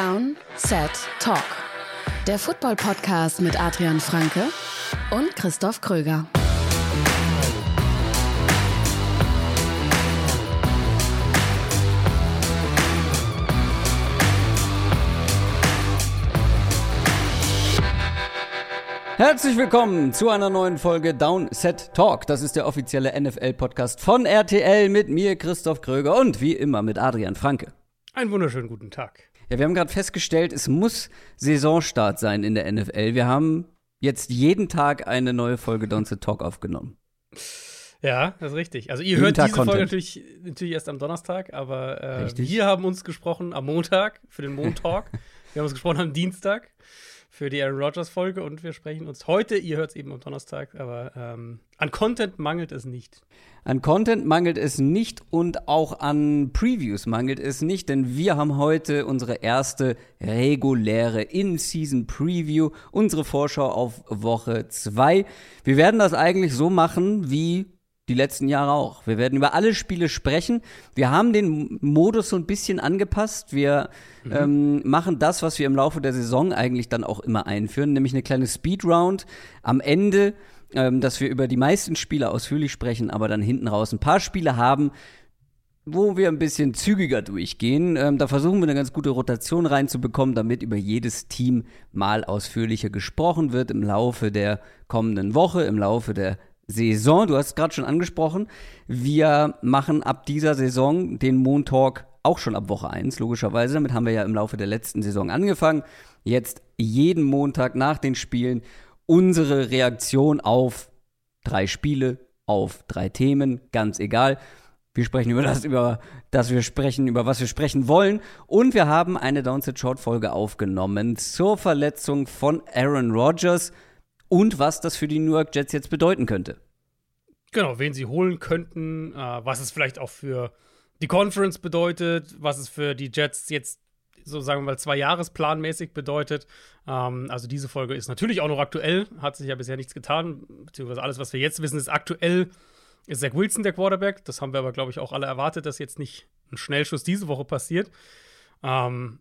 Down, Set, Talk. Der Football-Podcast mit Adrian Franke und Christoph Kröger. Herzlich willkommen zu einer neuen Folge Downset Talk. Das ist der offizielle NFL-Podcast von RTL mit mir, Christoph Kröger und wie immer mit Adrian Franke. Einen wunderschönen guten Tag. Ja, wir haben gerade festgestellt, es muss Saisonstart sein in der NFL. Wir haben jetzt jeden Tag eine neue Folge Downset Talk aufgenommen. Ja, das ist richtig. Also ihr jeden hört Tag diese Content. Folge natürlich, natürlich erst am Donnerstag, aber äh, wir haben uns gesprochen am Montag für den Montalk. wir haben uns gesprochen am Dienstag für die Aaron Rodgers-Folge und wir sprechen uns heute, ihr hört es eben am Donnerstag, aber ähm, an Content mangelt es nicht. An Content mangelt es nicht und auch an Previews mangelt es nicht, denn wir haben heute unsere erste reguläre In-Season-Preview, unsere Vorschau auf Woche 2. Wir werden das eigentlich so machen wie die letzten Jahre auch. Wir werden über alle Spiele sprechen. Wir haben den Modus so ein bisschen angepasst. Wir mhm. ähm, machen das, was wir im Laufe der Saison eigentlich dann auch immer einführen, nämlich eine kleine Speedround am Ende, ähm, dass wir über die meisten Spiele ausführlich sprechen, aber dann hinten raus ein paar Spiele haben, wo wir ein bisschen zügiger durchgehen. Ähm, da versuchen wir eine ganz gute Rotation reinzubekommen, damit über jedes Team mal ausführlicher gesprochen wird im Laufe der kommenden Woche, im Laufe der Saison. Du hast es gerade schon angesprochen. Wir machen ab dieser Saison den Moon Talk auch schon ab Woche 1, logischerweise. Damit haben wir ja im Laufe der letzten Saison angefangen. Jetzt jeden Montag nach den Spielen unsere Reaktion auf drei Spiele, auf drei Themen, ganz egal. Wir sprechen über das, über das wir sprechen, über was wir sprechen wollen. Und wir haben eine Downset Short Folge aufgenommen zur Verletzung von Aaron Rodgers und was das für die New York Jets jetzt bedeuten könnte. Genau, wen sie holen könnten, äh, was es vielleicht auch für die Conference bedeutet, was es für die Jets jetzt so sagen wir mal zwei Jahresplanmäßig bedeutet. Ähm, also diese Folge ist natürlich auch noch aktuell, hat sich ja bisher nichts getan, beziehungsweise alles, was wir jetzt wissen, ist aktuell. Ist Zach Wilson der Quarterback? Das haben wir aber, glaube ich, auch alle erwartet, dass jetzt nicht ein Schnellschuss diese Woche passiert. Ähm,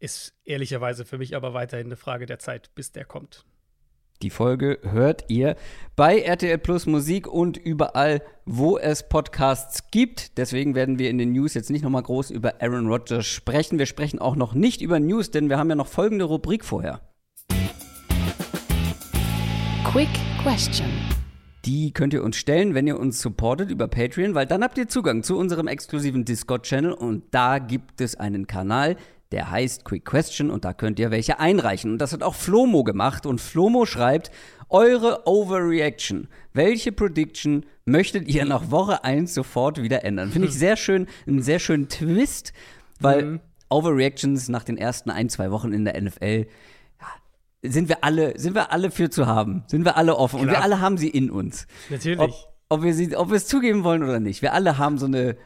ist ehrlicherweise für mich aber weiterhin eine Frage der Zeit, bis der kommt. Die Folge hört ihr bei RTL Plus Musik und überall, wo es Podcasts gibt. Deswegen werden wir in den News jetzt nicht nochmal groß über Aaron Rodgers sprechen. Wir sprechen auch noch nicht über News, denn wir haben ja noch folgende Rubrik vorher. Quick Question. Die könnt ihr uns stellen, wenn ihr uns supportet über Patreon, weil dann habt ihr Zugang zu unserem exklusiven Discord-Channel und da gibt es einen Kanal, der heißt Quick Question und da könnt ihr welche einreichen. Und das hat auch Flomo gemacht und Flomo schreibt, eure Overreaction. Welche Prediction möchtet ihr nach Woche 1 sofort wieder ändern? Finde ich sehr schön, einen sehr schönen Twist, weil mhm. Overreactions nach den ersten ein, zwei Wochen in der NFL ja, sind wir alle, sind wir alle für zu haben. Sind wir alle offen. Klar. Und wir alle haben sie in uns. Natürlich. Ob, ob wir sie, ob wir es zugeben wollen oder nicht. Wir alle haben so eine,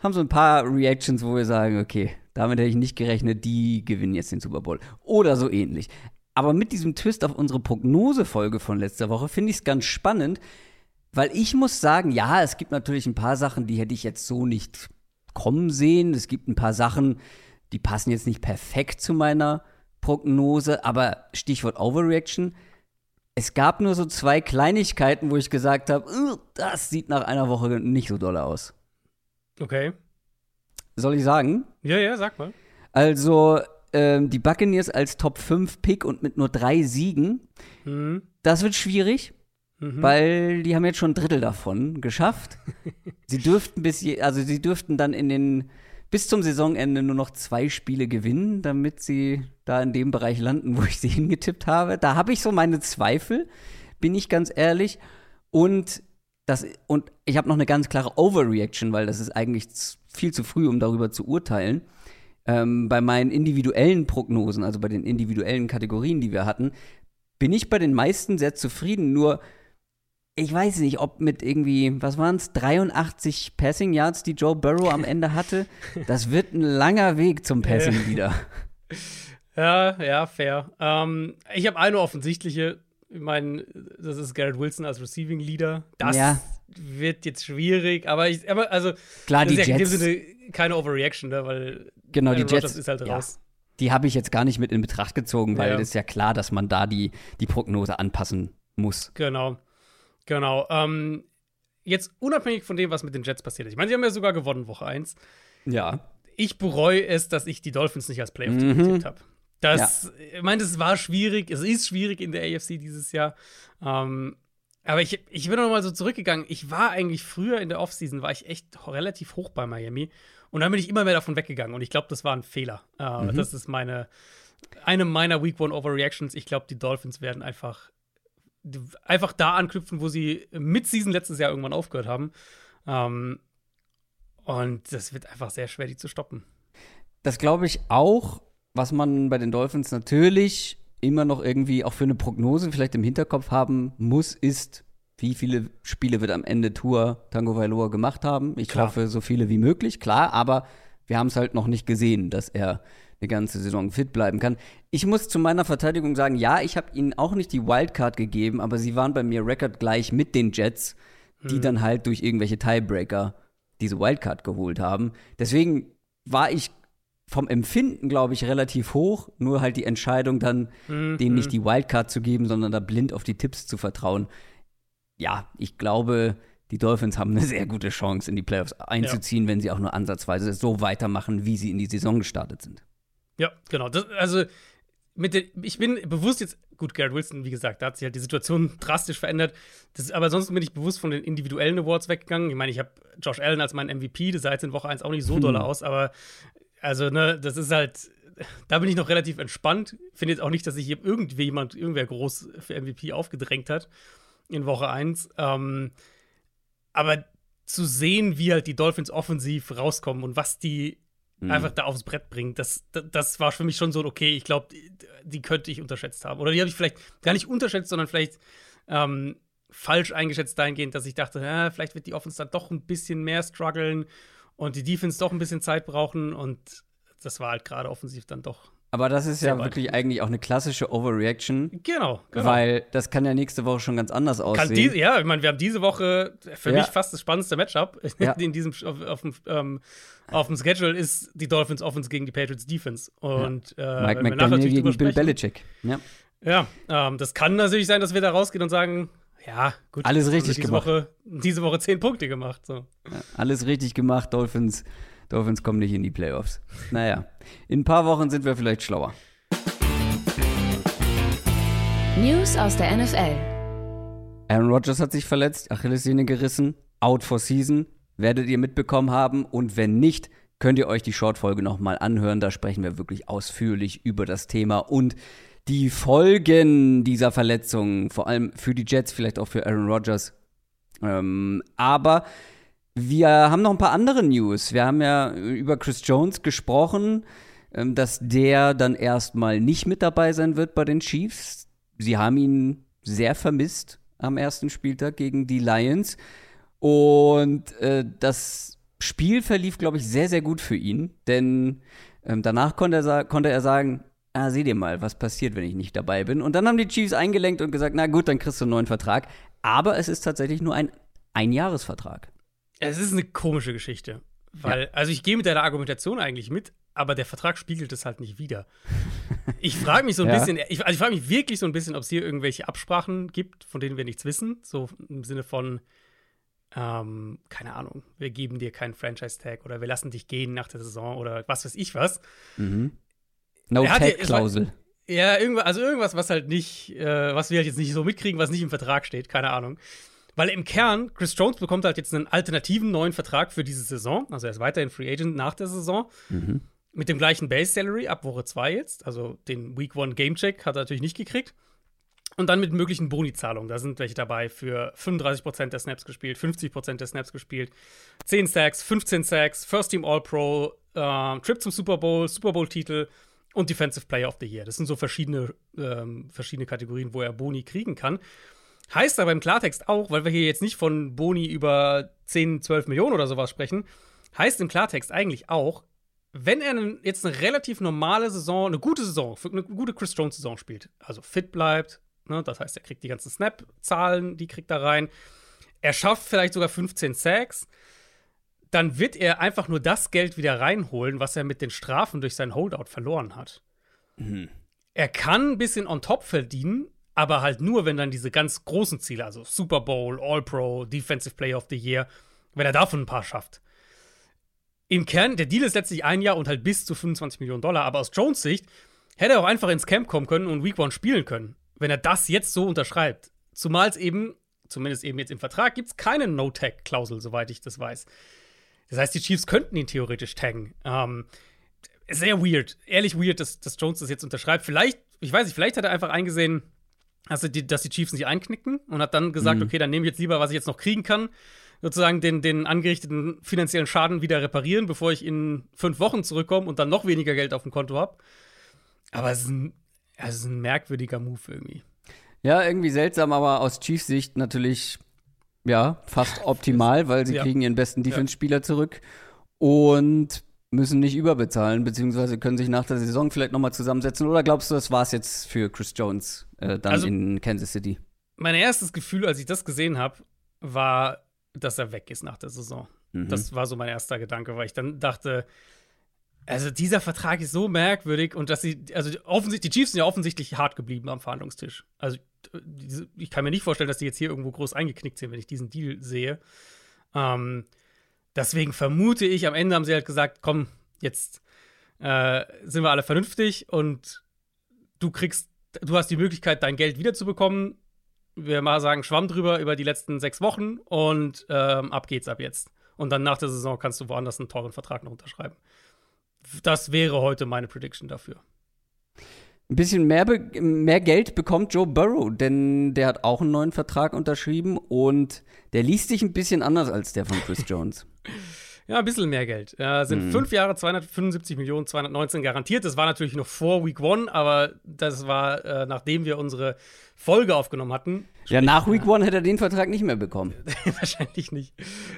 haben so ein paar Reactions, wo wir sagen, okay, damit hätte ich nicht gerechnet, die gewinnen jetzt den Super Bowl. Oder so ähnlich. Aber mit diesem Twist auf unsere Prognosefolge von letzter Woche finde ich es ganz spannend, weil ich muss sagen, ja, es gibt natürlich ein paar Sachen, die hätte ich jetzt so nicht kommen sehen. Es gibt ein paar Sachen, die passen jetzt nicht perfekt zu meiner Prognose, aber Stichwort Overreaction. Es gab nur so zwei Kleinigkeiten, wo ich gesagt habe, das sieht nach einer Woche nicht so doll aus. Okay. Soll ich sagen? Ja, ja, sag mal. Also, ähm, die Buccaneers als Top 5 Pick und mit nur drei Siegen, mhm. das wird schwierig, mhm. weil die haben jetzt schon ein Drittel davon geschafft. sie dürften bis je, also sie dürften dann in den bis zum Saisonende nur noch zwei Spiele gewinnen, damit sie da in dem Bereich landen, wo ich sie hingetippt habe. Da habe ich so meine Zweifel, bin ich ganz ehrlich. Und das, und ich habe noch eine ganz klare Overreaction, weil das ist eigentlich viel zu früh, um darüber zu urteilen. Ähm, bei meinen individuellen Prognosen, also bei den individuellen Kategorien, die wir hatten, bin ich bei den meisten sehr zufrieden. Nur, ich weiß nicht, ob mit irgendwie, was waren es, 83 Passing Yards, die Joe Burrow am Ende hatte. Das wird ein langer Weg zum Passing wieder. Ja, ja, fair. Ähm, ich habe eine offensichtliche. Ich meine, das ist Garrett Wilson als Receiving Leader. Das ja wird jetzt schwierig, aber ich, aber also klar, die ja Jets. In dem Sinne keine Overreaction, ne, weil genau, die Jets ist halt raus. die habe ich jetzt gar nicht mit in Betracht gezogen, weil Ja. es ist ja klar, dass man da die, die Prognose anpassen muss. Genau. Genau. Ähm, jetzt unabhängig von dem, was mit den Jets passiert ist. Ich meine, sie haben ja sogar gewonnen, Woche 1. Ja. Ich bereue es, dass ich die Dolphins nicht als Playoff-Team Mhm. habe. Das, ich meine, das war schwierig. Es ist schwierig in der AFC dieses Jahr. Ähm, aber ich, ich bin noch mal so zurückgegangen. Ich war eigentlich früher in der Offseason, war ich echt relativ hoch bei Miami. Und dann bin ich immer mehr davon weggegangen. Und ich glaube, das war ein Fehler. Äh, Das ist meine, eine meiner Week One Overreactions. Ich glaube, die Dolphins werden einfach, einfach da anknüpfen, wo sie Mid-Season letztes Jahr irgendwann aufgehört haben. Ähm, und das wird einfach sehr schwer, die zu stoppen. Das glaube ich auch, was man bei den Dolphins natürlich immer noch irgendwie auch für eine Prognose vielleicht im Hinterkopf haben muss, ist, wie viele Spiele wird am Ende Tour Tango Vailoa gemacht haben. Ich Klar. hoffe, so viele wie möglich, klar, aber wir haben es halt noch nicht gesehen, dass er eine ganze Saison fit bleiben kann. Ich muss zu meiner Verteidigung sagen, ja, ich habe ihnen auch nicht die Wildcard gegeben, aber sie waren bei mir rekordgleich mit den Jets, die dann halt durch irgendwelche Tiebreaker diese Wildcard geholt haben. Deswegen war ich vom Empfinden, glaube ich, relativ hoch. Nur halt die Entscheidung dann, denen nicht die Wildcard zu geben, sondern da blind auf die Tipps zu vertrauen. Ja, ich glaube, die Dolphins haben eine sehr gute Chance, in die Playoffs einzuziehen, wenn sie auch nur ansatzweise so weitermachen, wie sie in die Saison gestartet sind. Ja, genau. Das, also, mit den, ich bin bewusst jetzt, gut, Garrett Wilson, wie gesagt, da hat sich halt die Situation drastisch verändert. Das, aber ansonsten bin ich bewusst von den individuellen Awards weggegangen. Ich meine, ich habe Josh Allen als mein MVP, das sah jetzt in Woche 1 auch nicht so doll aus, aber also, ne, das ist halt, da bin ich noch relativ entspannt. Finde jetzt auch nicht, dass sich hier irgendwie jemand, irgendwer groß für MVP aufgedrängt hat in Woche 1. Ähm, aber zu sehen, wie halt die Dolphins offensiv rauskommen und was die einfach da aufs Brett bringen, das, das, das war für mich schon so, okay, ich glaube, die, die könnte ich unterschätzt haben. Oder die habe ich vielleicht gar nicht unterschätzt, sondern vielleicht ähm, falsch eingeschätzt dahingehend, dass ich dachte, ja, vielleicht wird die Offense dann doch ein bisschen mehr strugglen und die Defense doch ein bisschen Zeit brauchen und das war halt gerade offensiv dann doch. Aber das ist ja wirklich eigentlich auch eine klassische Overreaction, Genau, genau. weil das kann ja nächste Woche schon ganz anders aussehen. die, ja, ich meine, wir haben diese Woche für Ja. mich fast das spannendste Matchup Ja. in diesem auf, auf, dem, ähm, auf dem Schedule ist die Dolphins Offense gegen die Patriots Defense. Und äh, Mike McDaniel natürlich gegen Bill Belichick. Ja. Ja, ähm, das kann natürlich sein, dass wir da rausgehen und sagen, ja, gut, Alles wir richtig diese gemacht. Woche, diese Woche zehn Punkte gemacht. So. Alles richtig gemacht, Dolphins. Dolphins kommen nicht in die Playoffs. Naja, in ein paar Wochen sind wir vielleicht schlauer. News aus der NFL. Aaron Rodgers hat sich verletzt, Achillessehne gerissen, out for season. Werdet ihr mitbekommen haben und wenn nicht, könnt ihr euch die Short-Folge nochmal anhören. Da sprechen wir wirklich ausführlich über das Thema und die Folgen dieser Verletzung, vor allem für die Jets, vielleicht auch für Aaron Rodgers. Ähm, aber wir haben noch ein paar andere News. Wir haben ja über Chris Jones gesprochen, ähm, dass der dann erstmal nicht mit dabei sein wird bei den Chiefs. Sie haben ihn sehr vermisst am ersten Spieltag gegen die Lions. Und äh, das Spiel verlief, glaube ich, sehr, sehr gut für ihn. Denn ähm, danach konnte er, konnte er sagen, ah, seht ihr mal, was passiert, wenn ich nicht dabei bin. Und dann haben die Chiefs eingelenkt und gesagt, na gut, dann kriegst du einen neuen Vertrag. Aber es ist tatsächlich nur ein Einjahresvertrag. Es ist eine komische Geschichte. Weil, also ich gehe mit deiner Argumentation eigentlich mit, aber der Vertrag spiegelt es halt nicht wieder. Ich frage mich so ein Ja. bisschen, ich, also ich frage mich wirklich so ein bisschen, ob es hier irgendwelche Absprachen gibt, von denen wir nichts wissen. So im Sinne von, ähm, keine Ahnung, wir geben dir keinen Franchise-Tag oder wir lassen dich gehen nach der Saison oder was weiß ich was. No Hat ja- irgendwas, also irgendwas, was halt nicht, äh, was wir halt jetzt nicht so mitkriegen, was nicht im Vertrag steht, keine Ahnung. Weil im Kern, Chris Jones bekommt halt jetzt einen alternativen neuen Vertrag für diese Saison. Also er ist weiterhin Free Agent nach der Saison. Mit dem gleichen Base Salary ab Woche 2 jetzt. Also den Week 1 Gamecheck hat er natürlich nicht gekriegt. Und dann mit möglichen Boni-Zahlungen. Da sind welche dabei für 35% der Snaps gespielt, 50% der Snaps gespielt, 10 Sacks, 15 Sacks, First Team All-Pro, äh, Trip zum Super Bowl, Super Bowl-Titel und Defensive Player of the Year. Das sind so verschiedene, ähm, verschiedene Kategorien, wo er Boni kriegen kann. Heißt aber im Klartext auch, weil wir hier jetzt nicht von Boni über 10, 12 Millionen oder sowas sprechen, heißt im Klartext eigentlich auch, wenn er jetzt eine relativ normale Saison, eine gute Saison, eine gute Chris Jones-Saison spielt, also fit bleibt, ne, das heißt, er kriegt die ganzen Snap-Zahlen, die kriegt er rein, er schafft vielleicht sogar 15 Sacks, dann wird er einfach nur das Geld wieder reinholen, was er mit den Strafen durch sein Holdout verloren hat. hm. er kann ein bisschen on top verdienen, aber halt nur, wenn dann diese ganz großen Ziele, also Super Bowl, All-Pro, Defensive Player of the Year, wenn er davon ein paar schafft. Im Kern, der Deal ist letztlich ein Jahr und halt bis zu 25 Millionen Dollar, aber aus Jones Sicht hätte er auch einfach ins Camp kommen können und Week One spielen können, wenn er das jetzt so unterschreibt. Zumal es eben, zumindest eben jetzt im Vertrag, gibt es keine No-Tag-Klausel, soweit ich das weiß. Das heißt, die Chiefs könnten ihn theoretisch taggen. Ähm, sehr weird, ehrlich weird, dass, dass Jones das jetzt unterschreibt. Vielleicht, ich weiß nicht, vielleicht hat er einfach eingesehen, dass die, dass die Chiefs nicht einknicken und hat dann gesagt, mhm. okay, dann nehme ich jetzt lieber, was ich jetzt noch kriegen kann, sozusagen den, den angerichteten finanziellen Schaden wieder reparieren, bevor ich in fünf Wochen zurückkomme und dann noch weniger Geld auf dem Konto habe. Aber es ist, ein, es ist ein merkwürdiger Move irgendwie. Ja, irgendwie seltsam, aber aus Chiefs Sicht natürlich ja, fast optimal, weil sie ja. kriegen ihren besten Defense-Spieler zurück und müssen nicht überbezahlen, beziehungsweise können sich nach der Saison vielleicht nochmal zusammensetzen. Oder glaubst du, das war es jetzt für Chris Jones äh, dann also, in Kansas City? Mein erstes Gefühl, als ich das gesehen habe, war, dass er weg ist nach der Saison. Mhm. Das war so mein erster Gedanke, weil ich dann dachte, also dieser Vertrag ist so merkwürdig und dass sie, also offensichtlich, die Chiefs sind ja offensichtlich hart geblieben am Verhandlungstisch. Also ich kann mir nicht vorstellen, dass die jetzt hier irgendwo groß eingeknickt sind, wenn ich diesen Deal sehe. Ähm, deswegen vermute ich, am Ende haben sie halt gesagt, komm, jetzt äh, sind wir alle vernünftig und du kriegst, du hast die Möglichkeit, dein Geld wiederzubekommen. Wir mal sagen, schwamm drüber über die letzten sechs Wochen und ähm, ab geht's ab jetzt. Und dann nach der Saison kannst du woanders einen teuren Vertrag noch unterschreiben das wäre heute meine Prediction dafür. Ein bisschen mehr, mehr Geld bekommt Joe Burrow, denn der hat auch einen neuen Vertrag unterschrieben und der liest sich ein bisschen anders als der von Chris Jones. Ja, ein bisschen mehr Geld. Äh, sind mhm. fünf Jahre 275 Millionen, 219 garantiert. Das war natürlich noch vor Week One, aber das war, äh, nachdem wir unsere Folge aufgenommen hatten. Ja, nach Week One hätte er den Vertrag nicht mehr bekommen. wahrscheinlich nicht.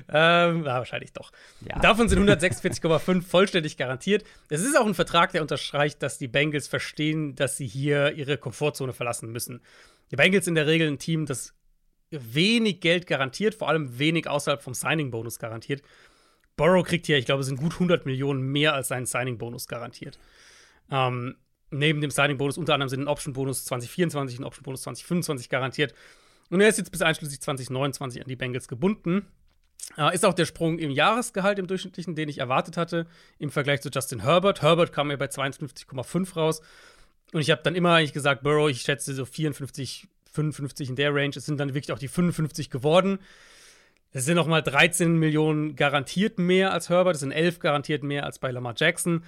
Ähm, ja, wahrscheinlich doch. Ja. Davon sind 146,5 vollständig garantiert. Es ist auch ein Vertrag, der unterstreicht, dass die Bengals verstehen, dass sie hier ihre Komfortzone verlassen müssen. Die Bengals in der Regel ein Team, das wenig Geld garantiert, vor allem wenig außerhalb vom Signing-Bonus garantiert. Burrow kriegt hier, ich glaube, sind gut 100 Millionen mehr als seinen Signing-Bonus garantiert. Ähm, neben dem Signing-Bonus unter anderem sind ein Option-Bonus 2024 und ein Option-Bonus 2025 garantiert. Und er ist jetzt bis einschließlich 2029 an die Bengals gebunden. Äh, ist auch der Sprung im Jahresgehalt im Durchschnittlichen, den ich erwartet hatte, im Vergleich zu Justin Herbert. Herbert kam mir bei 52,5 raus. Und ich habe dann immer eigentlich gesagt, Burrow, ich schätze so 54, 55 in der Range. Es sind dann wirklich auch die 55 geworden. Es sind nochmal 13 Millionen garantiert mehr als Herbert, es sind 11 garantiert mehr als bei Lamar Jackson.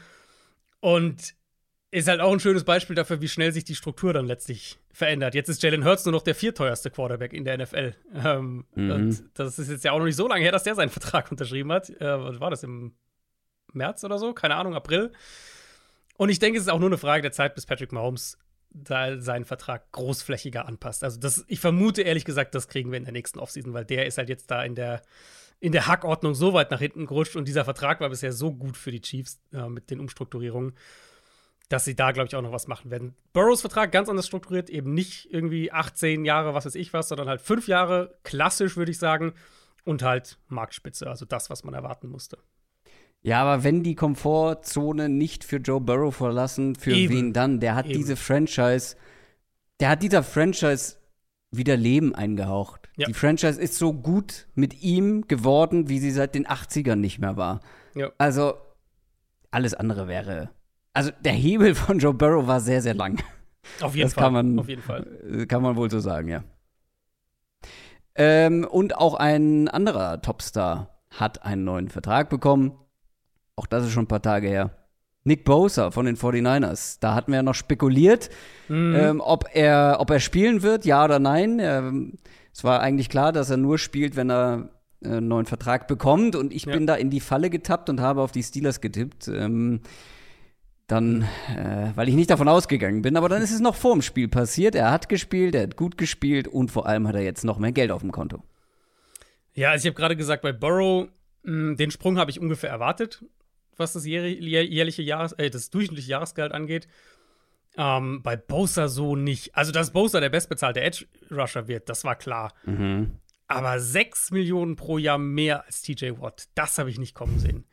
Und ist halt auch ein schönes Beispiel dafür, wie schnell sich die Struktur dann letztlich verändert. Jetzt ist Jalen Hurts nur noch der vierteuerste Quarterback in der NFL. Ähm, mhm. Und das ist jetzt ja auch noch nicht so lange her, dass der seinen Vertrag unterschrieben hat. Äh, was war das im März oder so? Keine Ahnung, April. Und ich denke, es ist auch nur eine Frage der Zeit, bis Patrick Mahomes da seinen Vertrag großflächiger anpasst. Also das, ich vermute ehrlich gesagt, das kriegen wir in der nächsten Offseason, weil der ist halt jetzt da in der, in der Hackordnung so weit nach hinten gerutscht und dieser Vertrag war bisher so gut für die Chiefs äh, mit den Umstrukturierungen, dass sie da, glaube ich, auch noch was machen werden. Burrows Vertrag ganz anders strukturiert, eben nicht irgendwie 18 Jahre, was weiß ich was, sondern halt fünf Jahre, klassisch würde ich sagen, und halt Marktspitze, also das, was man erwarten musste. Ja, aber wenn die Komfortzone nicht für Joe Burrow verlassen, für Eben. wen dann? Der hat Eben. diese Franchise, der hat dieser Franchise wieder Leben eingehaucht. Ja. Die Franchise ist so gut mit ihm geworden, wie sie seit den 80ern nicht mehr war. Ja. Also, alles andere wäre. Also, der Hebel von Joe Burrow war sehr, sehr lang. Auf jeden das Fall. Kann man, Auf jeden Fall. Äh, kann man wohl so sagen, ja. Ähm, und auch ein anderer Topstar hat einen neuen Vertrag bekommen. Auch das ist schon ein paar Tage her. Nick Bosa von den 49ers. Da hatten wir ja noch spekuliert, mhm. ähm, ob, er, ob er spielen wird, ja oder nein. Ähm, es war eigentlich klar, dass er nur spielt, wenn er äh, einen neuen Vertrag bekommt. Und ich ja. bin da in die Falle getappt und habe auf die Steelers getippt. Ähm, dann, äh, weil ich nicht davon ausgegangen bin. Aber dann ist es noch vor dem Spiel passiert. Er hat gespielt, er hat gut gespielt und vor allem hat er jetzt noch mehr Geld auf dem Konto. Ja, also ich habe gerade gesagt, bei Burrow, mh, den Sprung habe ich ungefähr erwartet was das jährliche Jahres, äh, das durchschnittliche Jahresgehalt angeht. Ähm, bei Bosa so nicht. Also, dass Bosa der bestbezahlte Edge-Rusher wird, das war klar. Mhm. Aber 6 Millionen pro Jahr mehr als TJ Watt, das habe ich nicht kommen sehen.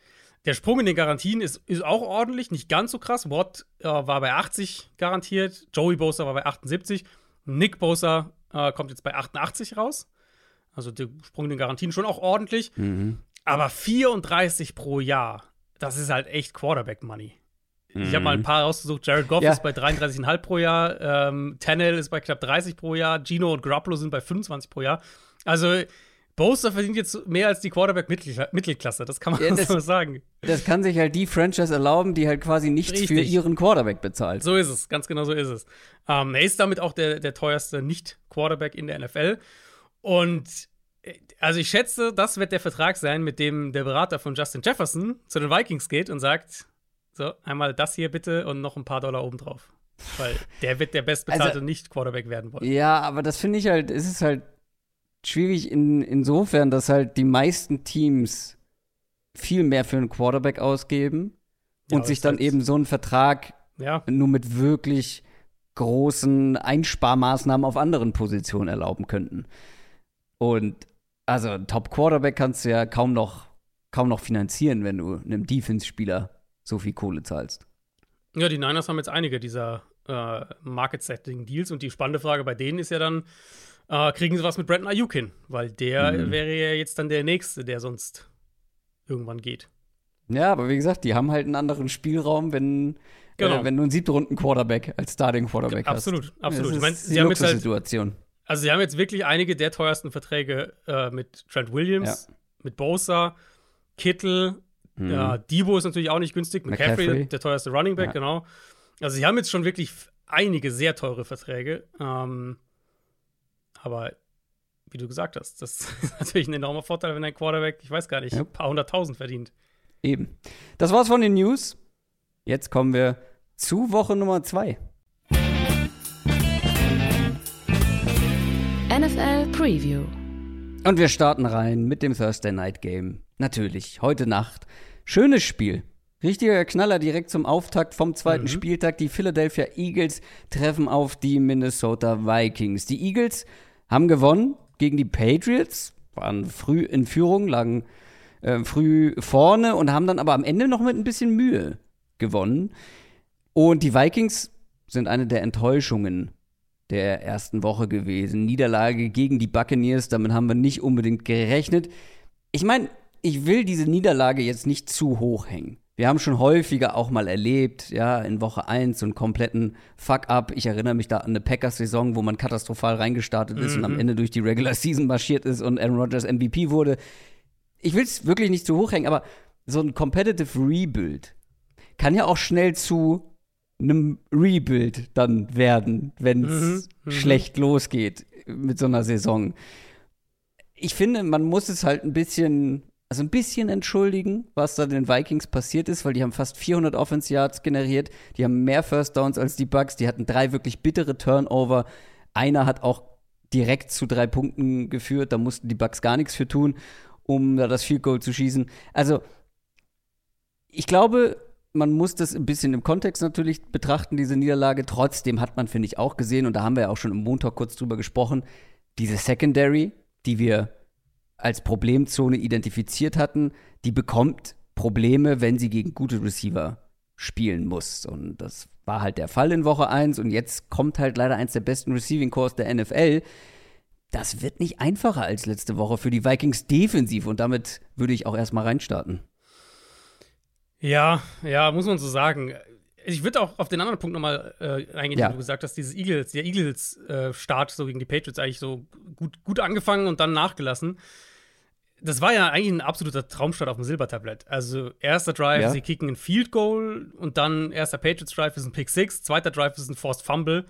Der Sprung in den Garantien ist, ist auch ordentlich, nicht ganz so krass. Watt äh, war bei 80 garantiert, Joey Bosa war bei 78, Nick Bosa äh, kommt jetzt bei 88 raus. Also der Sprung in den Garantien schon auch ordentlich. Mhm. Aber 34 pro Jahr, das ist halt echt Quarterback-Money. Ich habe mal ein paar rausgesucht. Jared Goff Ja. ist bei 33,5 pro Jahr, ähm, Tannehill ist bei knapp 30 pro Jahr, Gino und Garoppolo sind bei 25 pro Jahr. Also Bosa verdient jetzt mehr als die Quarterback-Mittelklasse, das kann man Ja, das- so sagen. Das kann sich halt die Franchise erlauben, die halt quasi nichts für Richtig. ihren Quarterback bezahlt. So ist es, ganz genau so ist es. Ähm, er ist damit auch der, der teuerste Nicht-Quarterback in der NFL. Und also ich schätze, das wird der Vertrag sein, mit dem der Berater von Justin Jefferson zu den Vikings geht und sagt: So, einmal das hier bitte und noch ein paar Dollar obendrauf. Weil der wird der bestbezahlte Also- Nicht-Quarterback werden wollen. Ja, aber das finde ich halt, es ist halt schwierig in, insofern, dass halt die meisten Teams viel mehr für einen Quarterback ausgeben Ja, und sich dann halt- eben so einen Vertrag Ja, nur mit wirklich großen Einsparmaßnahmen auf anderen Positionen erlauben könnten. Und also einen Top-Quarterback kannst du ja kaum noch, kaum noch finanzieren, wenn du einem Defense-Spieler so viel Kohle zahlst. Ja, die Niners haben jetzt einige dieser äh, Market-Setting-Deals und die spannende Frage bei denen ist ja dann, äh, kriegen sie was mit Brandon Ayuk hin? Weil der Mhm. wäre ja jetzt dann der Nächste, der sonst irgendwann geht. Ja, aber wie gesagt, die haben halt einen anderen Spielraum, wenn, Genau. äh, wenn du einen siebten Runden Quarterback als Starting Quarterback hast. Absolut, absolut. Das Ich mein, ist die halt- Luxussituation. Also sie haben jetzt wirklich einige der teuersten Verträge äh, mit Trent Williams, mit Bosa, Kittel, Mhm. ja, Debo ist natürlich auch nicht günstig, McCaffrey, McCaffrey. Der, teuerste Running Back, Ja. genau. Also sie haben jetzt schon wirklich einige sehr teure Verträge. Ähm, aber wie du gesagt hast, das ist natürlich ein enormer Vorteil, wenn ein Quarterback, ich weiß gar nicht, Ja. ein paar hunderttausend verdient. Eben. Das war's von den News. Jetzt kommen wir zu Woche Nummer zwei. NFL Preview. Und wir starten rein mit dem Thursday Night Game. Natürlich, heute Nacht. Schönes Spiel. Richtiger Knaller direkt zum Auftakt vom zweiten Mhm. Spieltag. Die Philadelphia Eagles treffen auf die Minnesota Vikings. Die Eagles haben gewonnen gegen die Patriots, waren früh in Führung, lagen äh, früh vorne und haben dann aber am Ende noch mit ein bisschen Mühe gewonnen. Und die Vikings sind eine der Enttäuschungen der ersten Woche gewesen. Niederlage gegen die Buccaneers, damit haben wir nicht unbedingt gerechnet. Ich meine, ich will diese Niederlage jetzt nicht zu hoch hängen. Wir haben schon häufiger auch mal erlebt, ja, in Woche 1 so einen kompletten Fuck-up. Ich erinnere mich da an eine Packers-Saison, wo man katastrophal reingestartet ist und am Ende durch die Regular Season marschiert ist und Aaron Rodgers MVP wurde. Ich will es wirklich nicht zu hoch hängen, aber so ein Competitive Rebuild kann ja auch schnell zu einem Rebuild dann werden, wenn es Mhm, mhm. schlecht losgeht mit so einer Saison. Ich finde, man muss es halt ein bisschen, also ein bisschen entschuldigen, was da den Vikings passiert ist, weil die haben fast 400 Offense Yards generiert, die haben mehr First Downs als die Bucks, die hatten drei wirklich bittere Turnover. Einer hat auch direkt zu drei Punkten geführt, da mussten die Bucks gar nichts für tun, um da das Field Goal zu schießen. Also ich glaube, man muss das ein bisschen im Kontext natürlich betrachten, diese Niederlage. Trotzdem hat man, finde ich, auch gesehen, und da haben wir ja auch schon im Montag kurz drüber gesprochen, diese Secondary, die wir als Problemzone identifiziert hatten, die bekommt Probleme, wenn sie gegen gute Receiver spielen muss. Und das war halt der Fall in Woche 1 und jetzt kommt halt leider eins der besten Receiving Cores der NFL. Das wird nicht einfacher als letzte Woche für die Vikings defensiv und damit würde ich auch erstmal reinstarten. Ja, ja, muss man so sagen. Ich würde auch auf den anderen Punkt nochmal äh, eingehen, Ja. den du gesagt hast, dieses Eagles, der Eagles-Start so gegen die Patriots eigentlich so gut, gut angefangen und dann nachgelassen. Das war ja eigentlich ein absoluter Traumstart auf dem Silbertablett. Also erster Drive, Ja. sie kicken ein Field Goal und dann erster Patriots Drive ist ein Pick Six, zweiter Drive ist ein Forced Fumble,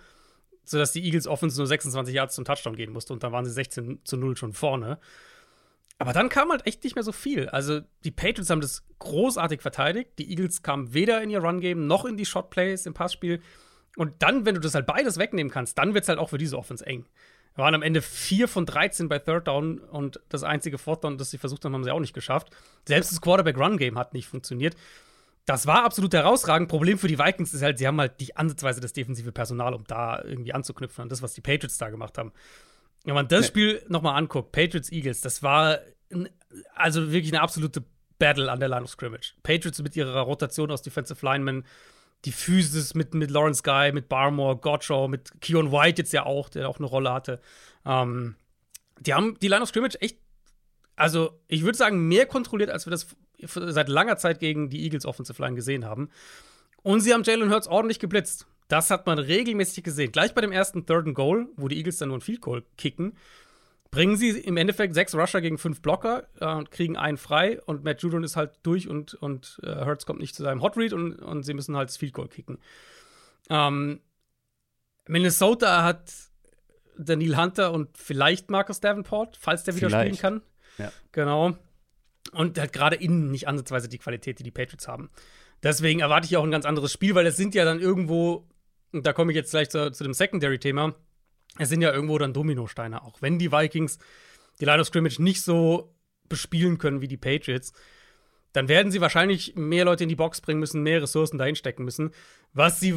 sodass die Eagles Offense nur 26 Yards zum Touchdown gehen musste und dann waren sie 16 zu 0 schon vorne. Aber dann kam halt echt nicht mehr so viel. Also die Patriots haben das großartig verteidigt. Die Eagles kamen weder in ihr Run-Game noch in die Shot-Plays im Passspiel. Und dann, wenn du das halt beides wegnehmen kannst, dann wird es halt auch für diese Offense eng. Wir waren am Ende 4 von 13 bei Third Down und das einzige Fourth Down, das sie versucht haben, haben sie auch nicht geschafft. Selbst das Quarterback-Run-Game hat nicht funktioniert. Das war absolut herausragend. Problem für die Vikings ist halt, sie haben halt nicht ansatzweise das defensive Personal, um da irgendwie anzuknüpfen an das, was die Patriots da gemacht haben. Wenn man das Nee. Spiel nochmal anguckt, Patriots Eagles, das war also wirklich eine absolute Battle an der Line of Scrimmage. Patriots mit ihrer Rotation aus Defensive Linemen, die Physis mit, mit Lawrence Guy, mit Barmore, Gottschall, mit Keon White jetzt ja auch, der auch eine Rolle hatte. Ähm, die haben die Line of Scrimmage echt, also ich würde sagen, mehr kontrolliert, als wir das seit langer Zeit gegen die Eagles Offensive Line gesehen haben. Und sie haben Jalen Hurts ordentlich geblitzt. Das hat man regelmäßig gesehen. Gleich bei dem ersten Third and Goal, wo die Eagles dann nur ein Field Goal kicken, bringen sie im Endeffekt sechs Rusher gegen fünf Blocker äh, und kriegen einen frei und Matt Judon ist halt durch und, und äh, Hurts kommt nicht zu seinem Hot Read und, und sie müssen halt das Field Goal kicken. Ähm, Minnesota hat Daniel Hunter und vielleicht Marcus Davenport, falls der wieder vielleicht. spielen kann. Ja. Genau. Und hat gerade innen nicht ansatzweise die Qualität, die die Patriots haben. Deswegen erwarte ich auch ein ganz anderes Spiel, weil es sind ja dann irgendwo, da komme ich jetzt gleich zu, zu dem Secondary-Thema, es sind ja irgendwo dann Dominosteine auch. Wenn die Vikings die Line of Scrimmage nicht so bespielen können wie die Patriots, dann werden sie wahrscheinlich mehr Leute in die Box bringen müssen, mehr Ressourcen dahin stecken müssen. Was sie,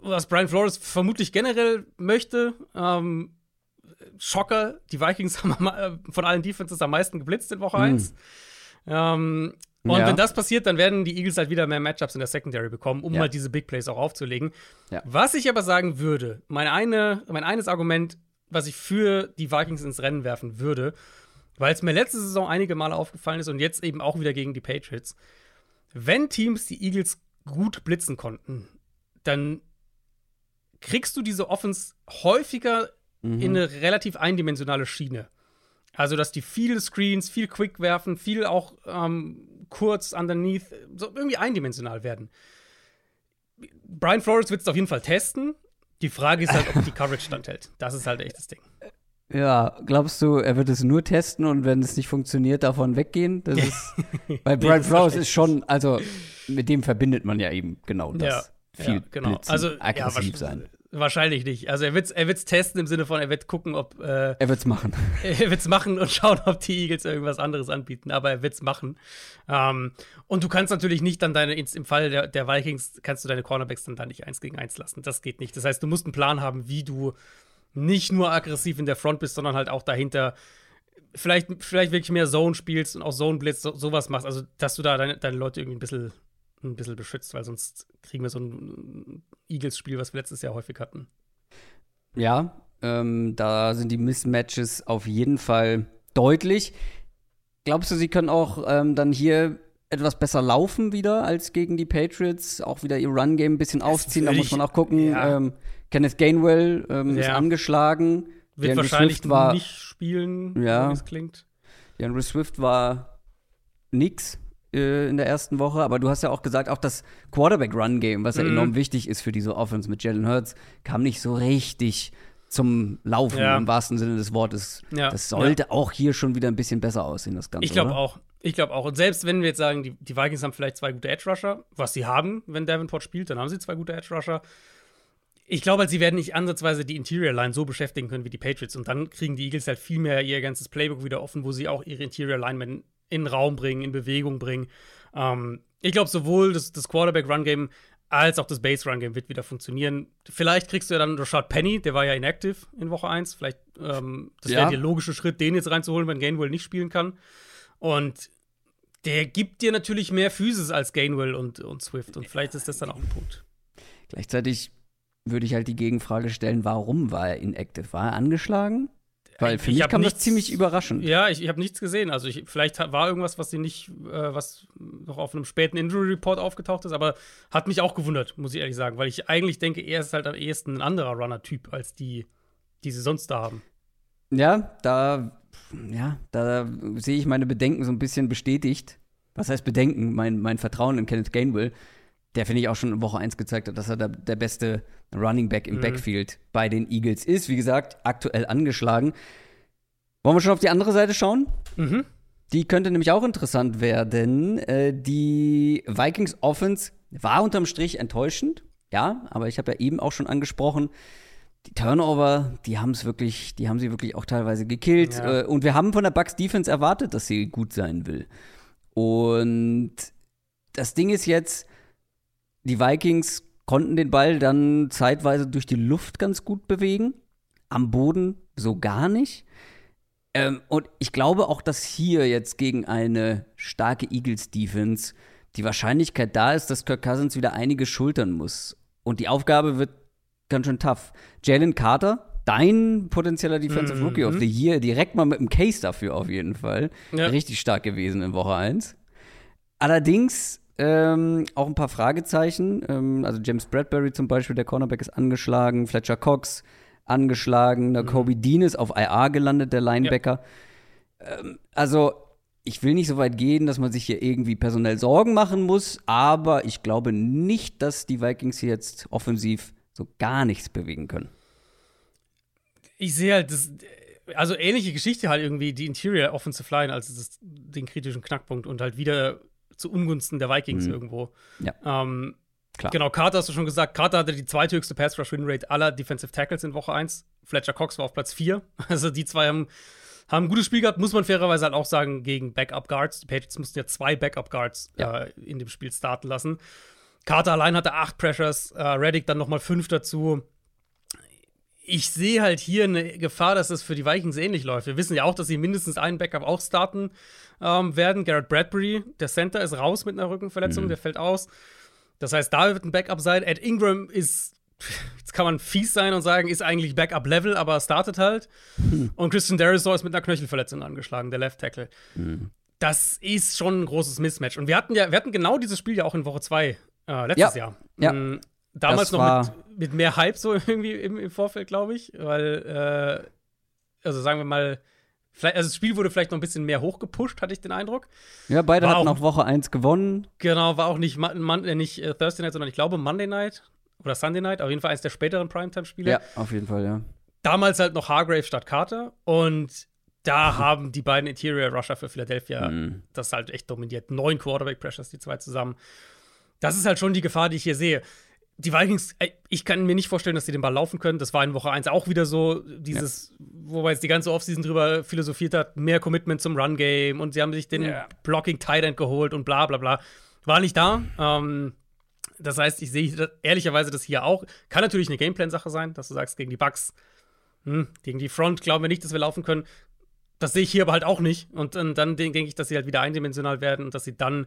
was Brian Flores vermutlich generell möchte, ähm, Schocker, die Vikings haben äh, von allen Defenses am meisten geblitzt in Woche 1. Mm. Ähm, und ja. wenn das passiert, dann werden die Eagles halt wieder mehr Matchups in der Secondary bekommen, um ja. halt diese Big Plays auch aufzulegen. Ja. Was ich aber sagen würde, mein, eine, mein eines Argument, was ich für die Vikings ins Rennen werfen würde, weil es mir letzte Saison einige Male aufgefallen ist und jetzt eben auch wieder gegen die Patriots, wenn Teams die Eagles gut blitzen konnten, dann kriegst du diese Offense häufiger mhm. in eine relativ eindimensionale Schiene. Also, dass die viele Screens, viel Quick werfen, viel auch ähm, kurz underneath, so irgendwie eindimensional werden. Brian Flores wird es auf jeden Fall testen. Die Frage ist halt, ob die Coverage standhält. Das ist halt echt das Ding. Ja, glaubst du, er wird es nur testen und wenn es nicht funktioniert, davon weggehen? Das ist, weil Brian Flores ist schon, also mit dem verbindet man ja eben genau das. Ja, viel ja, genau. Blitzen, also aggressiv ja, sein. Wahrscheinlich nicht. Also er wird es er wird's testen im Sinne von, er wird gucken, ob äh, Er wird's machen. Er wird es machen und schauen, ob die Eagles irgendwas anderes anbieten, aber er wird es machen. Ähm, und du kannst natürlich nicht dann deine, im Fall der, der Vikings, kannst du deine Cornerbacks dann da nicht eins gegen eins lassen. Das geht nicht. Das heißt, du musst einen Plan haben, wie du nicht nur aggressiv in der Front bist, sondern halt auch dahinter vielleicht, vielleicht wirklich mehr Zone spielst und auch Zone Blitz, so, sowas machst. Also, dass du da deine, deine Leute irgendwie ein bisschen ein bisschen beschützt, weil sonst kriegen wir so ein Eagles-Spiel, was wir letztes Jahr häufig hatten. Ja, ähm, da sind die Mismatches auf jeden Fall deutlich. Glaubst du, sie können auch ähm, dann hier etwas besser laufen wieder als gegen die Patriots? Auch wieder ihr Run-Game ein bisschen das aufziehen. Da muss man auch gucken. Ja. Ähm, Kenneth Gainwell ähm, ja. ist angeschlagen. Wird Deandre wahrscheinlich Swift war, nicht spielen, ja. wie es klingt. DeAndre Swift war nix äh, in der ersten Woche, aber du hast ja auch gesagt, auch das Quarterback-Run-Game, was ja mhm. enorm wichtig ist für diese Offense mit Jalen Hurts, kam nicht so richtig zum Laufen ja. im wahrsten Sinne des Wortes. Ja. Das sollte ja. auch hier schon wieder ein bisschen besser aussehen, das Ganze. Ich glaube auch. Ich glaube auch. Und selbst wenn wir jetzt sagen, die, die Vikings haben vielleicht zwei gute Edge-Rusher, was sie haben, wenn Davenport spielt, dann haben sie zwei gute Edge-Rusher. Ich glaube, halt, sie werden nicht ansatzweise die Interior Line so beschäftigen können wie die Patriots. Und dann kriegen die Eagles halt viel mehr ihr ganzes Playbook wieder offen, wo sie auch ihre Interior Linemen in den Raum bringen, in Bewegung bringen. Ähm, ich glaube, sowohl das, das Quarterback-Run-Game als auch das Base-Run-Game wird wieder funktionieren. Vielleicht kriegst du ja dann Rashad Penny, der war ja inactive in Woche 1. Vielleicht, ähm, das wäre ja. der logische Schritt, den jetzt reinzuholen, wenn Gainwell nicht spielen kann. Und der gibt dir natürlich mehr Physis als Gainwell und, und Swift. Und vielleicht ist das dann auch ein Punkt. Gleichzeitig würde ich halt die Gegenfrage stellen, warum war er inactive? War er angeschlagen? Weil für ich mich kam nichts, das ziemlich überraschend. Ja, ich, ich habe nichts gesehen. Also ich, vielleicht war irgendwas, was sie nicht, äh, was noch auf einem späten Injury Report aufgetaucht ist, aber hat mich auch gewundert, muss ich ehrlich sagen, weil ich eigentlich denke, er ist halt am ehesten ein anderer Runner-Typ als die, die sie sonst da haben. Ja, da, ja, da sehe ich meine Bedenken so ein bisschen bestätigt. Was heißt Bedenken? Mein, mein Vertrauen in Kenneth Gainwell der finde ich auch schon in Woche 1 gezeigt hat, dass er der, der beste Running Back im mhm. Backfield bei den Eagles ist. Wie gesagt, aktuell angeschlagen. Wollen wir schon auf die andere Seite schauen? Mhm. Die könnte nämlich auch interessant werden. Äh, die Vikings Offense war unterm Strich enttäuschend. Ja, aber ich habe ja eben auch schon angesprochen, die Turnover, die haben es wirklich, die haben sie wirklich auch teilweise gekillt. Ja. Äh, und wir haben von der Bucks Defense erwartet, dass sie gut sein will. Und das Ding ist jetzt, die Vikings konnten den Ball dann zeitweise durch die Luft ganz gut bewegen, am Boden so gar nicht. Ähm, und ich glaube auch, dass hier jetzt gegen eine starke Eagles-Defense die Wahrscheinlichkeit da ist, dass Kirk Cousins wieder einige schultern muss. Und die Aufgabe wird ganz schön tough. Jalen Carter, dein potenzieller Defensive Mhm. Rookie of the Year, direkt mal mit einem Case dafür auf jeden Fall. Ja. Richtig stark gewesen in Woche 1. Allerdings ähm, auch ein paar Fragezeichen. Ähm, also James Bradbury zum Beispiel, der Cornerback ist angeschlagen, Fletcher Cox angeschlagen, der Kobe Dean ist auf IR gelandet, der Linebacker. Ähm, also ich will nicht so weit gehen, dass man sich hier irgendwie personell Sorgen machen muss, aber ich glaube nicht, dass die Vikings hier jetzt offensiv so gar nichts bewegen können. Ich sehe halt das, also ähnliche Geschichte halt irgendwie, die Interior Offensive Line als das, den kritischen Knackpunkt und halt wieder zu Ungunsten der Vikings irgendwo. Ja. Ähm, Klar. Genau, Carter hast du schon gesagt. Carter hatte die zweithöchste Pass-Rush-Win-Rate aller Defensive Tackles in Woche 1. Fletcher Cox war auf Platz 4. Also die zwei haben, haben ein gutes Spiel gehabt, muss man fairerweise halt auch sagen, gegen Backup-Guards. Die Patriots mussten ja zwei Backup-Guards Ja. äh, in dem Spiel starten lassen. Carter allein hatte acht Pressures, äh, Reddick dann nochmal fünf dazu. Ich sehe halt hier eine Gefahr, dass das für die Vikings ähnlich läuft. Wir wissen ja auch, dass sie mindestens einen Backup auch starten ähm, werden. Garrett Bradbury, der Center, ist raus mit einer Rückenverletzung, der fällt aus. Das heißt, da wird ein Backup sein. Ed Ingram ist, jetzt kann man fies sein und sagen, ist eigentlich Backup-Level, aber startet halt. Und Christian Derisor ist mit einer Knöchelverletzung angeschlagen, der Left Tackle. Das ist schon ein großes Mismatch. Und wir hatten ja, wir hatten genau dieses Spiel ja auch in Woche 2 äh, letztes Ja. Jahr. Ja. Mm, Damals Das noch mit, mit mehr Hype so irgendwie im, im Vorfeld, glaube ich. Weil, äh, also sagen wir mal, vielleicht, also das Spiel wurde vielleicht noch ein bisschen mehr hochgepusht, hatte ich den Eindruck. Ja, beide War hatten auch- auch Woche 1 gewonnen. Genau, war auch nicht, Mon äh, nicht äh, Thursday Night, sondern ich glaube Monday Night oder Sunday Night. Auf jeden Fall eines der späteren Primetime-Spiele. Ja, auf jeden Fall, ja. Damals halt noch Hargrave statt Carter. Und da haben die beiden Interior Rusher für Philadelphia Mhm. das halt echt dominiert. Neun Quarterback-Pressures, die zwei zusammen. Das ist halt schon die Gefahr, die ich hier sehe. Die Vikings, ich kann mir nicht vorstellen, dass sie den Ball laufen können. Das war in Woche 1 auch wieder so. Dieses, wobei jetzt die ganze Offseason drüber philosophiert hat, mehr Commitment zum Run-Game und sie haben sich den Ja. Blocking Tight End geholt und bla bla bla. War nicht da. Ähm, das heißt, ich sehe das- ehrlicherweise das hier auch. Kann natürlich eine Gameplan-Sache sein, dass du sagst, gegen die Bucks, hm, gegen die Front glauben wir nicht, dass wir laufen können. Das sehe ich hier aber halt auch nicht. Und, dann- dann denke ich, dass sie halt wieder eindimensional werden und dass sie dann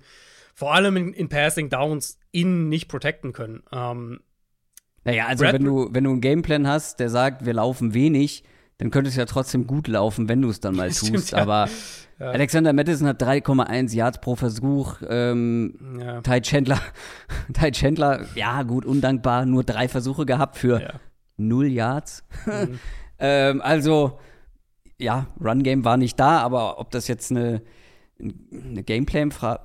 vor allem in, in Passing Downs innen nicht protecten können. Ähm, Naja, also Brad- wenn du, wenn du einen Gameplan hast, der sagt, wir laufen wenig, dann könnte es ja trotzdem gut laufen, wenn du es dann mal Stimmt, tust. ja. Aber Alexander Madison hat 3,1 Yards pro Versuch. Ähm, ja. Ty Chandler, Ty Chandler, ja gut, undankbar, nur drei Versuche gehabt für Ja. null Yards. ähm, also, ja, Run-Game war nicht da, aber ob das jetzt eine, eine Gameplan-Fra-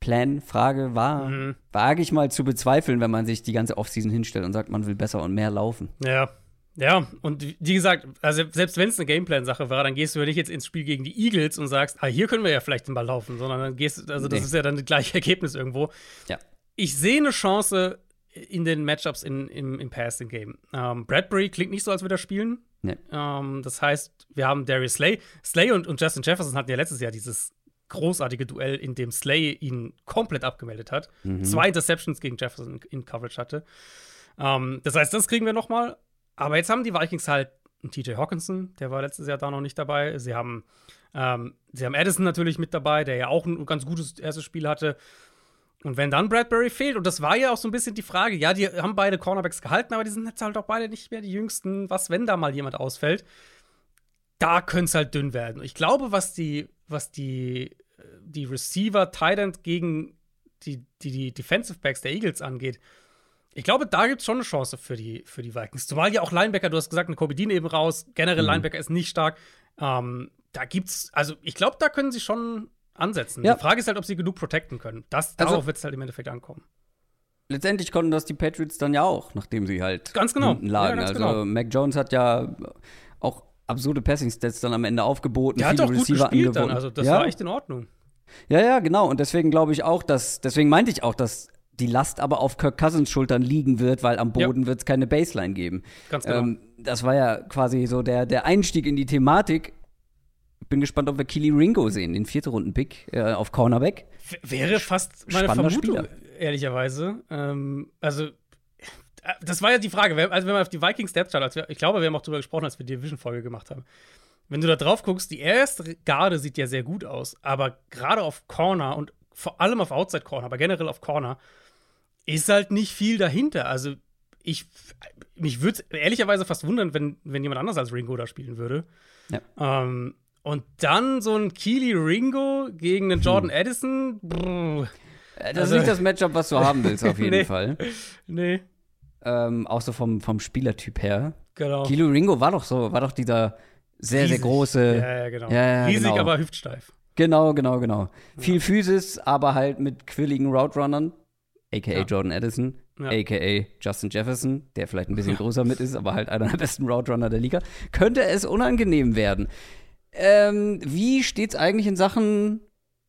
Gameplan-Frage war, Mhm. wage ich mal zu bezweifeln, wenn man sich die ganze Offseason hinstellt und sagt, man will besser und mehr laufen. Ja. Ja, und wie gesagt, also selbst wenn es eine Gameplan-Sache war, dann gehst du ja nicht jetzt ins Spiel gegen die Eagles und sagst, ah, hier können wir ja vielleicht den Ball laufen, sondern dann gehst du, also das Nee. ist ja dann das gleiche Ergebnis irgendwo. Ja. Ich sehe eine Chance in den Matchups in, im, im Passing-Game. Ähm, Bradbury klingt nicht so, als würde er spielen. Nee. Ähm, das heißt, wir haben Darius Slay. Slay und, und Justin Jefferson hatten ja letztes Jahr dieses großartige Duell, in dem Slay ihn komplett abgemeldet hat. Zwei Interceptions gegen Jefferson in, in Coverage hatte. Ähm, das heißt, das kriegen wir noch mal. Aber jetzt haben die Vikings halt einen TJ Hawkinson, der war letztes Jahr da noch nicht dabei. Sie haben, ähm, sie haben Addison natürlich mit dabei, der ja auch ein ganz gutes erstes Spiel hatte. Und wenn dann Bradbury fehlt, und das war ja auch so ein bisschen die Frage, ja, die haben beide Cornerbacks gehalten, aber die sind jetzt halt auch beide nicht mehr die jüngsten. Was, wenn da mal jemand ausfällt? Da könnte es halt dünn werden. Ich glaube, was die, was die, äh, die Receiver Tight End gegen die, die, die Defensive Backs der Eagles angeht, ich glaube, da gibt es schon eine Chance für die, für die Vikings. Zumal ja auch Linebacker, du hast gesagt, eine Kobe Dean eben raus. Generell Mhm. Linebacker ist nicht stark. Ähm, da gibt's, also ich glaube, da können sie schon ansetzen. Ja. Die Frage ist halt, ob sie genug protecten können. Das, Also- darauf wird es halt im Endeffekt ankommen. Letztendlich konnten das die Patriots dann ja auch, nachdem sie halt Ganz genau. hinten lagen. Ja, ganz also genau. Mac Jones hat ja auch absurde Passing-Stats dann am Ende aufgeboten. Der hat viele auch gut Receiver gespielt dann, also das ja? war echt in Ordnung. Ja, ja, genau. Und deswegen glaube ich auch, dass, deswegen meinte ich auch, dass die Last aber auf Kirk Cousins Schultern liegen wird, weil am Ja. Boden wird es keine Baseline geben. Ganz genau. Ähm, das war ja quasi so der, der Einstieg in die Thematik. Bin gespannt, ob wir Keely Ringo sehen, den vierte Runden-Pick äh, auf Cornerback. Wäre fast meine spannender Vermutung, ehrlicherweise. Ähm, also, äh, das war ja die Frage. Also, wenn man auf die Vikings Depth wir, ich glaube, wir haben auch drüber gesprochen, als wir die Division-Folge gemacht haben. wenn du da drauf guckst, die erste Garde sieht ja sehr gut aus, aber gerade auf Corner und vor allem auf Outside Corner, aber generell auf Corner, ist halt nicht viel dahinter. Also ich, mich würde ehrlicherweise fast wundern, wenn, wenn jemand anders als Ringo da spielen würde. Ja. Ähm, und dann so ein Keely Ringo gegen einen Jordan hm. Addison. Brr. Äh, das also, ist nicht das Matchup, was du haben willst, auf jeden nee. Fall. Nee. Ähm, auch so vom, vom Spielertyp her. Genau. Kilo Ringo war doch so, war doch dieser sehr, Riesig. sehr große. Ja, ja, genau. Ja, ja, Riesig, genau. aber hüftsteif. Genau, genau, genau. Ja. Viel Physis, aber halt mit quilligen Route-Runnern, aka Jordan Addison, aka Justin Jefferson, der vielleicht ein bisschen größer mit ist, aber halt einer der besten Route-Runner der Liga. Könnte es unangenehm werden. Ähm, wie steht's eigentlich in Sachen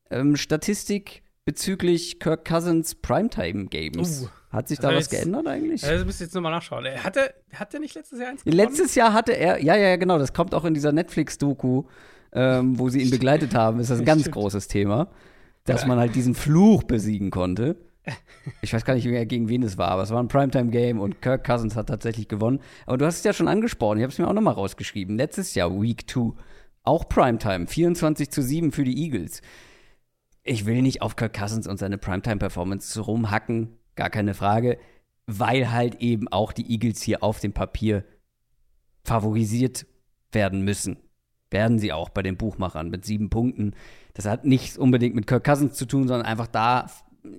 ähm, Statistik bezüglich Kirk Cousins Primetime Games? Uh. Hat sich da also was jetzt, geändert eigentlich? Das müsst ihr jetzt nochmal nachschauen. Hat er, hat er nicht letztes Jahr eins gewonnen? Letztes Jahr hatte er, ja, ja, genau, das kommt auch in dieser Netflix-Doku, ähm, wo sie ihn begleitet haben, ist das ein ganz Stimmt. großes Thema, dass man halt diesen Fluch besiegen konnte. Ich weiß gar nicht mehr, gegen wen es war, aber es war ein Primetime-Game und Kirk Cousins hat tatsächlich gewonnen. Aber du hast es ja schon angesprochen, ich habe es mir auch nochmal rausgeschrieben. Letztes Jahr, Week 2, auch Primetime, 24 zu 7 für die Eagles. Ich will nicht auf Kirk Cousins und seine Primetime-Performance rumhacken, gar keine Frage, weil halt eben auch die Eagles hier auf dem Papier favorisiert werden müssen. Werden sie auch bei den Buchmachern mit sieben Punkten. Das hat nichts unbedingt mit Kirk Cousins zu tun, sondern einfach da,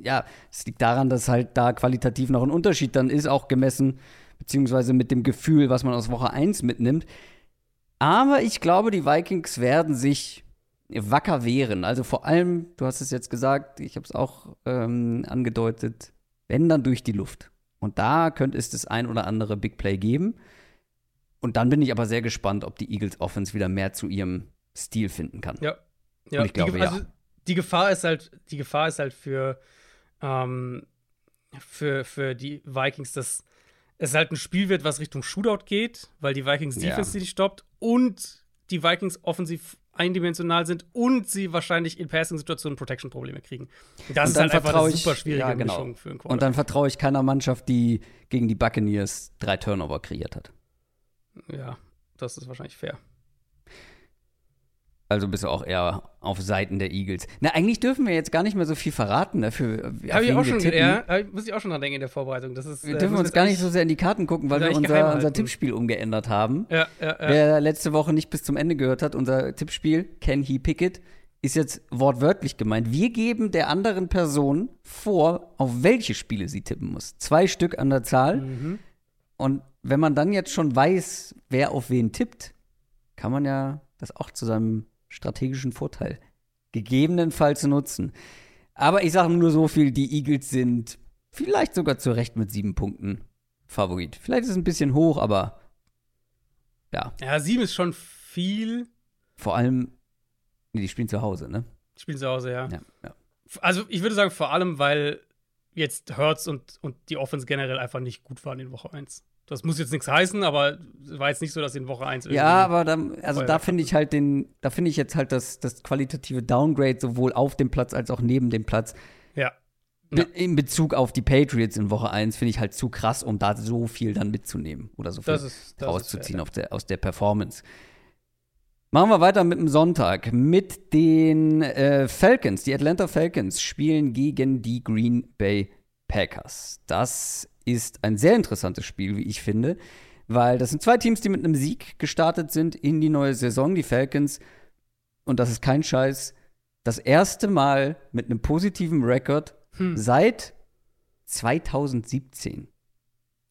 ja, es liegt daran, dass halt da qualitativ noch ein Unterschied dann ist, auch gemessen, beziehungsweise mit dem Gefühl, was man aus Woche 1 mitnimmt. Aber ich glaube, die Vikings werden sich wacker wehren. Also vor allem, du hast es jetzt gesagt, ich habe es auch ähm, angedeutet, wenn dann durch die Luft. Und da könnte es das ein oder andere Big Play geben. Und dann bin ich aber sehr gespannt, ob die Eagles Offense wieder mehr zu ihrem Stil finden kann. Ja. ja. Und ich glaube, die, also, ja. Die Gefahr ist halt, die Gefahr ist halt für, ähm, für, für die Vikings, dass es halt ein Spiel wird, was Richtung Shootout geht, weil die Vikings Defense ja. nicht stoppt und die Vikings offensiv eindimensional sind und sie wahrscheinlich in Passing-Situationen Protection-Probleme kriegen. Das ist halt einfach eine super schwierige ja, genau. Mischung für einen Quarterback. Und dann vertraue ich keiner Mannschaft, die gegen die Buccaneers drei Turnover kreiert hat. Ja, das ist wahrscheinlich fair. Also bist du auch eher auf Seiten der Eagles. Na, eigentlich dürfen wir jetzt gar nicht mehr so viel verraten dafür. Habe ich auch schon, ja, muss ich auch schon dran denken in der Vorbereitung. Das ist, wir äh, dürfen uns gar nicht so sehr in die Karten gucken, weil wir unser, unser Tippspiel umgeändert haben. Ja, ja, ja. Wer letzte Woche nicht bis zum Ende gehört hat, unser Tippspiel, Can He Pick It, ist jetzt wortwörtlich gemeint. Wir geben der anderen Person vor, auf welche Spiele sie tippen muss. Zwei Stück an der Zahl. Mhm. Und wenn man dann jetzt schon weiß, wer auf wen tippt, kann man ja das auch zu seinem strategischen Vorteil gegebenenfalls nutzen. Aber ich sage nur so viel, die Eagles sind vielleicht sogar zu Recht mit sieben Punkten Favorit. Vielleicht ist es ein bisschen hoch, aber ja. Ja, sieben ist schon viel. Vor allem, nee, die spielen zu Hause, ne? Die spielen zu Hause, ja. ja, ja. Also ich würde sagen, vor allem, weil jetzt Hurts und, und die Offense generell einfach nicht gut waren in Woche 1. Das muss jetzt nichts heißen, aber es war jetzt nicht so, dass in Woche 1 Ja, aber dann, also da finde ich halt den, da finde ich jetzt halt das, das qualitative Downgrade sowohl auf dem Platz als auch neben dem Platz. Ja. Be in Bezug auf die Patriots in Woche 1 finde ich halt zu krass, um da so viel dann mitzunehmen oder so viel das ist, das rauszuziehen fair, der, aus der Performance. Machen wir weiter mit dem Sonntag. Mit den äh, Falcons. Die Atlanta Falcons spielen gegen die Green Bay Packers. Das ist ein sehr interessantes Spiel, wie ich finde, weil das sind zwei Teams, die mit einem Sieg gestartet sind in die neue Saison. Die Falcons, und das ist kein Scheiß, das erste Mal mit einem positiven Rekord hm. seit 2017.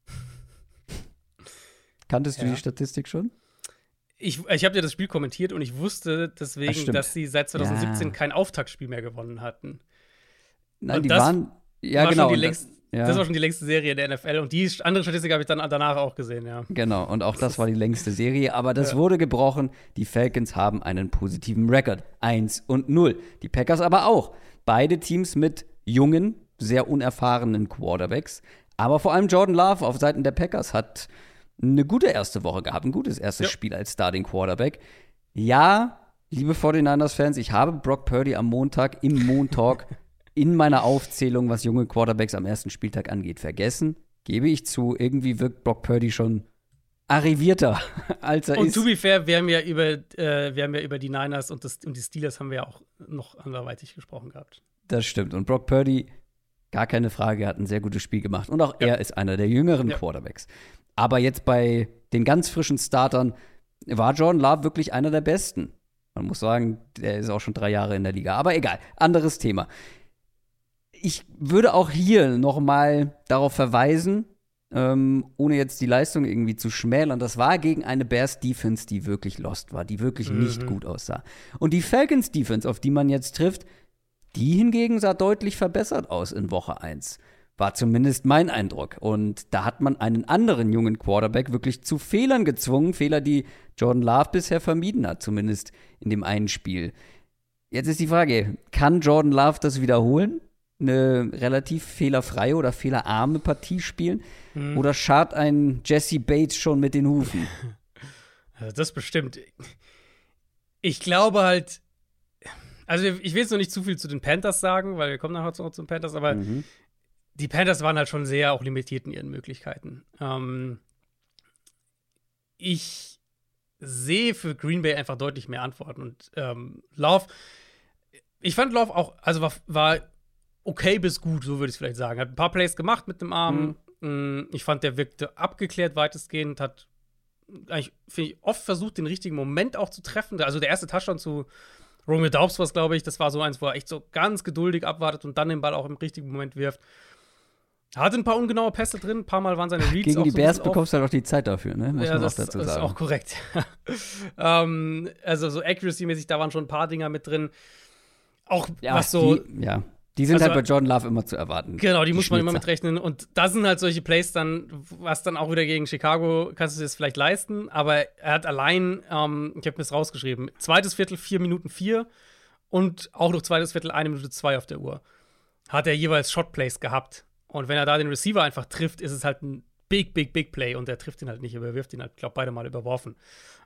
Kanntest ja. du die Statistik schon? Ich, ich habe dir das Spiel kommentiert und ich wusste deswegen, das dass sie seit 2017 ja. kein Auftaktspiel mehr gewonnen hatten. Nein, und die waren ja war genau. Schon die längst, ja. Das war schon die längste Serie der NFL und die andere Statistik habe ich dann danach auch gesehen, ja. Genau, und auch das war die längste Serie, aber das ja. wurde gebrochen. Die Falcons haben einen positiven Rekord. 1 und 0. Die Packers aber auch. Beide Teams mit jungen, sehr unerfahrenen Quarterbacks. Aber vor allem Jordan Love auf Seiten der Packers hat eine gute erste Woche gehabt, ein gutes erstes ja. Spiel als Starting Quarterback. Ja, liebe 49ers-Fans, ich habe Brock Purdy am Montag im Montalk in meiner Aufzählung, was junge Quarterbacks am ersten Spieltag angeht, vergessen. Gebe ich zu, irgendwie wirkt Brock Purdy schon arrivierter, als er und ist. Und to be fair, wir haben ja über, äh, wir haben ja über die Niners und, das, und die Steelers haben wir ja auch noch anderweitig gesprochen gehabt. Das stimmt. Und Brock Purdy, gar keine Frage, hat ein sehr gutes Spiel gemacht. Und auch ja. er ist einer der jüngeren ja. Quarterbacks. Aber jetzt bei den ganz frischen Startern war Jordan Love wirklich einer der besten. Man muss sagen, der ist auch schon drei Jahre in der Liga. Aber egal, anderes Thema. Ich würde auch hier noch mal darauf verweisen, ähm, ohne jetzt die Leistung irgendwie zu schmälern. Das war gegen eine Bears Defense, die wirklich lost war, die wirklich mhm. nicht gut aussah. Und die Falcons Defense, auf die man jetzt trifft, die hingegen sah deutlich verbessert aus in Woche 1. War zumindest mein Eindruck. Und da hat man einen anderen jungen Quarterback wirklich zu Fehlern gezwungen. Fehler, die Jordan Love bisher vermieden hat, zumindest in dem einen Spiel. Jetzt ist die Frage, kann Jordan Love das wiederholen? Eine relativ fehlerfreie oder fehlerarme Partie spielen? Mhm. Oder schart ein Jesse Bates schon mit den Hufen? Das bestimmt. Ich glaube halt, also ich will jetzt noch nicht zu viel zu den Panthers sagen, weil wir kommen nachher zu den Panthers, aber mhm. die Panthers waren halt schon sehr auch limitiert in ihren Möglichkeiten. Ähm, ich sehe für Green Bay einfach deutlich mehr Antworten und ähm, Love, ich fand Love auch, also war, war okay bis gut, so würde ich es vielleicht sagen. Hat ein paar Plays gemacht mit dem Arm. Mhm. Mm, ich fand, der wirkte abgeklärt weitestgehend, hat eigentlich, finde ich, oft versucht, den richtigen Moment auch zu treffen. Also der erste Touchdown zu Romeo Daubs was, glaube ich, das war so eins, wo er echt so ganz geduldig abwartet und dann den Ball auch im richtigen Moment wirft. Hatte ein paar ungenaue Pässe drin, ein paar Mal waren seine Reads Gegen die so Bears bekommst du halt auch die Zeit dafür, ne? Muss ja, man das, auch dazu sagen. Das ist auch korrekt. ähm, also so Accuracy-mäßig, da waren schon ein paar Dinger mit drin. Auch ja, was so. Die, ja. Die sind also, halt bei Jordan Love immer zu erwarten. Genau, die, die muss man immer mitrechnen. Und da sind halt solche Plays dann, was dann auch wieder gegen Chicago, kannst du dir das vielleicht leisten. Aber er hat allein, ähm, ich habe mir das rausgeschrieben, zweites Viertel, vier Minuten vier und auch noch zweites Viertel, eine Minute zwei auf der Uhr. Hat er jeweils Shot-Plays gehabt. Und wenn er da den Receiver einfach trifft, ist es halt ein big, big, big Play. Und er trifft ihn halt nicht, aber er wirft ihn halt, glaube beide Mal überworfen.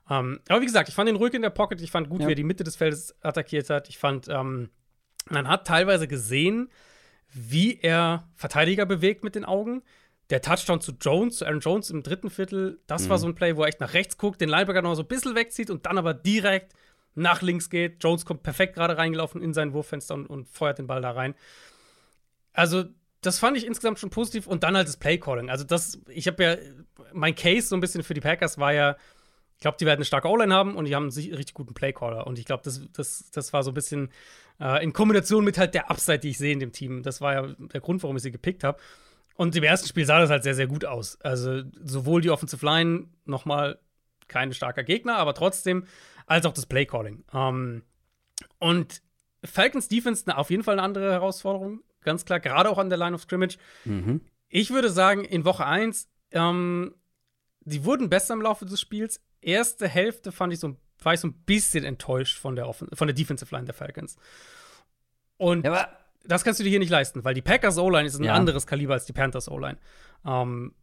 Ähm, aber wie gesagt, ich fand ihn ruhig in der Pocket. Ich fand gut, ja. wie er die Mitte des Feldes attackiert hat. Ich fand, ähm, man hat teilweise gesehen, wie er Verteidiger bewegt mit den Augen. Der Touchdown zu Jones, zu Aaron Jones im dritten Viertel, das mhm. war so ein Play, wo er echt nach rechts guckt, den Linebacker noch so ein bisschen wegzieht und dann aber direkt nach links geht. Jones kommt perfekt gerade reingelaufen in sein Wurffenster und, und feuert den Ball da rein. Also, das fand ich insgesamt schon positiv und dann halt das Playcalling. Also, das, ich habe ja, mein Case so ein bisschen für die Packers war ja, ich glaube, die werden eine starke O-Line haben und die haben einen richtig guten Playcaller. Und ich glaube, das, das, das war so ein bisschen äh, in Kombination mit halt der Upside, die ich sehe in dem Team. Das war ja der Grund, warum ich sie gepickt habe. Und im ersten Spiel sah das halt sehr, sehr gut aus. Also sowohl die Offensive Line nochmal kein starker Gegner, aber trotzdem, als auch das Playcalling. Ähm, und Falcons Defense na, auf jeden Fall eine andere Herausforderung, ganz klar, gerade auch an der Line of Scrimmage. Mhm. Ich würde sagen, in Woche 1, ähm, die wurden besser im Laufe des Spiels. Erste Hälfte fand ich so war ich so ein bisschen enttäuscht von der, Offen von der Defensive Line der Falcons. Und ja, das kannst du dir hier nicht leisten, weil die Packers O-Line ist ein ja. anderes Kaliber als die Panthers O-Line. Ähm,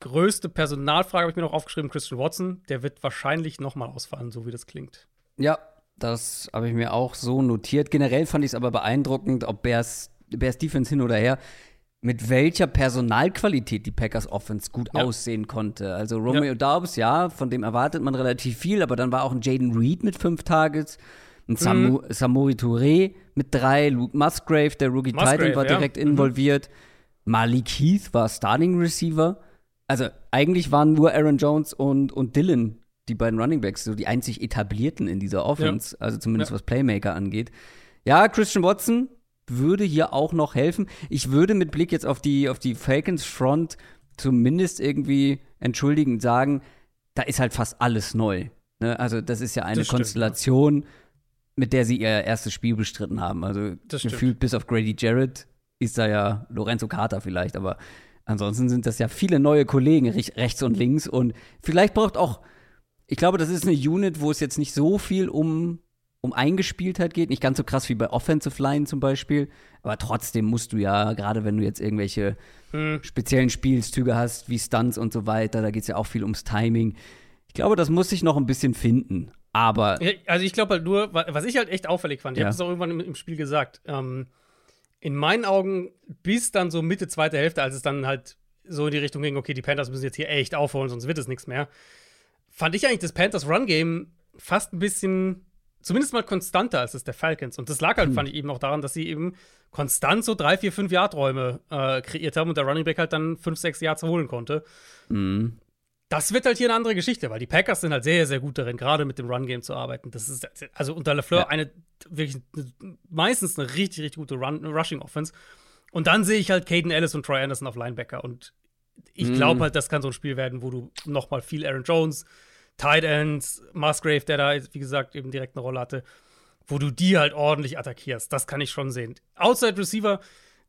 größte Personalfrage habe ich mir noch aufgeschrieben: Christian Watson. Der wird wahrscheinlich noch mal ausfallen, so wie das klingt. Ja, das habe ich mir auch so notiert. Generell fand ich es aber beeindruckend, ob Bears, Bears Defense hin oder her mit welcher Personalqualität die Packers Offense gut ja. aussehen konnte. Also Romeo ja. Daubs, ja, von dem erwartet man relativ viel, aber dann war auch ein Jaden Reed mit fünf Targets, ein Samu mhm. Samori Touré mit drei, Luke Musgrave, der Rookie Titan, war ja. direkt mhm. involviert. Malik Heath war Starting Receiver. Also eigentlich waren nur Aaron Jones und, und Dylan die beiden Running Backs so die einzig etablierten in dieser Offense, also zumindest was Playmaker angeht. Ja, Christian Watson, würde hier auch noch helfen. Ich würde mit Blick jetzt auf die, auf die Falcons Front zumindest irgendwie entschuldigend sagen, da ist halt fast alles neu. Ne? Also, das ist ja eine das Konstellation, stimmt, mit der sie ihr erstes Spiel bestritten haben. Also, das gefühlt stimmt. bis auf Grady Jarrett ist da ja Lorenzo Carter vielleicht, aber ansonsten sind das ja viele neue Kollegen rechts und links und vielleicht braucht auch, ich glaube, das ist eine Unit, wo es jetzt nicht so viel um um Eingespieltheit geht. Nicht ganz so krass wie bei Offensive Line zum Beispiel. Aber trotzdem musst du ja, gerade wenn du jetzt irgendwelche hm. speziellen Spielzüge hast, wie Stunts und so weiter, da geht es ja auch viel ums Timing. Ich glaube, das muss sich noch ein bisschen finden. Aber. Also ich glaube halt nur, was ich halt echt auffällig fand, ich ja. habe es auch irgendwann im, im Spiel gesagt, ähm, in meinen Augen bis dann so Mitte zweite Hälfte, als es dann halt so in die Richtung ging, okay, die Panthers müssen jetzt hier echt aufholen, sonst wird es nichts mehr, fand ich eigentlich das Panthers Run-Game fast ein bisschen, zumindest mal konstanter als das der Falcons. Und das lag halt, hm. fand ich eben auch daran, dass sie eben konstant so drei, vier, fünf Yard-Räume äh, kreiert haben und der Running Back halt dann fünf, sechs Yards holen konnte. Mhm. Das wird halt hier eine andere Geschichte, weil die Packers sind halt sehr, sehr gut darin, gerade mit dem Run-Game zu arbeiten. Das ist also unter LaFleur ja. eine wirklich meistens eine richtig, richtig gute Rushing-Offense. Und dann sehe ich halt Caden Ellis und Troy Anderson auf Linebacker. Und ich mhm. glaube halt, das kann so ein Spiel werden, wo du noch mal viel Aaron Jones, Tight Ends, Musgrave, der da, wie gesagt, eben direkt eine Rolle hatte, wo du die halt ordentlich attackierst. Das kann ich schon sehen. Outside Receiver,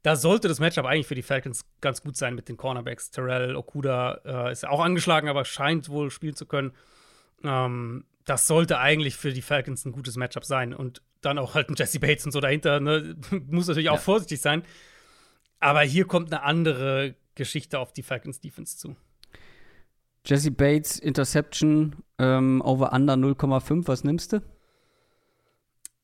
da sollte das Matchup eigentlich für die Falcons ganz gut sein mit den Cornerbacks. Terrell, Okuda äh, ist ja auch angeschlagen, aber scheint wohl spielen zu können. Ähm, das sollte eigentlich für die Falcons ein gutes Matchup sein. Und dann auch halt ein Jesse Bates und so dahinter. Ne? Muss natürlich auch ja. vorsichtig sein. Aber hier kommt eine andere Geschichte auf die Falcons Defense zu. Jesse Bates, Interception, ähm, over under 0,5, was nimmst du?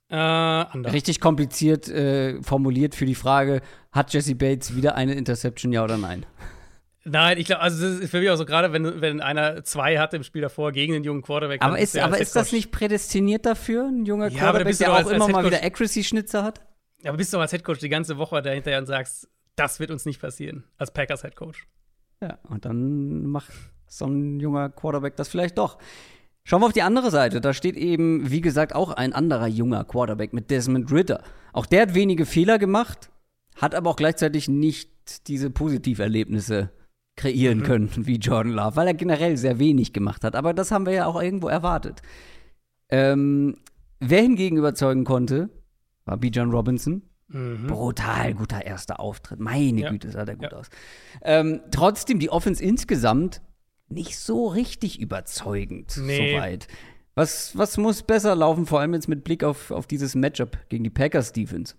Äh, Richtig kompliziert äh, formuliert für die Frage, hat Jesse Bates wieder eine Interception, ja oder nein? Nein, ich glaube, also das ist für mich auch so, gerade wenn, wenn einer zwei hatte im Spiel davor gegen den jungen Quarterback. Aber ist, aber ist das nicht prädestiniert dafür, ein junger ja, Quarterback, der auch als, immer als mal wieder Accuracy-Schnitzer hat? Aber bist du auch als Headcoach die ganze Woche dahinter und sagst, das wird uns nicht passieren, als Packers Headcoach. Ja, und dann macht so ein junger Quarterback das vielleicht doch. Schauen wir auf die andere Seite. Da steht eben, wie gesagt, auch ein anderer junger Quarterback mit Desmond Ritter. Auch der hat wenige Fehler gemacht, hat aber auch gleichzeitig nicht diese Positiverlebnisse kreieren mhm. können wie Jordan Love, weil er generell sehr wenig gemacht hat. Aber das haben wir ja auch irgendwo erwartet. Ähm, wer hingegen überzeugen konnte, war Bijan Robinson. Mhm. Brutal guter erster Auftritt. Meine ja. Güte, sah der gut ja. aus. Ähm, trotzdem, die Offense insgesamt nicht so richtig überzeugend nee. soweit. Was, was muss besser laufen, vor allem jetzt mit Blick auf, auf dieses Matchup gegen die Packers Defense?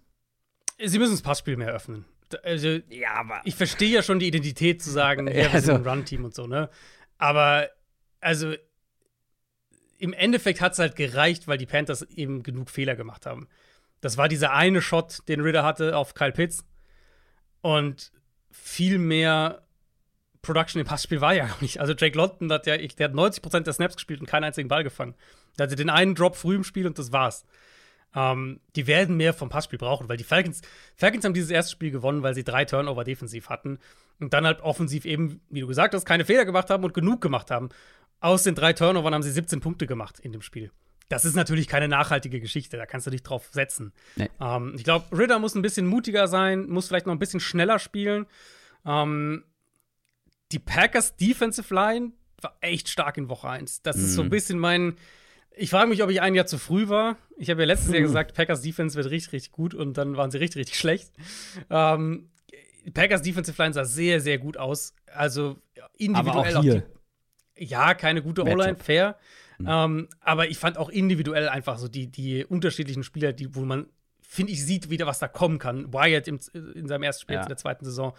Sie müssen das Passspiel mehr öffnen. Also, ja, aber ich verstehe ja schon die Identität zu sagen, ja, wir also, sind ein Run-Team und so, ne? Aber, also, im Endeffekt hat es halt gereicht, weil die Panthers eben genug Fehler gemacht haben. Das war dieser eine Shot, den Ritter hatte auf Kyle Pitts. Und viel mehr Production im Passspiel war ja gar nicht. Also Jake London hat ja, der hat 90% der Snaps gespielt und keinen einzigen Ball gefangen. Der hatte den einen Drop früh im Spiel und das war's. Ähm, die werden mehr vom Passspiel brauchen, weil die Falcons, Falcons haben dieses erste Spiel gewonnen, weil sie drei Turnover defensiv hatten und dann halt offensiv eben, wie du gesagt hast, keine Fehler gemacht haben und genug gemacht haben. Aus den drei Turnovern haben sie 17 Punkte gemacht in dem Spiel. Das ist natürlich keine nachhaltige Geschichte, da kannst du dich drauf setzen. Nee. Ähm, ich glaube, Ritter muss ein bisschen mutiger sein, muss vielleicht noch ein bisschen schneller spielen. Ähm, die Packers Defensive Line war echt stark in Woche 1. Das mhm. ist so ein mhm. bisschen mein. Ich frage mich, ob ich ein Jahr zu früh war. Ich habe ja letztes Jahr gesagt, Packers Defense wird richtig, richtig gut und dann waren sie richtig, richtig schlecht. Ähm, Packers Defensive Line sah sehr, sehr gut aus. Also individuell aber auch, hier. Die, ja, keine gute O-Line, fair. Mhm. Ähm, aber ich fand auch individuell einfach so die, die unterschiedlichen Spieler, die, wo man, finde ich, sieht wieder, was da kommen kann. Wyatt im, in seinem ersten Spiel ja. in der zweiten Saison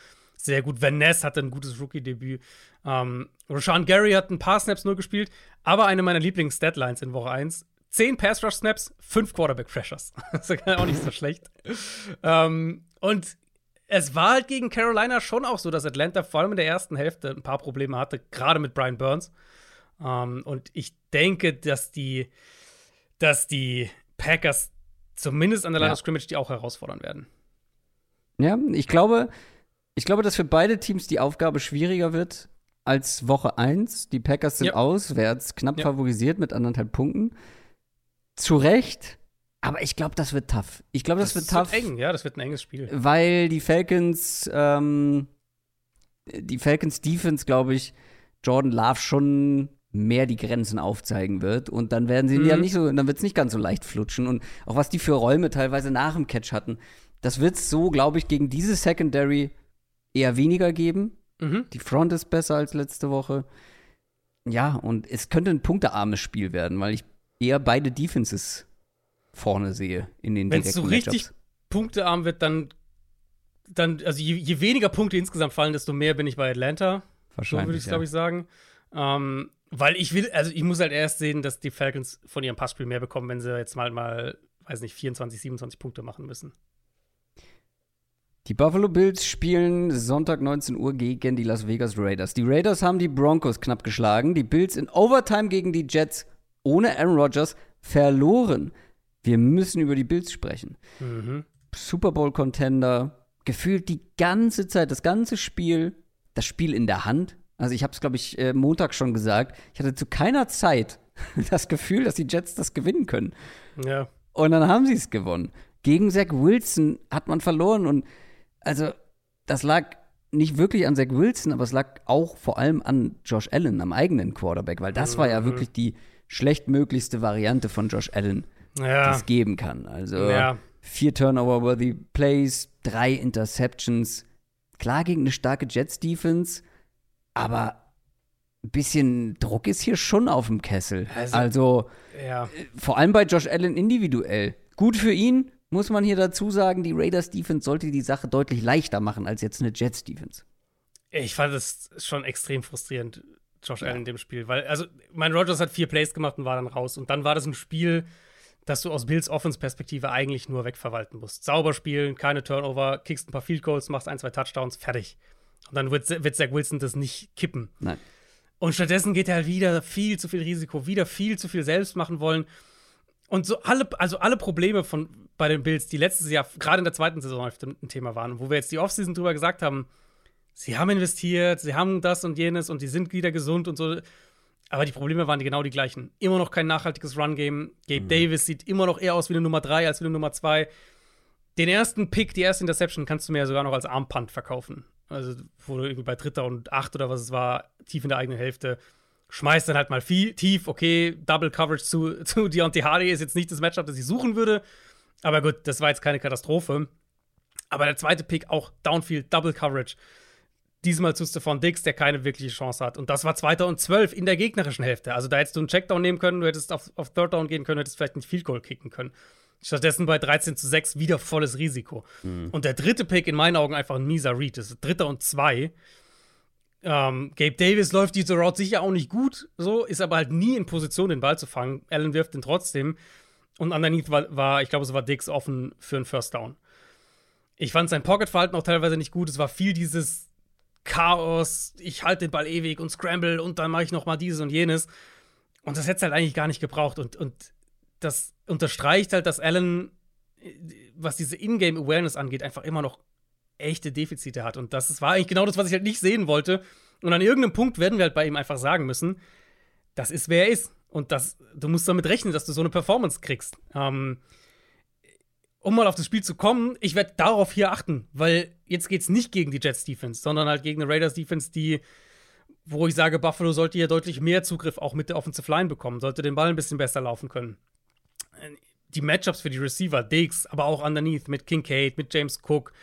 sehr gut. Van Ness hatte ein gutes Rookie-Debüt. Ähm, Rashawn Gary hat ein paar Snaps nur gespielt, aber eine meiner Lieblings-Deadlines in Woche 1. Zehn Pass-Rush-Snaps, fünf Quarterback-Pressures. das ist auch nicht so schlecht. Ähm, und es war halt gegen Carolina schon auch so, dass Atlanta vor allem in der ersten Hälfte ein paar Probleme hatte, gerade mit Brian Burns. Ähm, und ich denke, dass die, dass die Packers zumindest an der Line of Scrimmage die auch herausfordern werden. Ja, ich glaube, ich glaube, dass für beide Teams die Aufgabe schwieriger wird als Woche 1. Die Packers sind ja. auswärts knapp ja. favorisiert mit anderthalb Punkten. Zu Recht. Aber ich glaube, das wird tough. Ich glaube, das, das, wird tough. Wird eng, ja, das wird ein enges Spiel. Weil die Falcons, ähm, die Falcons Defense, glaube ich, Jordan Love schon mehr die Grenzen aufzeigen wird. Und dann werden sie mhm. ja nicht so, dann wird es nicht ganz so leicht flutschen. Und auch was die für Räume teilweise nach dem Catch hatten, das wird es so, glaube ich, gegen diese Secondary eher weniger geben. Mhm. Die Front ist besser als letzte Woche. Ja, und es könnte ein punktearmes Spiel werden, weil ich eher beide Defenses vorne sehe in den Wenn es so richtig punktearm wird, dann, dann also je, je, weniger Punkte insgesamt fallen, desto mehr bin ich bei Atlanta. Wahrscheinlich. So würde ich, glaube ich, sagen. Ähm, weil ich will, also ich muss halt erst sehen, dass die Falcons von ihrem Passspiel mehr bekommen, wenn sie jetzt mal, mal weiß nicht, 24, 27 Punkte machen müssen. Die Buffalo Bills spielen Sonntag 19 Uhr gegen die Las Vegas Raiders. Die Raiders haben die Broncos knapp geschlagen, die Bills in Overtime gegen die Jets ohne Aaron Rodgers verloren. Wir müssen über die Bills sprechen. Mhm. Super Bowl Contender, gefühlt die ganze Zeit, das ganze Spiel, das Spiel in der Hand. Also ich habe es, glaube ich, äh, Montag schon gesagt. Ich hatte zu keiner Zeit das Gefühl, dass die Jets das gewinnen können. Ja. Und dann haben sie es gewonnen. Gegen Zach Wilson hat man verloren und also das lag nicht wirklich an Zach Wilson, aber es lag auch vor allem an Josh Allen, am eigenen Quarterback, weil das war ja Mhm. wirklich die schlechtmöglichste Variante von Josh Allen, die Ja. es geben kann. Also Ja. vier Turnover-worthy Plays, drei Interceptions. Klar gegen eine starke Jets-Defense, aber ein bisschen Druck ist hier schon auf dem Kessel. Also- also Ja. vor allem bei Josh Allen individuell. Gut für ihn, muss man hier dazu sagen, die Raiders Defense sollte die Sache deutlich leichter machen als jetzt eine Jets Defense. Ich fand es schon extrem frustrierend, Josh Allen in dem Spiel, weil, also, mein Rogers hat vier Plays gemacht und war dann raus. Und dann war das ein Spiel, das du aus Bills Offense-Perspektive eigentlich nur wegverwalten musst. Sauber spielen, keine Turnover, kickst ein paar Field Goals, machst ein, zwei Touchdowns, fertig. Und dann wird, wird Zach Wilson das nicht kippen. Nein. Und stattdessen geht er halt wieder viel zu viel Risiko, wieder viel zu viel selbst machen wollen. Und so alle, also alle Probleme von bei den Bills, die letztes Jahr, gerade in der zweiten Saisonhälfte ein Thema waren, wo wir jetzt die Offseason drüber gesagt haben, sie haben investiert, sie haben das und jenes und die sind wieder gesund und so. Aber die Probleme waren genau die gleichen. Immer noch kein nachhaltiges Run-Game. Gabe Davis sieht immer noch eher aus wie eine Nummer 3 als wie eine Nummer 2. Den ersten Pick, die erste Interception, kannst du mir ja sogar noch als Armpunt verkaufen. Also, wo du irgendwie bei Dritter und Acht oder was es war, tief in der eigenen Hälfte, schmeißt dann halt mal viel, tief, okay, Double Coverage zu, zu Deontay Hardy ist jetzt nicht das Matchup, das ich suchen würde. Aber gut, das war jetzt keine Katastrophe. Aber der zweite Pick auch Downfield, Double Coverage. Diesmal zu Stephon Diggs, der keine wirkliche Chance hat. Und das war Zweiter und Zwölf in der gegnerischen Hälfte. Also da hättest du einen Checkdown nehmen können, du hättest auf, auf Third Down gehen können, hättest vielleicht einen Field Goal kicken können. Stattdessen bei 13 zu 6 wieder volles Risiko. Und der dritte Pick in meinen Augen einfach ein mieser Read. Das ist Dritter und Zwei. Ähm, Gabe Davis läuft diese Route sicher auch nicht gut, so, ist aber halt nie in Position, den Ball zu fangen. Allen wirft ihn trotzdem. Und underneath war, war ich glaube, es war Diggs offen für einen First Down. Ich fand sein Pocket-Verhalten auch teilweise nicht gut. Es war viel dieses Chaos, ich halte den Ball ewig und scramble und dann mache ich noch mal dieses und jenes. Und das hätte es halt eigentlich gar nicht gebraucht. Und, und das unterstreicht halt, dass Allen, äh, was diese Ingame-Awareness angeht, einfach immer noch echte Defizite hat. Und das war eigentlich genau das, was ich halt nicht sehen wollte. Und an irgendeinem Punkt werden wir halt bei ihm einfach sagen müssen, das ist, wer er ist. Und das, du musst damit rechnen, dass du so eine Performance kriegst. Ähm, um mal auf das Spiel zu kommen, ich werde darauf hier achten, weil jetzt geht es nicht gegen die Jets Defense, sondern halt gegen eine Raiders Defense, die, wo ich sage, Buffalo sollte hier deutlich mehr Zugriff auch mit der Offensive Line bekommen, sollte den Ball ein bisschen besser laufen können. Die Matchups für die Receiver, Diggs, aber auch underneath mit Kincaid, mit James Cook,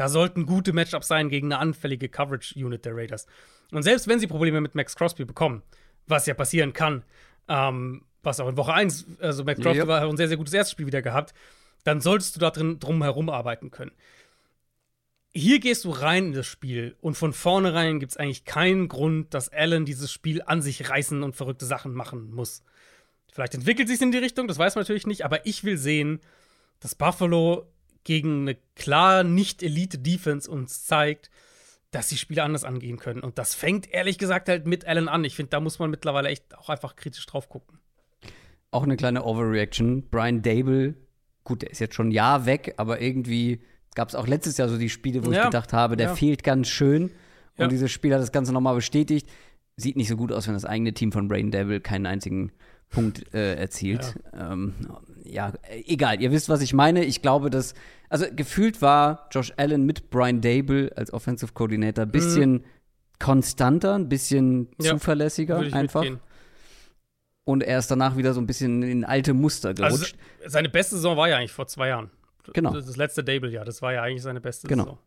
da sollten gute Matchups sein gegen eine anfällige Coverage-Unit der Raiders. Und selbst wenn sie Probleme mit Max Crosby bekommen, was ja passieren kann, ähm, was auch in Woche 1, also Max Crosby Ja. war ein sehr, sehr gutes erstes Spiel wieder gehabt, dann solltest du da drin drum herum arbeiten können. Hier gehst du rein in das Spiel und von vornherein gibt es eigentlich keinen Grund, dass Allen dieses Spiel an sich reißen und verrückte Sachen machen muss. Vielleicht entwickelt sich in die Richtung, das weiß man natürlich nicht, aber ich will sehen, dass Buffalo gegen eine klar nicht Elite-Defense uns zeigt, dass die Spiele anders angehen können. Und das fängt ehrlich gesagt halt mit Allen an. Ich finde, da muss man mittlerweile echt auch einfach kritisch drauf gucken. Auch eine kleine Overreaction. Brian Dable, gut, der ist jetzt schon ein Jahr weg, aber irgendwie gab es auch letztes Jahr so die Spiele, wo Ja, ich gedacht habe, der ja. fehlt ganz schön. Und Ja. dieses Spiel hat das Ganze nochmal bestätigt. Sieht nicht so gut aus, wenn das eigene Team von Brian Dable keinen einzigen Punkt äh, erzielt. Ja. Ähm, ja, egal, ihr wisst, was ich meine. Ich glaube, dass, also gefühlt war Josh Allen mit Brian Dable als Offensive Coordinator ein bisschen konstanter, ein bisschen Mhm. Ja, zuverlässiger einfach. mitgehen. Und er ist danach wieder so ein bisschen in alte Muster gerutscht. Also, seine beste Saison war ja eigentlich vor zwei Jahren. Genau. Das, das letzte Dable-Jahr, das war ja eigentlich seine beste Genau. Saison.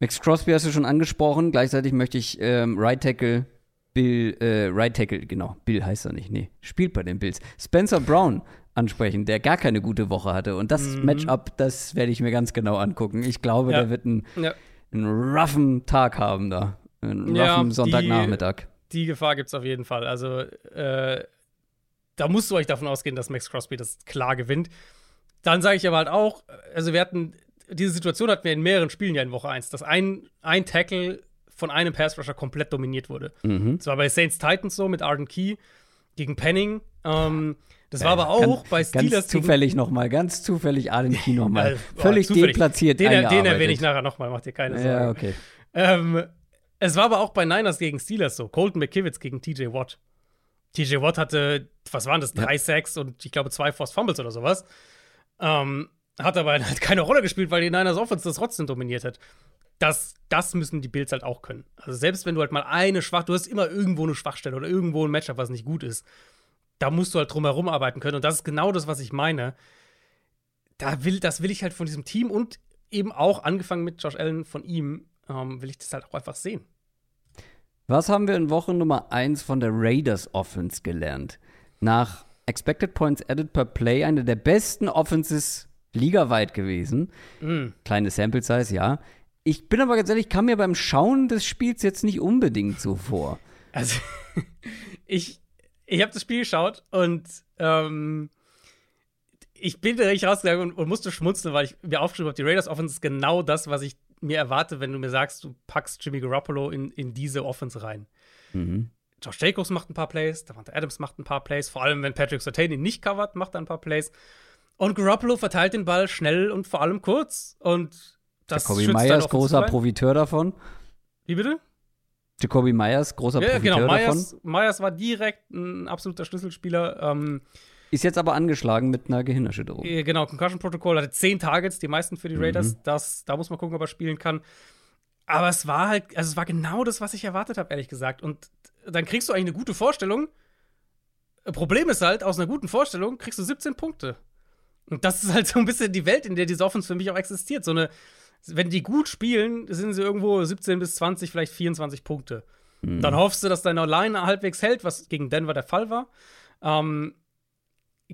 Max Crosby hast du schon angesprochen. Gleichzeitig möchte ich ähm, Right Tackle Bill, äh, Right Tackle, genau, Bill heißt er nicht, nee, spielt bei den Bills. Spencer Brown ansprechen, der gar keine gute Woche hatte. Und das Mhm. Matchup, das werde ich mir ganz genau angucken. Ich glaube, Ja. der wird einen, Ja, einen roughen Tag haben da. Einen Ja, roughen die- Sonntagnachmittag. die Gefahr gibt es auf jeden Fall. Also, äh, da musst du euch davon ausgehen, dass Max Crosby das klar gewinnt. Dann sage ich aber halt auch, also wir hatten diese Situation hatten wir in mehreren Spielen ja in Woche 1, dass ein, ein Tackle von einem Pass-Rusher komplett dominiert wurde. Mhm. Das war bei Saints Titans so mit Arden Key gegen Penning. Ähm, das war aber auch ganz, bei Steelers Ganz zufällig nochmal, ganz zufällig Arden Key nochmal. Völlig zufällig. deplatziert Den, den erwähne ich nachher nochmal, macht dir keine Sorgen. Ja, okay. Ähm, es war aber auch bei Niners gegen Steelers so. Colton McKivitz gegen TJ Watt. TJ Watt hatte, was waren das, drei Sacks und ich glaube zwei Forced Fumbles oder sowas. Ähm, hat aber halt keine Rolle gespielt, weil die Niners Offense das trotzdem dominiert hat. Das, das müssen die Bills halt auch können. Also selbst wenn du halt mal eine Schwach, du hast immer irgendwo eine Schwachstelle oder irgendwo ein Matchup, was nicht gut ist. Da musst du halt drumherum arbeiten können. Und das ist genau das, was ich meine. Da will, das will ich halt von diesem Team und eben auch angefangen mit Josh Allen von ihm, ähm, will ich das halt auch einfach sehen. Was haben wir in Woche Nummer 1 von der Raiders Offense gelernt? Nach Expected Points Added per Play eine der besten Offenses ligaweit gewesen. Mm. Kleine Sample Size, ja. Ich bin aber ganz ehrlich, kam mir beim Schauen des Spiels jetzt nicht unbedingt so vor. Also, ich, ich habe das Spiel geschaut und ähm, ich bin direkt rausgegangen und, und musste schmunzeln, weil ich mir aufgeschrieben habe, die Raiders Offense ist genau das, was ich mir erwarte, wenn du mir sagst, du packst Jimmy Garoppolo in, in diese Offense rein. Mhm. Josh Jacobs macht ein paar Plays, Davante Adams macht ein paar Plays, vor allem wenn Patrick Surtain ihn nicht covert, macht er ein paar Plays. Und Garoppolo verteilt den Ball schnell und vor allem kurz. Und das Jacoby schützt Myers, Offensive großer. Profiteur davon. Wie bitte? Jacoby Myers, großer Ja, Profiteur genau. davon. Myers, Myers war direkt ein absoluter Schlüsselspieler. Ähm, Ist jetzt aber angeschlagen mit einer Gehirnerschütterung. äh, genau, Concussion Protocol hatte zehn Targets, die meisten für die Raiders. Das, da muss man gucken, ob er spielen kann. Aber es war halt, also es war genau das, was ich erwartet habe, ehrlich gesagt. Und dann kriegst du eigentlich eine gute Vorstellung. Problem ist halt, aus einer guten Vorstellung kriegst du 17 Punkte. Und das ist halt so ein bisschen die Welt, in der diese Offense für mich auch existiert. So eine, wenn die gut spielen, sind sie irgendwo 17 bis 20, vielleicht 24 Punkte. Dann hoffst du, dass deine Line halbwegs hält, was gegen Denver der Fall war. Ähm,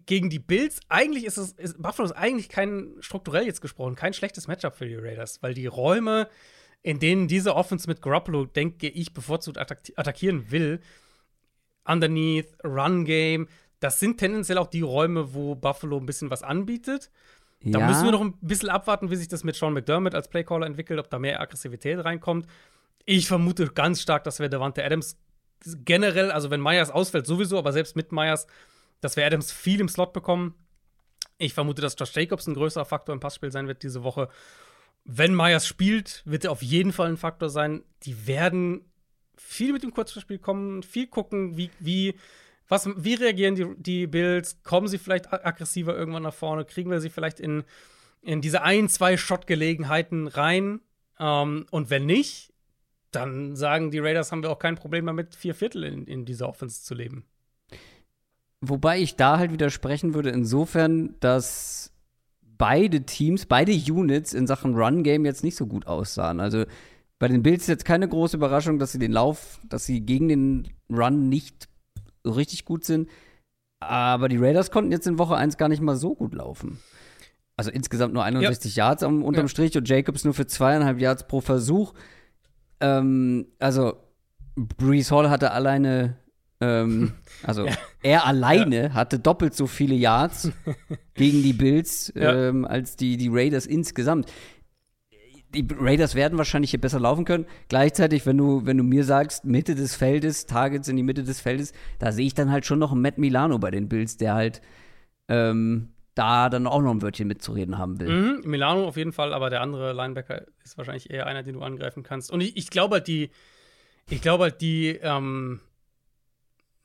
gegen die Bills, eigentlich ist es, ist, Buffalo ist eigentlich kein, strukturell jetzt gesprochen, kein schlechtes Matchup für die Raiders, weil die Räume, in denen diese Offense mit Garoppolo, denke ich, bevorzugt attack attackieren will, underneath, Run Game, das sind tendenziell auch die Räume, wo Buffalo ein bisschen was anbietet. Da ja, müssen wir noch ein bisschen abwarten, wie sich das mit Sean McDermott als Playcaller entwickelt, ob da mehr Aggressivität reinkommt. Ich vermute ganz stark, dass wir Davante Adams generell, also wenn Myers ausfällt, sowieso, aber selbst mit Myers, dass wir Adams viel im Slot bekommen. Ich vermute, dass Josh Jacobs ein größerer Faktor im Passspiel sein wird diese Woche. Wenn Myers spielt, wird er auf jeden Fall ein Faktor sein. Die werden viel mit dem Kurzspiel kommen, viel gucken, wie, wie, was, wie reagieren die, die Bills? Kommen sie vielleicht aggressiver irgendwann nach vorne? Kriegen wir sie vielleicht in, in diese ein, zwei Shot-Gelegenheiten rein? Ähm, und wenn nicht, dann sagen die Raiders, haben wir auch kein Problem damit, vier Viertel in, in dieser Offense zu leben. Wobei ich da halt widersprechen würde, insofern, dass beide Teams, beide Units in Sachen Run-Game jetzt nicht so gut aussahen. Also bei den Bills ist jetzt keine große Überraschung, dass sie den Lauf, dass sie gegen den Run nicht richtig gut sind. Aber die Raiders konnten jetzt in Woche 1 gar nicht mal so gut laufen. Also insgesamt nur 61 Yards am, unterm Ja. Strich und Jacobs nur für zweieinhalb Yards pro Versuch. Ähm, also Brees Hall hatte alleine, ähm, also er alleine hatte doppelt so viele Yards gegen die Bills Ja. ähm, als die, die Raiders insgesamt. Die Raiders werden wahrscheinlich hier besser laufen können. Gleichzeitig, wenn du, wenn du mir sagst, Mitte des Feldes, Targets in die Mitte des Feldes, da sehe ich dann halt schon noch einen Matt Milano bei den Bills, der halt ähm, da dann auch noch ein Wörtchen mitzureden haben will. Mhm, Milano auf jeden Fall, aber der andere Linebacker ist wahrscheinlich eher einer, den du angreifen kannst. Und ich, ich glaube halt, die, ich glaube halt, die ähm,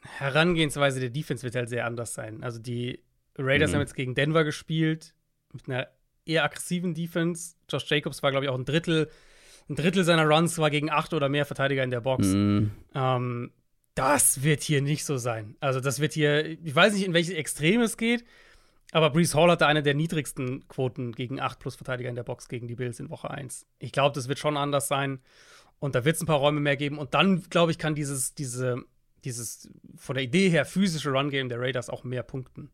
Herangehensweise der Defense wird halt sehr anders sein. Also die Raiders Mhm. haben jetzt gegen Denver gespielt mit einer eher aggressiven Defense. Josh Jacobs war, glaube ich, auch ein Drittel, ein Drittel seiner Runs war gegen acht oder mehr Verteidiger in der Box. Mhm. Ähm, das wird hier nicht so sein. Also, das wird hier, ich weiß nicht, in welche Extreme es geht, aber Brees Hall hatte eine der niedrigsten Quoten gegen 8 plus Verteidiger in der Box gegen die Bills in Woche 1. Ich glaube, das wird schon anders sein. Und da wird es ein paar Räume mehr geben. Und dann, glaube ich, kann dieses, diese, dieses von der Idee her physische Run-Game der Raiders auch mehr punkten.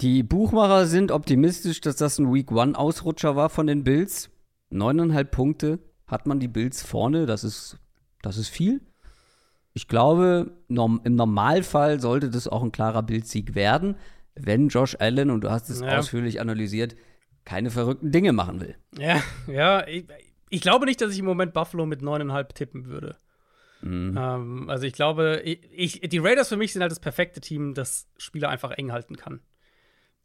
Die Buchmacher sind optimistisch, dass das ein Week One Ausrutscher war von den Bills. Neuneinhalb Punkte hat man die Bills vorne. Das ist, das ist viel. Ich glaube, im Normalfall sollte das auch ein klarer Bildsieg werden, wenn Josh Allen, und du hast es Ja. ausführlich analysiert, keine verrückten Dinge machen will. Ja, ja, ich, ich glaube nicht, dass ich im Moment Buffalo mit neuneinhalb tippen würde. Mhm. Ähm, also ich glaube, ich, die Raiders für mich sind halt das perfekte Team, das Spieler einfach eng halten kann.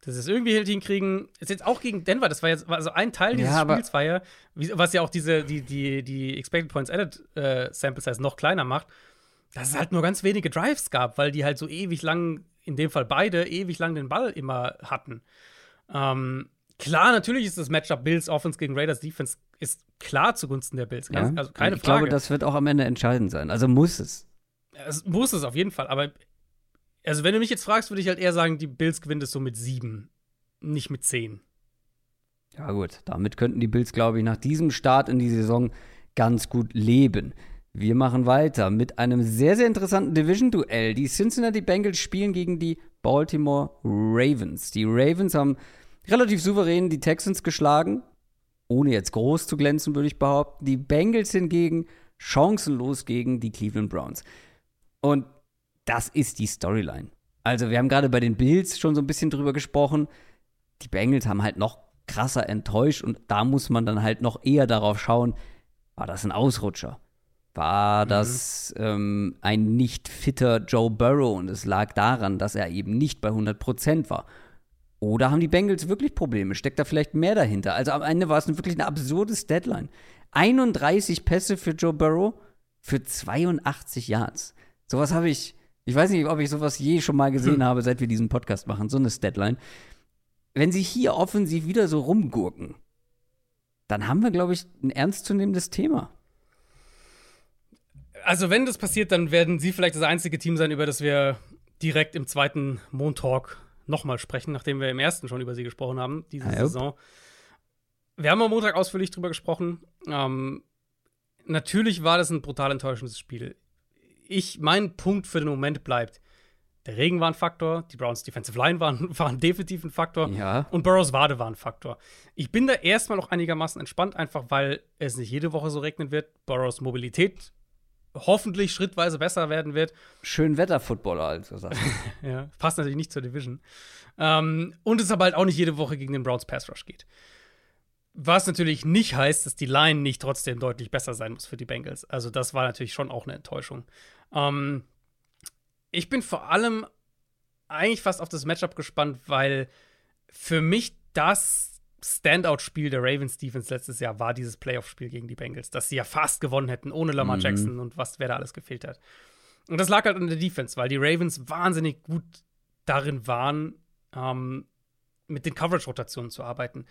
Das ist irgendwie hinkriegen. Ist jetzt auch gegen Denver, das war jetzt also ein Teil dieses ja, Spiels war ja, was ja auch diese die die die Expected Points Added äh, Sample Size noch kleiner macht, dass es halt nur ganz wenige Drives gab, weil die halt so ewig lang in dem Fall beide ewig lang den Ball immer hatten. Ähm, klar, natürlich ist das Matchup Bills Offense gegen Raiders Defense ist klar zugunsten der Bills. Ja. Also keine ich Frage. Ich glaube, das wird auch am Ende entscheidend sein. Also muss es. Es muss es auf jeden Fall. Aber also, wenn du mich jetzt fragst, würde ich halt eher sagen, die Bills gewinnen das so mit sieben, nicht mit zehn. Ja, gut. Damit könnten die Bills, glaube ich, nach diesem Start in die Saison ganz gut leben. Wir machen weiter mit einem sehr, sehr interessanten Division-Duell. Die Cincinnati Bengals spielen gegen die Baltimore Ravens. Die Ravens haben relativ souverän die Texans geschlagen, ohne jetzt groß zu glänzen, würde ich behaupten. Die Bengals hingegen chancenlos gegen die Cleveland Browns. Und das ist die Storyline. Also, wir haben gerade bei den Bills schon so ein bisschen drüber gesprochen. Die Bengals haben halt noch krasser enttäuscht und da muss man dann halt noch eher darauf schauen, war das ein Ausrutscher? War mhm. das ähm, ein nicht fitter Joe Burrow und es lag daran, dass er eben nicht bei 100% war? Oder haben die Bengals wirklich Probleme? Steckt da vielleicht mehr dahinter? Also am Ende war es wirklich ein absurdes Deadline. 31 Pässe für Joe Burrow für 82 Yards. Sowas habe ich, ich weiß nicht, ob ich sowas je schon mal gesehen hm. habe, seit wir diesen Podcast machen, so eine Deadline. Wenn sie hier offensiv wieder so rumgurken, dann haben wir, glaube ich, ein ernstzunehmendes Thema. Also, wenn das passiert, dann werden sie vielleicht das einzige Team sein, über das wir direkt im zweiten Montalk nochmal sprechen, nachdem wir im ersten schon über sie gesprochen haben, diese ja, Saison. Wir haben am Montag ausführlich drüber gesprochen. Ähm, natürlich war das ein brutal enttäuschendes Spiel. Ich, mein Punkt für den Moment bleibt, der Regen war ein Faktor, die Browns Defensive Line waren, waren definitiv ein Faktor ja. und Burrows Wade war ein Faktor. Ich bin da erstmal noch einigermaßen entspannt, einfach weil es nicht jede Woche so regnen wird. Burrows Mobilität hoffentlich schrittweise besser werden wird. Schön Wetter-Footballer, also sagen. ja, passt natürlich nicht zur Division. Ähm, und es aber halt auch nicht jede Woche gegen den Browns Pass Rush geht. Was natürlich nicht heißt, dass die Line nicht trotzdem deutlich besser sein muss für die Bengals. Also, das war natürlich schon auch eine Enttäuschung. Ähm, ich bin vor allem eigentlich fast auf das Matchup gespannt, weil für mich das Standout-Spiel der Ravens Defense letztes Jahr war dieses Playoff-Spiel gegen die Bengals, dass sie ja fast gewonnen hätten, ohne Lamar mhm. Jackson und was, wer da alles gefehlt hat. Und das lag halt an der Defense, weil die Ravens wahnsinnig gut darin waren, ähm, mit den Coverage-Rotationen zu arbeiten.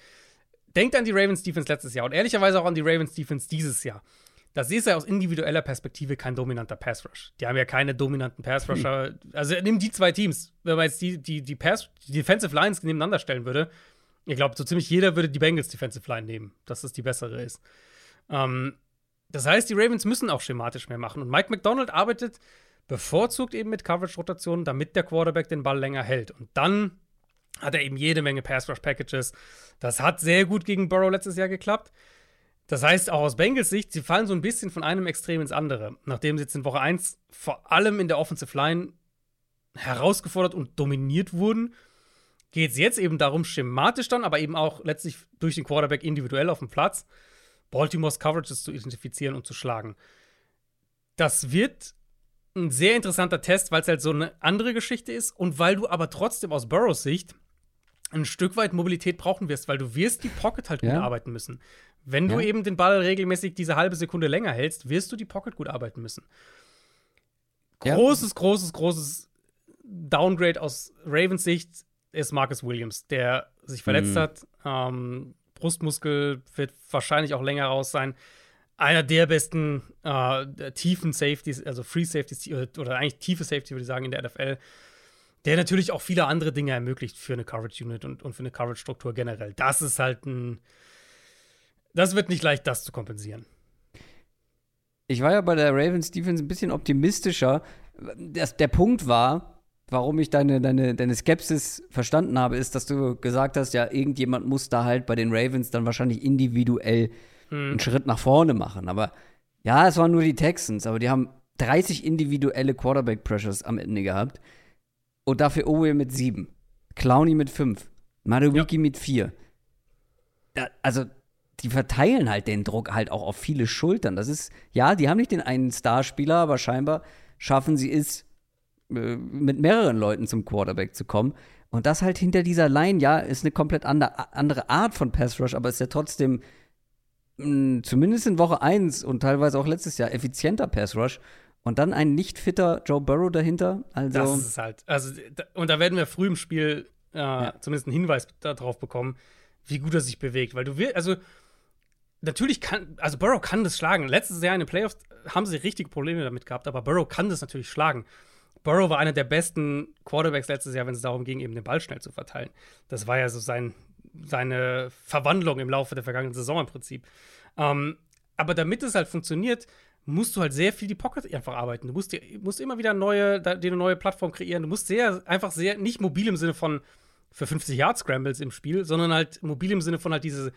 Denkt an die Ravens Defense letztes Jahr und ehrlicherweise auch an die Ravens Defense dieses Jahr. Das ist ja aus individueller Perspektive kein dominanter Pass Rush. Die haben ja keine dominanten Pass Rusher. Hm. Also nimm die zwei Teams. Wenn man jetzt die, die, die, Pass, die Defensive Lines nebeneinander stellen würde, ich glaube, so ziemlich jeder würde die Bengals Defensive Line nehmen, dass das die bessere ist. Ähm, das heißt, die Ravens müssen auch schematisch mehr machen. Und Mike McDonald arbeitet bevorzugt eben mit Coverage-Rotationen, damit der Quarterback den Ball länger hält. Und dann hat er eben jede Menge Pass-Rush-Packages. Das hat sehr gut gegen Burrow letztes Jahr geklappt. Das heißt, auch aus Bengals Sicht, sie fallen so ein bisschen von einem Extrem ins andere. Nachdem sie jetzt in Woche 1 vor allem in der Offensive Line herausgefordert und dominiert wurden, geht es jetzt eben darum, schematisch dann, aber eben auch letztlich durch den Quarterback individuell auf dem Platz, Baltimores Coverages zu identifizieren und zu schlagen. Das wird ein sehr interessanter Test, weil es halt so eine andere Geschichte ist und weil du aber trotzdem aus Burrows Sicht ein Stück weit Mobilität brauchen wirst, weil du wirst die Pocket halt gut ja. arbeiten müssen. Wenn ja. du eben den Ball regelmäßig diese halbe Sekunde länger hältst, wirst du die Pocket gut arbeiten müssen. Großes, ja. großes, großes Downgrade aus Ravens Sicht ist Marcus Williams, der sich verletzt mhm. hat. Ähm, Brustmuskel wird wahrscheinlich auch länger raus sein. Einer der besten äh, tiefen Safeties, also Free Safeties oder eigentlich tiefe Safety, würde ich sagen, in der NFL. Der natürlich auch viele andere Dinge ermöglicht für eine Coverage Unit und, und für eine Coverage-Struktur generell. Das ist halt ein. Das wird nicht leicht, das zu kompensieren. Ich war ja bei der Ravens Defense ein bisschen optimistischer. Das, der Punkt war, warum ich deine, deine, deine Skepsis verstanden habe, ist, dass du gesagt hast, ja, irgendjemand muss da halt bei den Ravens dann wahrscheinlich individuell hm. einen Schritt nach vorne machen. Aber ja, es waren nur die Texans, aber die haben 30 individuelle Quarterback-Pressures am Ende gehabt. Und dafür Owe mit sieben, Clowney mit fünf, Maruwiki ja. mit vier. da, also die verteilen halt den Druck halt auch auf viele Schultern. Das ist, ja, die haben nicht den einen Starspieler, aber scheinbar schaffen sie es, äh, mit mehreren Leuten zum Quarterback zu kommen. Und das halt hinter dieser Line, ja, ist eine komplett andere Art von Pass Rush, aber ist ja trotzdem mh, zumindest in Woche 1 und teilweise auch letztes Jahr effizienter Pass Rush. Und dann ein nicht fitter Joe Burrow dahinter. Also das ist halt. Also, und da werden wir früh im Spiel äh, ja. zumindest einen Hinweis darauf bekommen, wie gut er sich bewegt. Weil du willst, also natürlich kann, also Burrow kann das schlagen. Letztes Jahr in den Playoffs haben sie richtige Probleme damit gehabt, aber Burrow kann das natürlich schlagen. Burrow war einer der besten Quarterbacks letztes Jahr, wenn es darum ging, eben den Ball schnell zu verteilen. Das war ja so sein, seine Verwandlung im Laufe der vergangenen Saison im Prinzip. Ähm, aber damit es halt funktioniert, musst du halt sehr viel die Pocket einfach arbeiten. Du musst, dir, musst immer wieder neue, dir eine neue Plattform kreieren. Du musst sehr, einfach sehr, nicht mobil im Sinne von für 50 Yard Scrambles im Spiel, sondern halt mobil im Sinne von halt diese,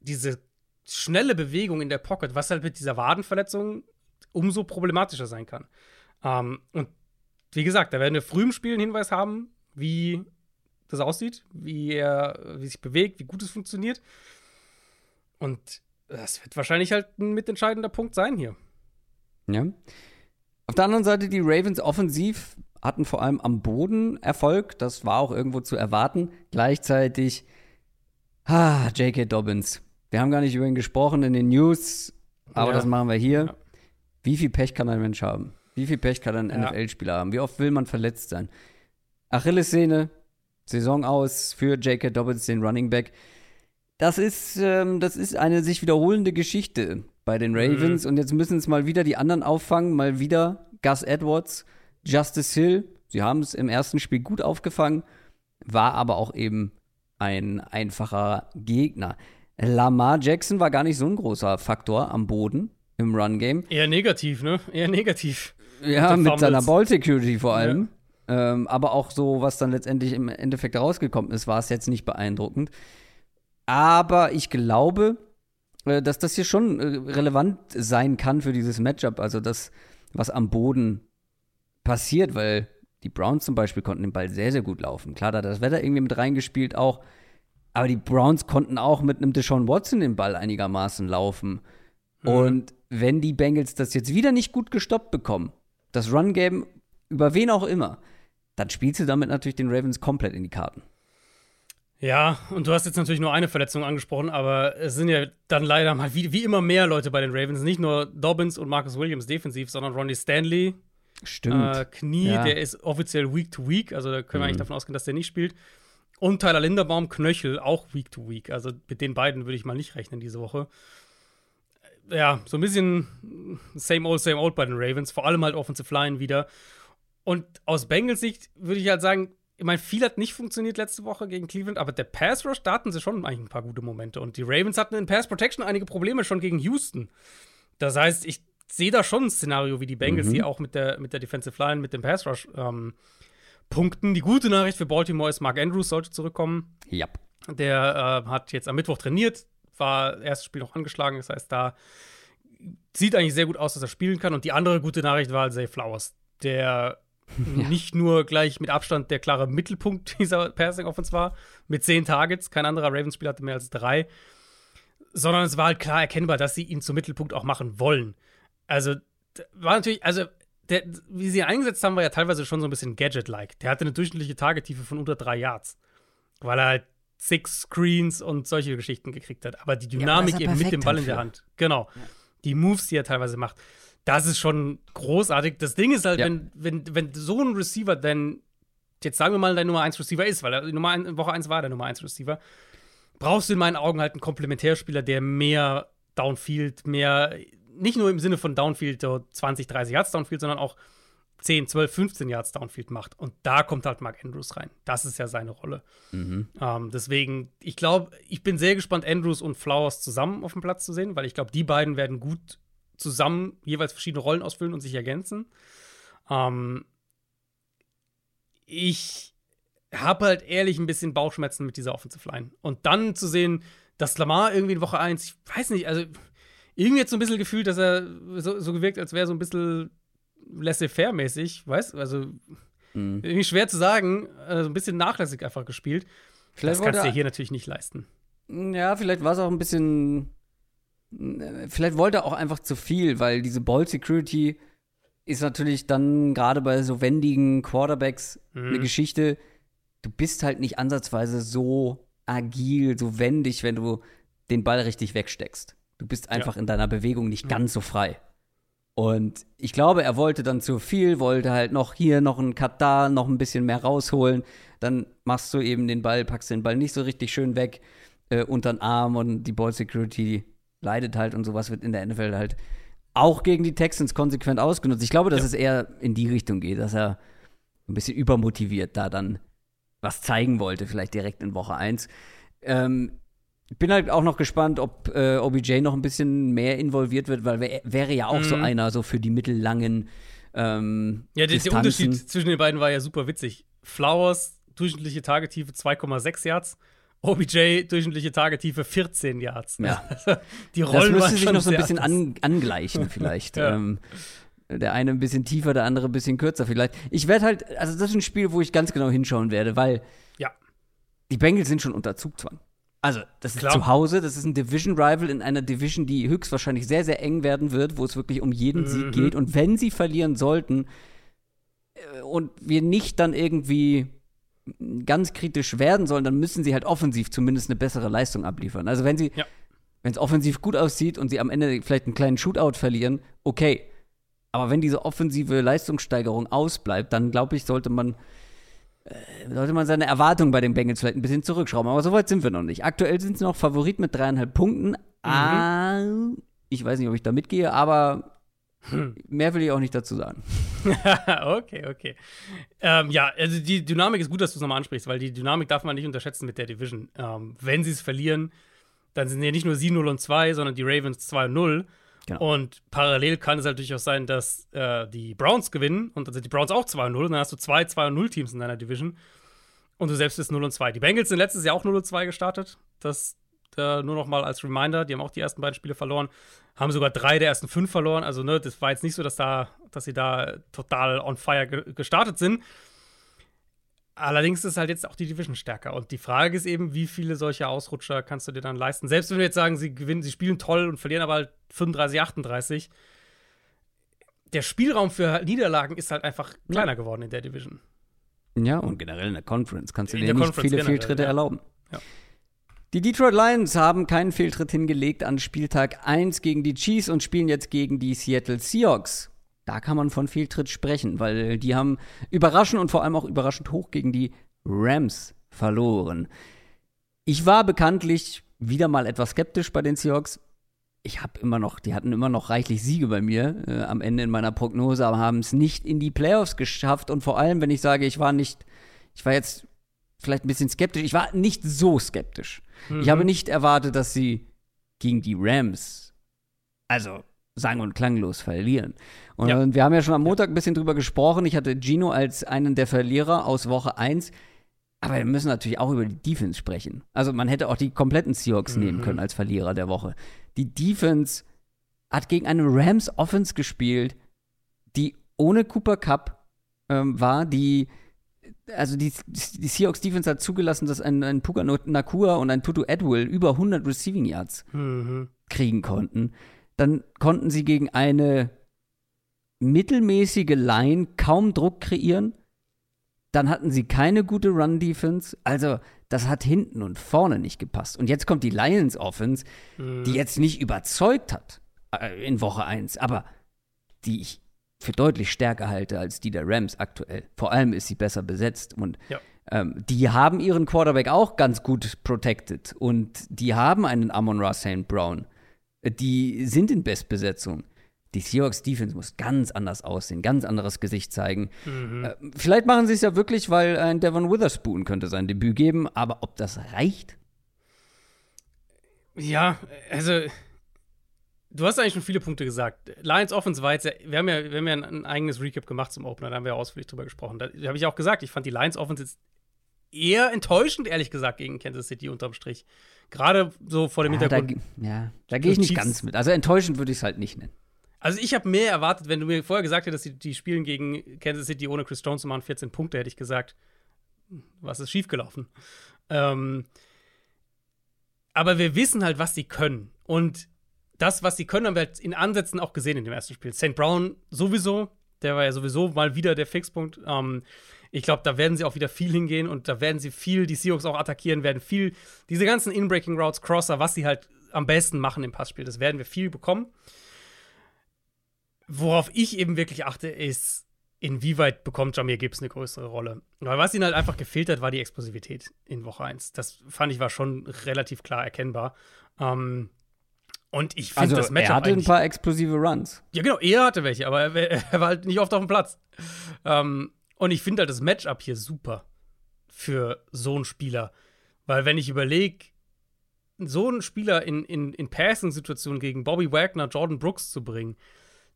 diese schnelle Bewegung in der Pocket, was halt mit dieser Wadenverletzung umso problematischer sein kann. Ähm, und wie gesagt, da werden wir früh im Spiel einen Hinweis haben, wie das aussieht, wie er wie sich bewegt, wie gut es funktioniert. Und das wird wahrscheinlich halt ein mitentscheidender Punkt sein hier. Ja. Auf der anderen Seite, die Ravens offensiv hatten vor allem am Boden Erfolg. Das war auch irgendwo zu erwarten. Gleichzeitig, ah, J.K. Dobbins. Wir haben gar nicht über ihn gesprochen in den News, aber ja. das machen wir hier. Ja. Wie viel Pech kann ein Mensch haben? Wie viel Pech kann ein ja. NFL-Spieler haben? Wie oft will man verletzt sein? Achillessehne, Saison aus für J.K. Dobbins, den Running Back. Das ist, ähm, das ist eine sich wiederholende Geschichte bei den Ravens. Mhm. Und jetzt müssen es mal wieder die anderen auffangen. Mal wieder Gus Edwards, Justice Hill. Sie haben es im ersten Spiel gut aufgefangen, war aber auch eben ein einfacher Gegner. Lamar Jackson war gar nicht so ein großer Faktor am Boden im Run-Game. Eher negativ, ne? Eher negativ. Ja, mit, mit seiner Ball-Security vor allem. Ja. Ähm, aber auch so, was dann letztendlich im Endeffekt rausgekommen ist, war es jetzt nicht beeindruckend. Aber ich glaube, dass das hier schon äh, relevant sein kann für dieses Matchup. Also das, was am Boden passiert, weil die Browns zum Beispiel konnten den Ball sehr, sehr gut laufen. Klar, da hat das Wetter irgendwie mit reingespielt auch. Aber die Browns konnten auch mit einem Deshaun Watson den Ball einigermaßen laufen. Mhm. Und wenn die Bengals das jetzt wieder nicht gut gestoppt bekommen, das Run-Game über wen auch immer, dann spielst du damit natürlich den Ravens komplett in die Karten. Ja, und du hast jetzt natürlich nur eine Verletzung angesprochen, aber es sind ja dann leider mal wie, wie immer mehr Leute bei den Ravens. Nicht nur Dobbins und Marcus Williams defensiv, sondern Ronnie Stanley. Stimmt. Äh, Knie, ja. der ist offiziell Week to Week, also da können wir mhm. eigentlich davon ausgehen, dass der nicht spielt. Und Tyler Linderbaum, Knöchel, auch Week to Week. Also mit den beiden würde ich mal nicht rechnen diese Woche. Ja, so ein bisschen same old, same old bei den Ravens. Vor allem halt Offensive Line wieder. Und aus Bengals Sicht würde ich halt sagen, ich meine, viel hat nicht funktioniert letzte Woche gegen Cleveland, aber der Pass Rush, da hatten sie schon eigentlich ein paar gute Momente. Und die Ravens hatten in Pass Protection einige Probleme schon gegen Houston. Das heißt, ich sehe da schon ein Szenario wie die Bengals, mhm. die auch mit der, mit der Defensive Line, mit dem Pass Rush ähm, punkten. Die gute Nachricht für Baltimore ist, Mark Andrews sollte zurückkommen. Ja. Der äh, hat jetzt am Mittwoch trainiert, war erstes Spiel noch angeschlagen. Das heißt, da sieht eigentlich sehr gut aus, dass er spielen kann. Und die andere gute Nachricht war Zay Flowers, der ja. nicht nur gleich mit Abstand der klare Mittelpunkt dieser Passing Offense war, mit zehn Targets, kein anderer Ravens-Spieler hatte mehr als drei, sondern es war halt klar erkennbar, dass sie ihn zum Mittelpunkt auch machen wollen. Also, war natürlich, also, der, wie sie ihn eingesetzt haben, war ja teilweise schon so ein bisschen Gadget-like. Der hatte eine durchschnittliche Targettiefe von unter drei Yards, weil er halt Six Screens und solche Geschichten gekriegt hat. Aber die Dynamik ja, eben mit dem Ball dafür. in der Hand. Genau. Ja. Die Moves, die er teilweise macht das ist schon großartig. Das Ding ist halt, ja. wenn, wenn, wenn so ein Receiver denn, jetzt sagen wir mal, dein Nummer 1 Receiver ist, weil er Nummer 1, Woche 1 war der Nummer 1 Receiver, brauchst du in meinen Augen halt einen Komplementärspieler, der mehr Downfield, mehr, nicht nur im Sinne von Downfield, so 20, 30 Yards Downfield, sondern auch 10, 12, 15 Yards Downfield macht. Und da kommt halt Mark Andrews rein. Das ist ja seine Rolle. Mhm. Ähm, deswegen, ich glaube, ich bin sehr gespannt, Andrews und Flowers zusammen auf dem Platz zu sehen, weil ich glaube, die beiden werden gut zusammen jeweils verschiedene Rollen ausfüllen und sich ergänzen. Ähm, ich habe halt ehrlich ein bisschen Bauchschmerzen mit dieser Offensive Line. Und dann zu sehen, dass Lamar irgendwie in Woche 1, ich weiß nicht, also irgendwie jetzt so ein bisschen gefühlt, dass er so, so gewirkt, als wäre so ein bisschen laissez-faire-mäßig, weißt Also mhm. irgendwie schwer zu sagen, also ein bisschen nachlässig einfach gespielt. Vielleicht das kannst du dir hier natürlich nicht leisten. Ja, vielleicht war es auch ein bisschen. Vielleicht wollte er auch einfach zu viel, weil diese Ball Security ist natürlich dann gerade bei so wendigen Quarterbacks mhm. eine Geschichte. Du bist halt nicht ansatzweise so agil, so wendig, wenn du den Ball richtig wegsteckst. Du bist einfach ja. in deiner Bewegung nicht ganz so frei. Und ich glaube, er wollte dann zu viel, wollte halt noch hier, noch einen Cut da, noch ein bisschen mehr rausholen. Dann machst du eben den Ball, packst den Ball nicht so richtig schön weg äh, unter den Arm und die Ball Security leidet halt und sowas wird in der NFL halt auch gegen die Texans konsequent ausgenutzt. Ich glaube, dass ja. es eher in die Richtung geht, dass er ein bisschen übermotiviert da dann was zeigen wollte, vielleicht direkt in Woche 1. Ähm, bin halt auch noch gespannt, ob äh, OBJ noch ein bisschen mehr involviert wird, weil wär, wäre ja auch mhm. so einer so für die mittellangen ähm, Ja, der, der, Unterschied zwischen den beiden war ja super witzig. Flowers, durchschnittliche Tagetiefe 2,6 Yards. OBJ, durchschnittliche Tagetiefe 14 Yards. Ja. Also, die Rollen das müsste sich noch so ein bisschen an, angleichen, vielleicht. ja. ähm, der eine ein bisschen tiefer, der andere ein bisschen kürzer vielleicht. Ich werde halt, also das ist ein Spiel, wo ich ganz genau hinschauen werde, weil ja. die Bengals sind schon unter Zugzwang. Also, das ist Klar. zu Hause, das ist ein Division-Rival in einer Division, die höchstwahrscheinlich sehr, sehr eng werden wird, wo es wirklich um jeden mhm. Sieg geht. Und wenn sie verlieren sollten äh, und wir nicht dann irgendwie ganz kritisch werden sollen, dann müssen sie halt offensiv zumindest eine bessere Leistung abliefern. Also, wenn sie, ja. wenn es offensiv gut aussieht und sie am Ende vielleicht einen kleinen Shootout verlieren, okay. Aber wenn diese offensive Leistungssteigerung ausbleibt, dann glaube ich, sollte man äh, sollte man seine Erwartungen bei den Bengals vielleicht ein bisschen zurückschrauben. Aber so weit sind wir noch nicht. Aktuell sind sie noch Favorit mit dreieinhalb Punkten. Mhm. Ah, ich weiß nicht, ob ich da mitgehe, aber hm. mehr will ich auch nicht dazu sagen. okay, okay. Ähm, ja, also die Dynamik ist gut, dass du es nochmal ansprichst, weil die Dynamik darf man nicht unterschätzen mit der Division. Ähm, wenn sie es verlieren, dann sind ja nicht nur sie 0 und 2, sondern die Ravens 2 und 0. Genau. Und parallel kann es halt natürlich auch sein, dass äh, die Browns gewinnen und dann sind die Browns auch 2 0 und dann hast du zwei 2 0 Teams in deiner Division und du selbst bist 0 und 2. Die Bengals sind letztes Jahr auch 0 und 2 gestartet. Das äh, nur noch mal als Reminder. Die haben auch die ersten beiden Spiele verloren, haben sogar drei der ersten fünf verloren. Also, ne, das war jetzt nicht so, dass, da, dass sie da total on fire ge gestartet sind. Allerdings ist halt jetzt auch die Division stärker. Und die Frage ist eben, wie viele solche Ausrutscher kannst du dir dann leisten? Selbst wenn wir jetzt sagen, sie gewinnen, sie spielen toll und verlieren aber halt 35, 38. Der Spielraum für Niederlagen ist halt einfach kleiner ja. geworden in der Division. Ja, und generell in der Conference kannst du dir nicht viele Fehltritte ja. erlauben. Ja. Die Detroit Lions haben keinen Fehltritt hingelegt an Spieltag 1 gegen die Chiefs und spielen jetzt gegen die Seattle Seahawks da kann man von Fehltritt sprechen, weil die haben überraschend und vor allem auch überraschend hoch gegen die Rams verloren. Ich war bekanntlich wieder mal etwas skeptisch bei den Seahawks. Ich habe immer noch, die hatten immer noch reichlich Siege bei mir äh, am Ende in meiner Prognose, aber haben es nicht in die Playoffs geschafft. Und vor allem, wenn ich sage, ich war nicht, ich war jetzt vielleicht ein bisschen skeptisch, ich war nicht so skeptisch. Mhm. Ich habe nicht erwartet, dass sie gegen die Rams, also sang- und klanglos verlieren. Und ja. wir haben ja schon am Montag ein bisschen drüber gesprochen. Ich hatte Gino als einen der Verlierer aus Woche 1. Aber wir müssen natürlich auch über die Defense sprechen. Also man hätte auch die kompletten Seahawks mhm. nehmen können als Verlierer der Woche. Die Defense hat gegen eine Rams Offense gespielt, die ohne Cooper Cup ähm, war, die also die, die Seahawks Defense hat zugelassen, dass ein, ein Puka Nakua und ein Tutu Edwill über 100 Receiving Yards mhm. kriegen konnten dann konnten sie gegen eine mittelmäßige Line kaum Druck kreieren. Dann hatten sie keine gute Run-Defense. Also, das hat hinten und vorne nicht gepasst. Und jetzt kommt die Lions Offense, mhm. die jetzt nicht überzeugt hat äh, in Woche 1, aber die ich für deutlich stärker halte als die der Rams aktuell. Vor allem ist sie besser besetzt und ja. ähm, die haben ihren Quarterback auch ganz gut protected und die haben einen Amon Ross St. Brown die sind in Bestbesetzung. Die Seahawks Defense muss ganz anders aussehen, ganz anderes Gesicht zeigen. Mhm. Äh, vielleicht machen sie es ja wirklich, weil ein Devon Witherspoon könnte sein Debüt geben, aber ob das reicht? Ja, also du hast eigentlich schon viele Punkte gesagt. Lions Offense war jetzt, wir haben ja, wir haben ja ein, ein eigenes Recap gemacht zum Opener, da haben wir ja ausführlich drüber gesprochen. Da, da habe ich auch gesagt, ich fand die Lions Offense jetzt eher enttäuschend, ehrlich gesagt, gegen Kansas City unterm Strich. Gerade so vor dem ja, Hintergrund. Da, ja, da gehe ich nicht Chiefs. ganz mit. Also enttäuschend würde ich es halt nicht nennen. Also ich habe mehr erwartet, wenn du mir vorher gesagt hättest, die, die spielen gegen Kansas City ohne Chris Jones und machen 14 Punkte, hätte ich gesagt, was ist schiefgelaufen. Ähm, Aber wir wissen halt, was sie können. Und das, was sie können, haben wir halt in Ansätzen auch gesehen in dem ersten Spiel. St. Brown sowieso, der war ja sowieso mal wieder der Fixpunkt. Ähm, ich glaube, da werden sie auch wieder viel hingehen und da werden sie viel die Seahawks auch attackieren, werden viel diese ganzen In-Breaking Routes, Crosser, was sie halt am besten machen im Passspiel, das werden wir viel bekommen. Worauf ich eben wirklich achte, ist, inwieweit bekommt Jamir Gibbs eine größere Rolle. Weil was ihnen halt einfach gefehlt hat, war die Explosivität in Woche 1. Das fand ich war schon relativ klar erkennbar. Ähm, und ich finde Also das Matchup er hatte ein paar explosive Runs. ja, genau, er hatte welche, aber er, er war halt nicht oft auf dem Platz. Ähm, und ich finde halt das Matchup hier super für so einen Spieler. Weil, wenn ich überlege, so einen Spieler in, in, in Passing-Situationen gegen Bobby Wagner, Jordan Brooks zu bringen,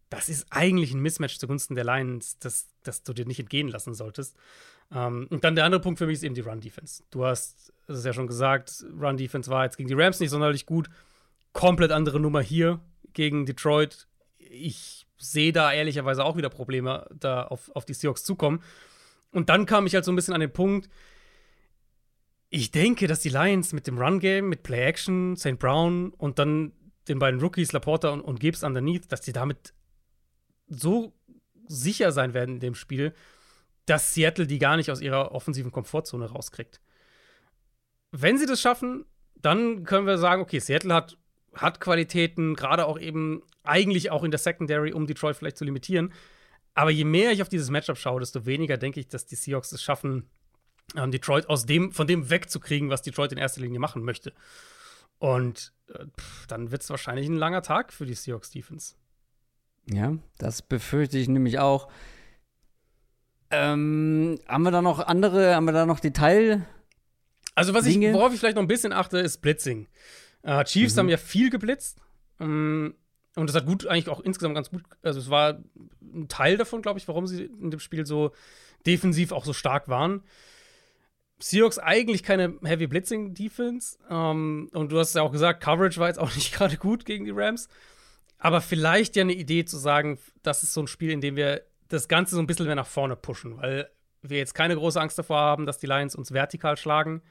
das ist eigentlich ein Mismatch zugunsten der Lions, das, das du dir nicht entgehen lassen solltest. Ähm, und dann der andere Punkt für mich ist eben die Run-Defense. Du hast es ist ja schon gesagt, Run-Defense war jetzt gegen die Rams nicht sonderlich gut. Komplett andere Nummer hier gegen Detroit. Ich sehe da ehrlicherweise auch wieder Probleme, da auf, auf die Seahawks zukommen. Und dann kam ich halt so ein bisschen an den Punkt, ich denke, dass die Lions mit dem Run-Game, mit Play-Action, St. Brown und dann den beiden Rookies, Laporta und, und Gibbs underneath, dass die damit so sicher sein werden in dem Spiel, dass Seattle die gar nicht aus ihrer offensiven Komfortzone rauskriegt. Wenn sie das schaffen, dann können wir sagen, okay, Seattle hat, hat Qualitäten, gerade auch eben eigentlich auch in der Secondary, um Detroit vielleicht zu limitieren. Aber je mehr ich auf dieses Matchup schaue, desto weniger denke ich, dass die Seahawks es schaffen, ähm, Detroit aus dem, von dem wegzukriegen, was Detroit in erster Linie machen möchte. Und äh, pff, dann wird es wahrscheinlich ein langer Tag für die Seahawks Defense. Ja, das befürchte ich nämlich auch. Ähm, haben wir da noch andere, haben wir da noch Detail? Also, was ich, worauf ich vielleicht noch ein bisschen achte, ist Blitzing. Äh, Chiefs haben ja viel geblitzt. Ähm, und das hat gut, eigentlich auch insgesamt ganz gut. Also, es war ein Teil davon, glaube ich, warum sie in dem Spiel so defensiv auch so stark waren. Seahawks eigentlich keine Heavy Blitzing Defense. Ähm, und du hast ja auch gesagt, Coverage war jetzt auch nicht gerade gut gegen die Rams. Aber vielleicht ja eine Idee zu sagen, das ist so ein Spiel, in dem wir das Ganze so ein bisschen mehr nach vorne pushen, weil wir jetzt keine große Angst davor haben, dass die Lions uns vertikal schlagen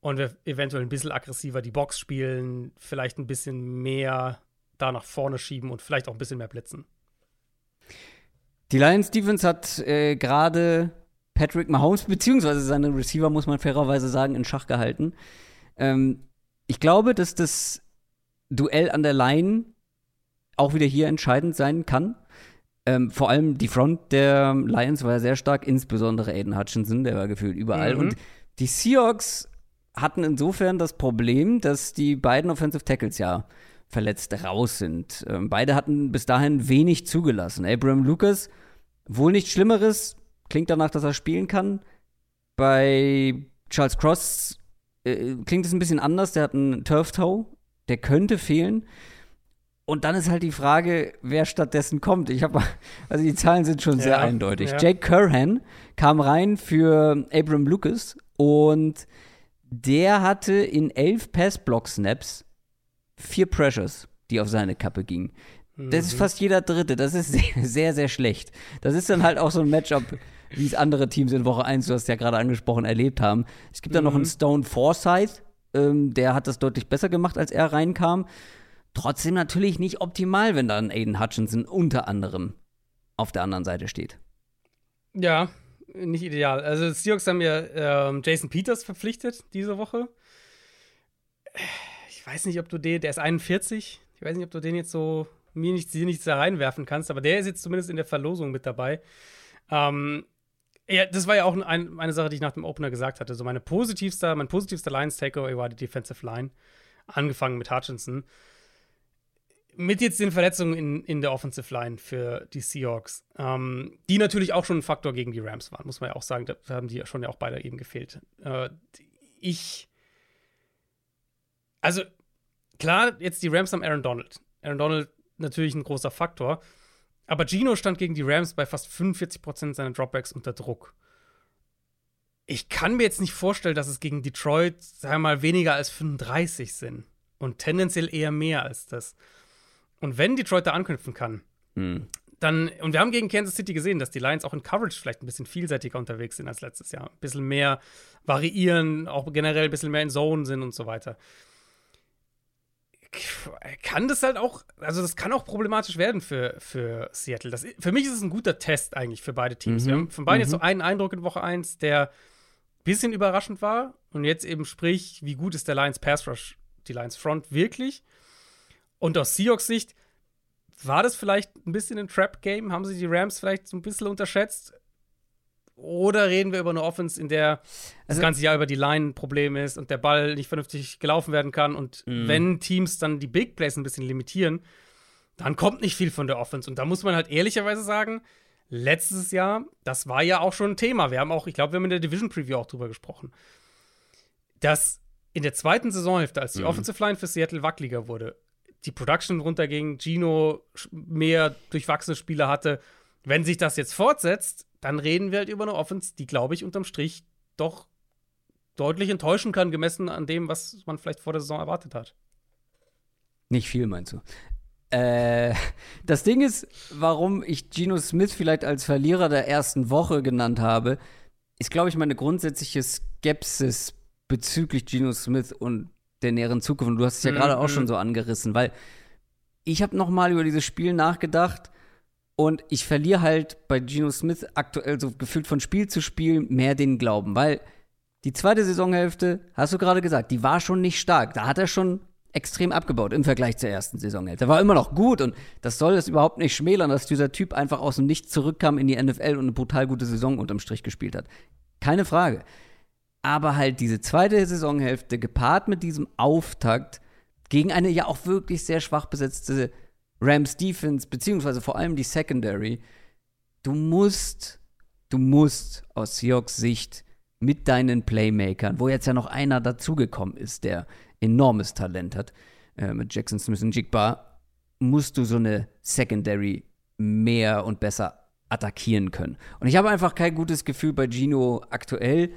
und wir eventuell ein bisschen aggressiver die Box spielen, vielleicht ein bisschen mehr da nach vorne schieben und vielleicht auch ein bisschen mehr blitzen. Die Lions Defense hat äh, gerade Patrick Mahomes, beziehungsweise seine Receiver, muss man fairerweise sagen, in Schach gehalten. Ähm, ich glaube, dass das Duell an der Line auch wieder hier entscheidend sein kann. Ähm, vor allem die Front der Lions war ja sehr stark, insbesondere Aiden Hutchinson, der war gefühlt überall. Mhm. Und die Seahawks hatten insofern das Problem, dass die beiden Offensive Tackles ja verletzt raus sind. Ähm, beide hatten bis dahin wenig zugelassen. Abraham Lucas, wohl nichts Schlimmeres, klingt danach, dass er spielen kann. Bei Charles Cross äh, klingt es ein bisschen anders, der hat einen Turf Toe, der könnte fehlen. Und dann ist halt die Frage, wer stattdessen kommt. Ich habe, also die Zahlen sind schon sehr Ja, eindeutig. ja. Jake Curran kam rein für Abram Lucas und der hatte in elf Pass-Block-Snaps vier Pressures, die auf seine Kappe gingen. Das ist fast jeder Dritte. Das ist sehr, sehr, sehr schlecht. Das ist dann halt auch so ein Matchup, wie es andere Teams in Woche 1, du hast ja gerade angesprochen, erlebt haben. Es gibt dann noch einen Stone Forsyth, ähm, der hat das deutlich besser gemacht, als er reinkam. Trotzdem natürlich nicht optimal, wenn dann Aiden Hutchinson unter anderem auf der anderen Seite steht. Ja, nicht ideal. Also, die Seahawks haben ja ähm, Jason Peters verpflichtet diese Woche. Ich weiß nicht, ob du den, der ist 41. Ich weiß nicht, ob du den jetzt so mir nichts, dir nichts da reinwerfen kannst, aber der ist jetzt zumindest in der Verlosung mit dabei. Ähm, ja, das war ja auch ein, eine Sache, die ich nach dem Opener gesagt hatte. So meine positivste, mein positivster Lions-Takeaway war die Defensive Line. Angefangen mit Hutchinson. Mit jetzt den Verletzungen in, in der Offensive Line für die Seahawks, ähm, die natürlich auch schon ein Faktor gegen die Rams waren, muss man ja auch sagen. Da haben die schon ja auch beide eben gefehlt. Äh, ich. Also, klar, jetzt die Rams haben Aaron Donald. Aaron Donald natürlich ein großer Faktor. Aber Gino stand gegen die Rams bei fast 45% seiner Dropbacks unter Druck. Ich kann mir jetzt nicht vorstellen, dass es gegen Detroit, sagen wir mal, weniger als 35 sind. Und tendenziell eher mehr als das. Und wenn Detroit da anknüpfen kann, Hm. dann, und wir haben gegen Kansas City gesehen, dass die Lions auch in Coverage vielleicht ein bisschen vielseitiger unterwegs sind als letztes Jahr. Ein bisschen mehr variieren, auch generell ein bisschen mehr in Zone sind und so weiter. kann das halt auch, also das kann auch problematisch werden für, für Seattle. Das, für mich ist es ein guter Test eigentlich für beide Teams. Mhm. Wir haben von beiden mhm. jetzt so einen Eindruck in Woche 1, der ein bisschen überraschend war. Und jetzt eben sprich, wie gut ist der Lions Pass Rush, die Lions Front wirklich? Und aus Seahawks Sicht, war das vielleicht ein bisschen ein Trap-Game? Haben sie die Rams vielleicht so ein bisschen unterschätzt? Oder reden wir über eine Offense, in der das also, ganze Jahr über die Line ein Problem ist und der Ball nicht vernünftig gelaufen werden kann? Und mm. wenn Teams dann die Big Plays ein bisschen limitieren, dann kommt nicht viel von der Offense. Und da muss man halt ehrlicherweise sagen, letztes Jahr, das war ja auch schon ein Thema. Wir haben auch, ich glaube, wir haben in der Division Preview auch drüber gesprochen, dass in der zweiten Saisonhälfte, als die mm. Offensive Line für Seattle wackeliger wurde, die Production runterging, Gino mehr durchwachsene Spiele hatte. Wenn sich das jetzt fortsetzt, dann reden wir halt über eine Offense, die, glaube ich, unterm Strich doch deutlich enttäuschen kann, gemessen an dem, was man vielleicht vor der Saison erwartet hat. Nicht viel, meinst du? Äh, das Ding ist, warum ich Geno Smith vielleicht als Verlierer der ersten Woche genannt habe, ist, glaube ich, meine grundsätzliche Skepsis bezüglich Geno Smith und der näheren Zukunft. Und du hast es ja mhm. gerade auch schon mhm. so angerissen, weil ich habe noch mal über dieses Spiel nachgedacht und ich verliere halt bei Geno Smith aktuell so gefühlt von Spiel zu Spiel mehr den Glauben, weil die zweite Saisonhälfte, hast du gerade gesagt, die war schon nicht stark. Da hat er schon extrem abgebaut im Vergleich zur ersten Saisonhälfte. Er war immer noch gut und das soll es überhaupt nicht schmälern, dass dieser Typ einfach aus dem Nichts zurückkam in die NFL und eine brutal gute Saison unterm Strich gespielt hat. Keine Frage. Aber halt diese zweite Saisonhälfte gepaart mit diesem Auftakt gegen eine ja auch wirklich sehr schwach besetzte Rams Defense, beziehungsweise vor allem die Secondary, du musst, du musst aus Seahawks Sicht mit deinen Playmakern, wo jetzt ja noch einer dazugekommen ist, der enormes Talent hat, äh, mit Jackson Smith und Jigba, musst du so eine Secondary mehr und besser attackieren können. Und ich habe einfach kein gutes Gefühl bei Gino aktuell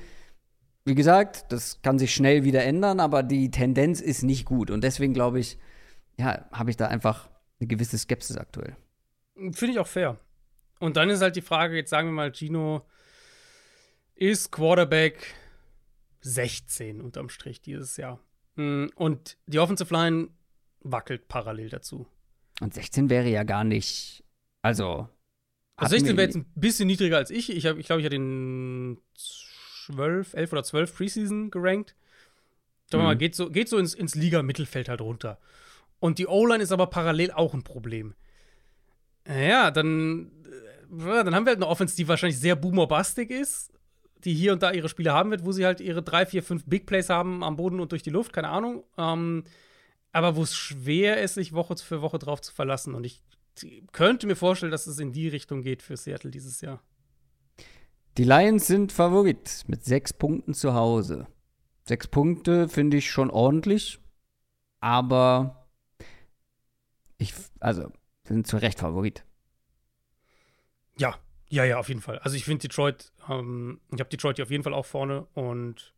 wie gesagt, das kann sich schnell wieder ändern, aber die Tendenz ist nicht gut. Und deswegen glaube ich, ja, habe ich da einfach eine gewisse Skepsis aktuell. Finde ich auch fair. Und dann ist halt die Frage, jetzt sagen wir mal, Gino ist Quarterback 16 unterm Strich dieses Jahr. Mm, und die Offensive Line wackelt parallel dazu. Und 16 wäre ja gar nicht, also. Also 16 wäre jetzt ein bisschen niedriger als ich. Ich, ich glaube, ich hatte den 12, 11 oder 12 Preseason gerankt. Sagen wir mal, mhm. geht so, geht so ins, ins Liga-Mittelfeld halt runter. Und die O-Line ist aber parallel auch ein Problem. Ja, dann, äh, dann haben wir halt eine Offense, die wahrscheinlich sehr boomerbastig ist, die hier und da ihre Spiele haben wird, wo sie halt ihre drei, vier, fünf Big Plays haben am Boden und durch die Luft, keine Ahnung. Ähm, aber wo es schwer ist, sich Woche für Woche drauf zu verlassen. Und ich könnte mir vorstellen, dass es in die Richtung geht für Seattle dieses Jahr. Die Lions sind Favorit mit sechs Punkten zu Hause. Sechs Punkte finde ich schon ordentlich, aber ich, also, sind zu Recht Favorit. Ja, ja, ja, auf jeden Fall. Also ich finde Detroit, ähm, ich habe Detroit hier auf jeden Fall auch vorne und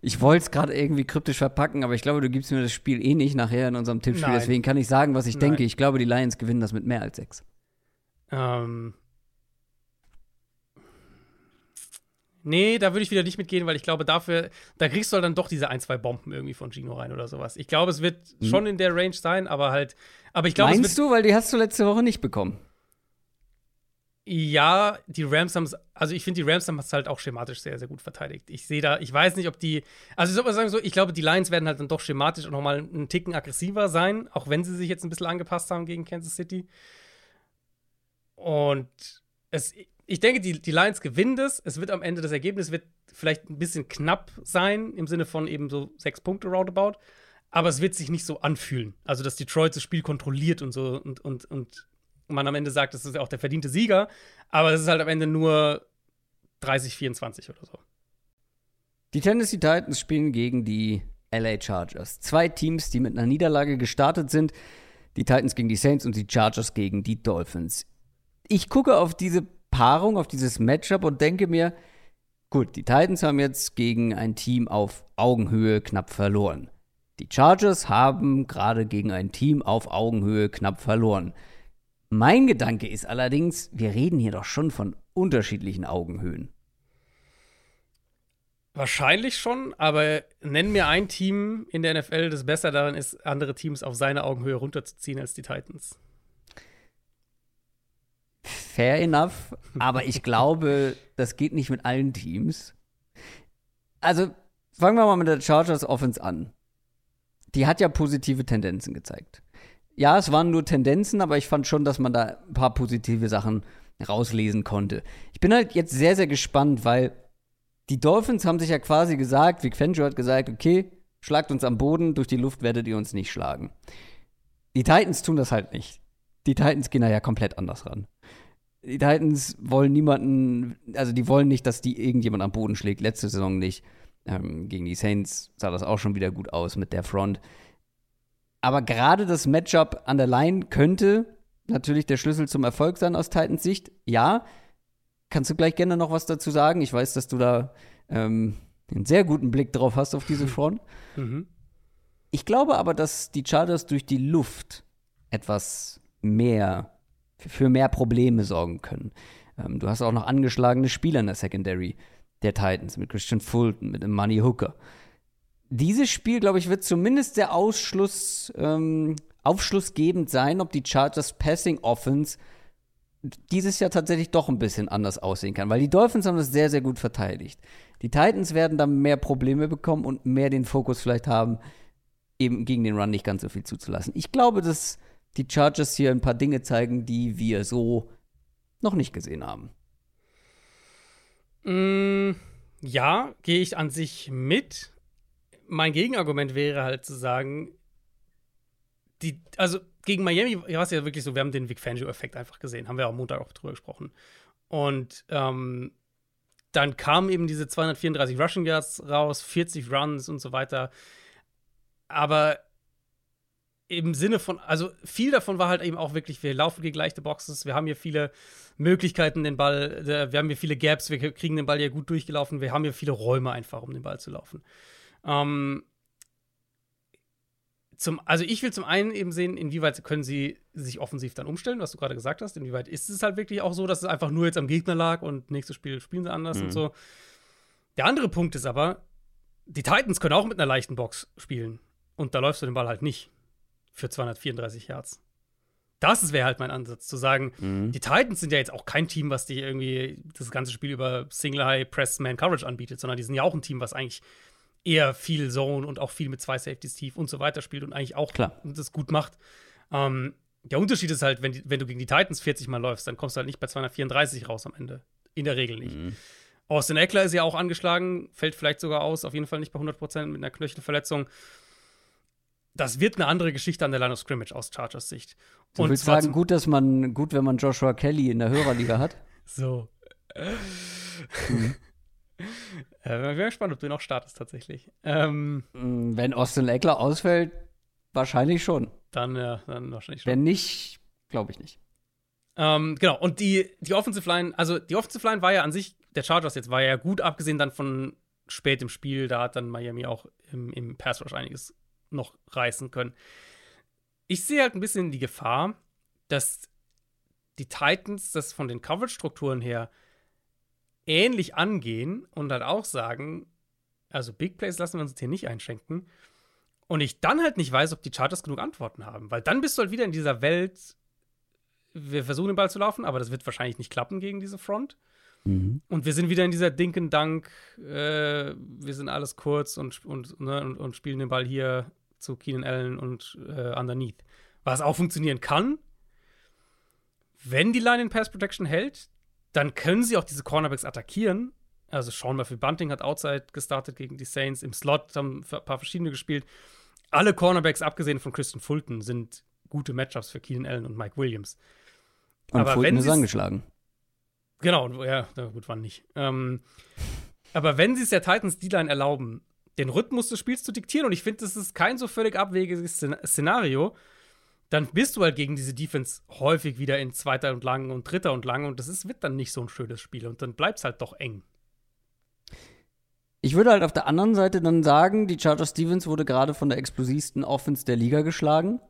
ich wollte es gerade irgendwie kryptisch verpacken, aber ich glaube, du gibst mir das Spiel eh nicht nachher in unserem Tippspiel. Nein. Deswegen kann ich sagen, was ich Nein. denke. Ich glaube, die Lions gewinnen das mit mehr als sechs. Ähm, Nee, da würde ich wieder nicht mitgehen, weil ich glaube, dafür, da kriegst du halt dann doch diese ein, zwei Bomben irgendwie von Gino rein oder sowas. Ich glaube, es wird hm. schon in der Range sein, aber halt, aber ich glaube. Meinst du, weil die hast du letzte Woche nicht bekommen? Ja, die Rams haben es, also ich finde, die Rams haben es halt auch schematisch sehr, sehr gut verteidigt. Ich sehe da, ich weiß nicht, ob die, also ich würde mal sagen so, ich glaube, die Lions werden halt dann doch schematisch auch nochmal einen Ticken aggressiver sein, auch wenn sie sich jetzt ein bisschen angepasst haben gegen Kansas City. Und es, ich denke, die, die Lions gewinnen das. Es wird am Ende, das Ergebnis wird vielleicht ein bisschen knapp sein, im Sinne von eben so sechs Punkte roundabout. Aber es wird sich nicht so anfühlen. Also, dass Detroit das Spiel kontrolliert und so und, und, und man am Ende sagt, das ist auch der verdiente Sieger. Aber es ist halt am Ende nur 30, 24 oder so. Die Tennessee Titans spielen gegen die LA Chargers. Zwei Teams, die mit einer Niederlage gestartet sind. Die Titans gegen die Saints und die Chargers gegen die Dolphins. Ich gucke auf diese Paarung, auf dieses Matchup und denke mir, gut, die Titans haben jetzt gegen ein Team auf Augenhöhe knapp verloren. Die Chargers haben gerade gegen ein Team auf Augenhöhe knapp verloren. Mein Gedanke ist allerdings, wir reden hier doch schon von unterschiedlichen Augenhöhen. Wahrscheinlich schon, aber nenn mir ein Team in der NFL, das besser darin ist, andere Teams auf seine Augenhöhe runterzuziehen als die Titans. Fair enough, aber ich glaube, das geht nicht mit allen Teams. Also, fangen wir mal mit der Chargers Offense an. Die hat ja positive Tendenzen gezeigt. Ja, es waren nur Tendenzen, aber ich fand schon, dass man da ein paar positive Sachen rauslesen konnte. Ich bin halt jetzt sehr, sehr gespannt, weil die Dolphins haben sich ja quasi gesagt, Vic Fangio hat gesagt, okay, schlagt uns am Boden, durch die Luft werdet ihr uns nicht schlagen. Die Titans tun das halt nicht. Die Titans gehen da ja komplett anders ran. Die Titans wollen niemanden, also die wollen nicht, dass die irgendjemand am Boden schlägt. Letzte Saison nicht. Ähm, gegen die Saints sah das auch schon wieder gut aus mit der Front. Aber gerade das Matchup an der Line könnte natürlich der Schlüssel zum Erfolg sein aus Titans Sicht. Ja, Kannst du gleich gerne noch was dazu sagen? Ich weiß, dass du da ähm, einen sehr guten Blick drauf hast auf diese Front. Mhm. Ich glaube aber, dass die Chargers durch die Luft etwas mehr, für mehr Probleme sorgen können. Ähm, du hast auch noch angeschlagene Spieler in der Secondary der Titans mit Christian Fulton, mit dem Money Hooker. Dieses Spiel, glaube ich, wird zumindest der Ausschluss, ähm, aufschlussgebend sein, ob die Chargers Passing Offense dieses Jahr tatsächlich doch ein bisschen anders aussehen kann, weil die Dolphins haben das sehr, sehr gut verteidigt. Die Titans werden dann mehr Probleme bekommen und mehr den Fokus vielleicht haben, eben gegen den Run nicht ganz so viel zuzulassen. Ich glaube, dass die Chargers hier ein paar Dinge zeigen, die wir so noch nicht gesehen haben. Mm, ja, gehe ich an sich mit. Mein Gegenargument wäre halt zu sagen, die, also gegen Miami war es ja wirklich so, wir haben den Vic Fangio-Effekt einfach gesehen, haben wir am Montag auch drüber gesprochen. Und ähm, dann kamen eben diese 234 Rushing Yards raus, 40 Runs und so weiter. Aber im Sinne von, also viel davon war halt eben auch wirklich, wir laufen gegen leichte Boxes, wir haben hier viele Möglichkeiten, den Ball, wir haben hier viele Gaps, wir kriegen den Ball ja gut durchgelaufen, wir haben hier viele Räume einfach, um den Ball zu laufen. Ähm, zum, also ich will zum einen eben sehen, inwieweit können sie sich offensiv dann umstellen, was du gerade gesagt hast. Inwieweit ist es halt wirklich auch so, dass es einfach nur jetzt am Gegner lag und nächstes Spiel spielen sie anders mhm. und so. Der andere Punkt ist aber, die Titans können auch mit einer leichten Box spielen. Und da läufst du den Ball halt nicht für 234 Yards. Das wäre halt mein Ansatz, zu sagen, mhm. die Titans sind ja jetzt auch kein Team, was dir irgendwie das ganze Spiel über Single High Press Man Coverage anbietet, sondern die sind ja auch ein Team, was eigentlich eher viel Zone und auch viel mit zwei Safeties tief und so weiter spielt und eigentlich auch Klar. das gut macht. Ähm, der Unterschied ist halt, wenn, die, wenn du gegen die Titans 40 Mal läufst, dann kommst du halt nicht bei 234 raus am Ende. In der Regel nicht. Mhm. Austin Eckler ist ja auch angeschlagen, fällt vielleicht sogar aus, auf jeden Fall nicht bei 100% mit einer Knöchelverletzung. Das wird eine andere Geschichte an der Line of Scrimmage aus Chargers Sicht. Du und willst sagen, gut, dass man, gut, wenn man Joshua Kelly in der Hörerliga hat? so. Mhm. Äh, wäre gespannt, ob du noch startest tatsächlich. Ähm, mm, Wenn Austin Eckler ausfällt, wahrscheinlich schon. Dann, ja, dann wahrscheinlich schon. Wenn nicht, glaube ich nicht. Ähm, genau, und die, die Offensive Line, also die Offensive Line war ja an sich, der Chargers jetzt war ja gut, abgesehen dann von spät im Spiel, da hat dann Miami auch im, im Pass Rush einiges noch reißen können. Ich sehe halt ein bisschen die Gefahr, dass die Titans das von den Coverage-Strukturen her ähnlich angehen und dann auch sagen, also Big Plays lassen wir uns hier nicht einschenken. Und ich dann halt nicht weiß, ob die Chargers genug Antworten haben. Weil dann bist du halt wieder in dieser Welt, wir versuchen den Ball zu laufen, aber das wird wahrscheinlich nicht klappen gegen diese Front. Mhm. Und wir sind wieder in dieser Dinken Dank, äh, wir sind alles kurz und, und, ne, und, und, spielen den Ball hier zu Keenan Allen und äh, underneath. Was auch funktionieren kann, wenn die Line in Pass Protection hält, dann können sie auch diese Cornerbacks attackieren. Also Sean Murphy Bunting hat Outside gestartet gegen die Saints. Im Slot haben ein paar verschiedene gespielt. Alle Cornerbacks, abgesehen von Christian Fulton, sind gute Matchups für Keenan Allen und Mike Williams. Und aber Fulton ist angeschlagen. Genau, ja, gut, wann nicht. Ähm, aber wenn sie es der Titans D-Line erlauben, den Rhythmus des Spiels zu diktieren, und ich finde, das ist kein so völlig abwegiges Szenario, dann bist du halt gegen diese Defense häufig wieder in zweiter und lang und dritter und lang und das ist, wird dann nicht so ein schönes Spiel und dann bleibt es halt doch eng. Ich würde halt auf der anderen Seite dann sagen, die Charger Stevens wurde gerade von der explosivsten Offense der Liga geschlagen.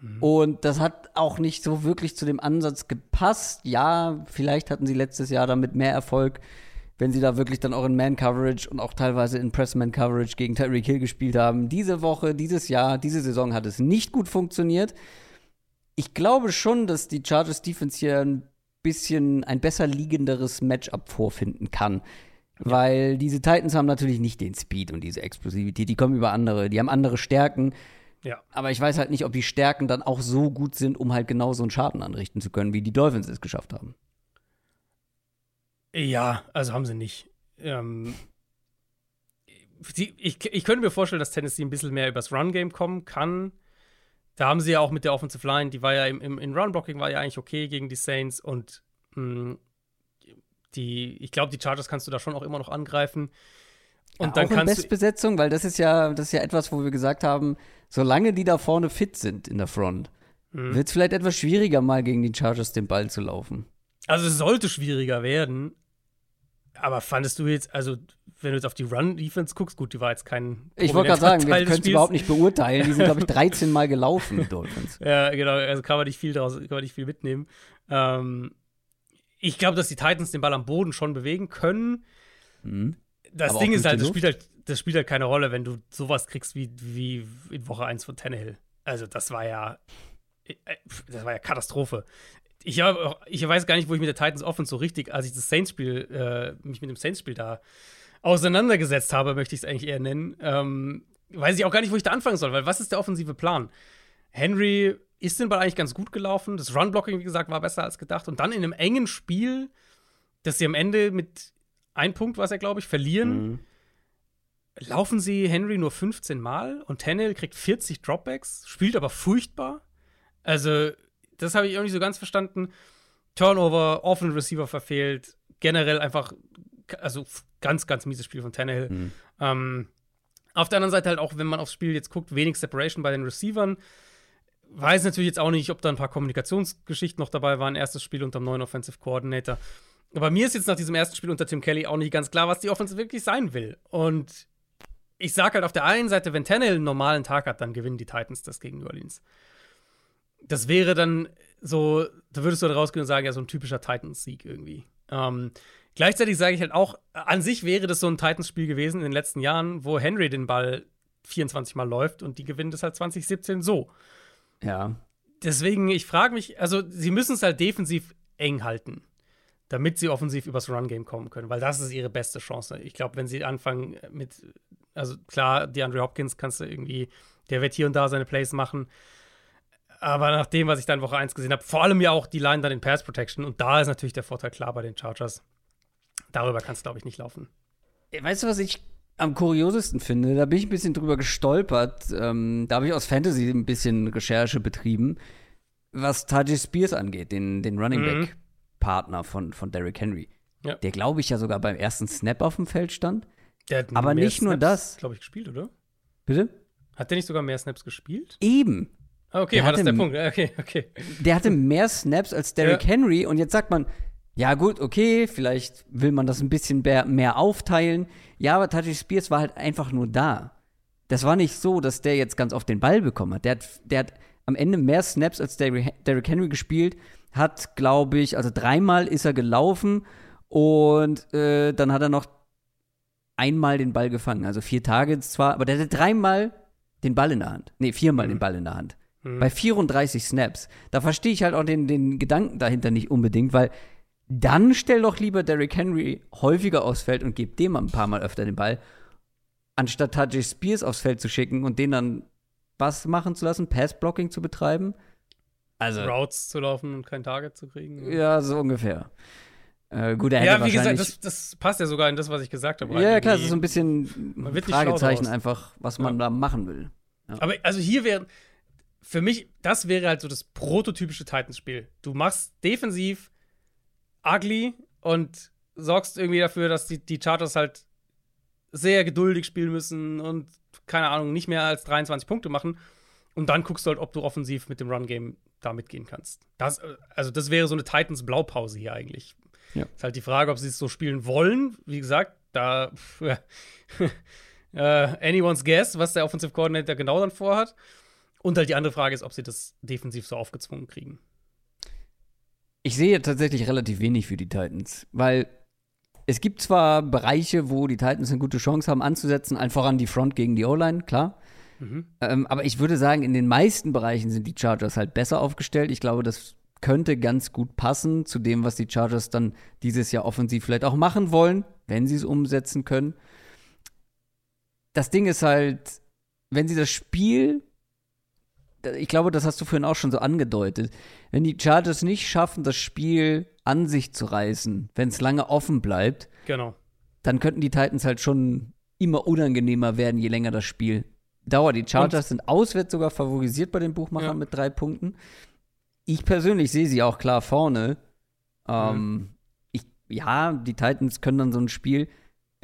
Mhm. Und das hat auch nicht so wirklich zu dem Ansatz gepasst. Ja, vielleicht hatten sie letztes Jahr damit mehr Erfolg wenn sie da wirklich dann auch in Man-Coverage und auch teilweise in Press-Man-Coverage gegen Tyreek Hill gespielt haben. Diese Woche, dieses Jahr, diese Saison hat es nicht gut funktioniert. Ich glaube schon, dass die Chargers Defense hier ein bisschen ein besser liegenderes Matchup vorfinden kann. Weil diese Titans haben natürlich nicht den Speed und diese Explosivität. Die kommen über andere, die haben andere Stärken. Ja. Aber ich weiß halt nicht, ob die Stärken dann auch so gut sind, um halt genau so einen Schaden anrichten zu können, wie die Dolphins es geschafft haben. Ja, also haben sie nicht. Ähm, die, ich, ich könnte mir vorstellen, dass Tennessee ein bisschen mehr übers Run-Game kommen kann. Da haben sie ja auch mit der Offensive Line, die war ja im, im, in Run-Blocking war ja eigentlich okay gegen die Saints und mh, die, ich glaube, die Chargers kannst du da schon auch immer noch angreifen. Und ja, dann auch in kannst Bestbesetzung, weil das ist ja, das ist ja etwas, wo wir gesagt haben, solange die da vorne fit sind in der Front, Mhm. wird es vielleicht etwas schwieriger, mal gegen die Chargers den Ball zu laufen. Also es sollte schwieriger werden. Aber fandest du jetzt, also wenn du jetzt auf die Run-Defense guckst, gut, die war jetzt kein. Ich wollte gerade sagen, wir Teil des können es überhaupt nicht beurteilen. Die sind, glaube ich, 13 Mal gelaufen, die Dolphins. Ja, genau, also kann man nicht viel daraus, kann man nicht viel mitnehmen. Ähm, ich glaube, dass die Titans den Ball am Boden schon bewegen können. Mhm. Das Aber Ding ist halt das, spielt halt, das spielt halt keine Rolle, wenn du sowas kriegst wie, wie in Woche 1 von Tannehill. Also, das war ja. äh, Das war ja Katastrophe. Ich, hab, ich weiß gar nicht, wo ich mit der Titans Offense so richtig, als ich das Saints-Spiel, äh, mich mit dem Saints-Spiel da auseinandergesetzt habe, möchte ich es eigentlich eher nennen, ähm, weiß ich auch gar nicht, wo ich da anfangen soll, weil was ist der offensive Plan? Henry ist den Ball eigentlich ganz gut gelaufen. Das Run-Blocking, wie gesagt, war besser als gedacht. Und dann in einem engen Spiel, das sie am Ende mit ein Punkt, was er, glaube ich, verlieren, Mhm. laufen sie Henry nur 15 Mal und Tannehill kriegt 40 Dropbacks, spielt aber furchtbar. Also, das habe ich auch nicht so ganz verstanden. Turnover, offen Receiver verfehlt, generell einfach, also ganz, ganz mieses Spiel von Tannehill. Mhm. Ähm, auf der anderen Seite halt auch, wenn man aufs Spiel jetzt guckt, wenig Separation bei den Receivern. Weiß natürlich jetzt auch nicht, ob da ein paar Kommunikationsgeschichten noch dabei waren. Erstes Spiel unter dem neuen Offensive Coordinator. Aber mir ist jetzt nach diesem ersten Spiel unter Tim Kelly auch nicht ganz klar, was die Offense wirklich sein will. Und ich sag halt auf der einen Seite, wenn Tannehill einen normalen Tag hat, dann gewinnen die Titans das gegen New Orleans. Das wäre dann so, da würdest du rausgehen und sagen, ja, so ein typischer Titans-Sieg irgendwie. Ähm, gleichzeitig sage ich halt auch, an sich wäre das so ein Titans-Spiel gewesen in den letzten Jahren, wo Henry den Ball 24 Mal läuft und die gewinnen das halt 2017 so. Ja. Deswegen, ich frage mich, also sie müssen es halt defensiv eng halten, damit sie offensiv übers Run-Game kommen können, weil das ist ihre beste Chance. Ich glaube, wenn sie anfangen mit, also klar, die Andre Hopkins kannst du irgendwie, der wird hier und da seine Plays machen. Aber nach dem, was ich dann Woche 1 gesehen habe, vor allem ja auch die Line dann in Pass Protection und da ist natürlich der Vorteil klar bei den Chargers. Darüber kannst du, glaube ich, nicht laufen. Weißt du, was ich am kuriosesten finde? Da bin ich ein bisschen drüber gestolpert. Ähm, da habe ich aus Fantasy ein bisschen Recherche betrieben, was Tajay Spears angeht, den, den Running Mhm. Back Partner von, von Derrick Henry. Ja. Der, glaube ich, ja sogar beim ersten Snap auf dem Feld stand. Der hat Aber nicht nur das. glaube ich, gespielt, oder? Bitte? Hat der nicht sogar mehr Snaps gespielt? Eben. Okay, Der war das hatte der m- Punkt? Okay, okay. Der hatte mehr Snaps als Derrick Ja. Henry und jetzt sagt man, ja gut, okay, vielleicht will man das ein bisschen mehr, mehr aufteilen. Ja, aber Tajay Spears war halt einfach nur da. Das war nicht so, dass der jetzt ganz oft den Ball bekommen hat. Der hat, der hat am Ende mehr Snaps als Derrick Henry gespielt, hat, glaube ich, also dreimal ist er gelaufen und äh, dann hat er noch einmal den Ball gefangen. Also vier Targets zwar, aber der hatte dreimal den Ball in der Hand. Nee, viermal Mhm. den Ball in der Hand. Mhm. Bei 34 Snaps. Da verstehe ich halt auch den, den Gedanken dahinter nicht unbedingt, weil dann stell doch lieber Derrick Henry häufiger aufs Feld und gib dem ein paar Mal öfter den Ball, anstatt Tajay Spears aufs Feld zu schicken und den dann was machen zu lassen, Pass-Blocking zu betreiben. Also, Routes zu laufen und kein Target zu kriegen. ja, so ungefähr. Äh, gut, er hätte Ja, wie gesagt, das, das passt ja sogar in das, was ich gesagt habe. ja, ja, klar, es Irgendwie. ist so ein bisschen schlau Fragezeichen einfach, was man da machen will. Aber also hier wäre, für mich, das wäre halt so das prototypische Titans-Spiel. Du machst defensiv ugly und sorgst irgendwie dafür, dass die, die Chargers halt sehr geduldig spielen müssen und, keine Ahnung, nicht mehr als 23 Punkte machen. Und dann guckst du halt, ob du offensiv mit dem Run-Game da mitgehen kannst. Das, also, das wäre so eine Titans-Blaupause hier eigentlich. Ja. Ist halt die Frage, ob sie es so spielen wollen. Wie gesagt, da äh, anyone's guess, was der Offensive Coordinator genau dann vorhat. Und halt die andere Frage ist, ob sie das defensiv so aufgezwungen kriegen. Ich sehe tatsächlich relativ wenig für die Titans, weil Es gibt zwar Bereiche, wo die Titans eine gute Chance haben anzusetzen, allen voran die Front gegen die O-Line, klar. Mhm. Ähm, aber ich würde sagen, in den meisten Bereichen sind die Chargers halt besser aufgestellt. Ich glaube, das könnte ganz gut passen zu dem, was die Chargers dann dieses Jahr offensiv vielleicht auch machen wollen, wenn sie es umsetzen können. Das Ding ist halt, wenn sie das Spiel, ich glaube, das hast du vorhin auch schon so angedeutet, wenn die Chargers nicht schaffen, das Spiel an sich zu reißen, wenn es lange offen bleibt, genau. dann könnten die Titans halt schon immer unangenehmer werden, je länger das Spiel dauert. Die Chargers Und? sind auswärts sogar favorisiert bei den Buchmachern ja. mit drei Punkten. Ich persönlich sehe sie auch klar vorne. Ähm, mhm. ich, ja, die Titans können dann so ein Spiel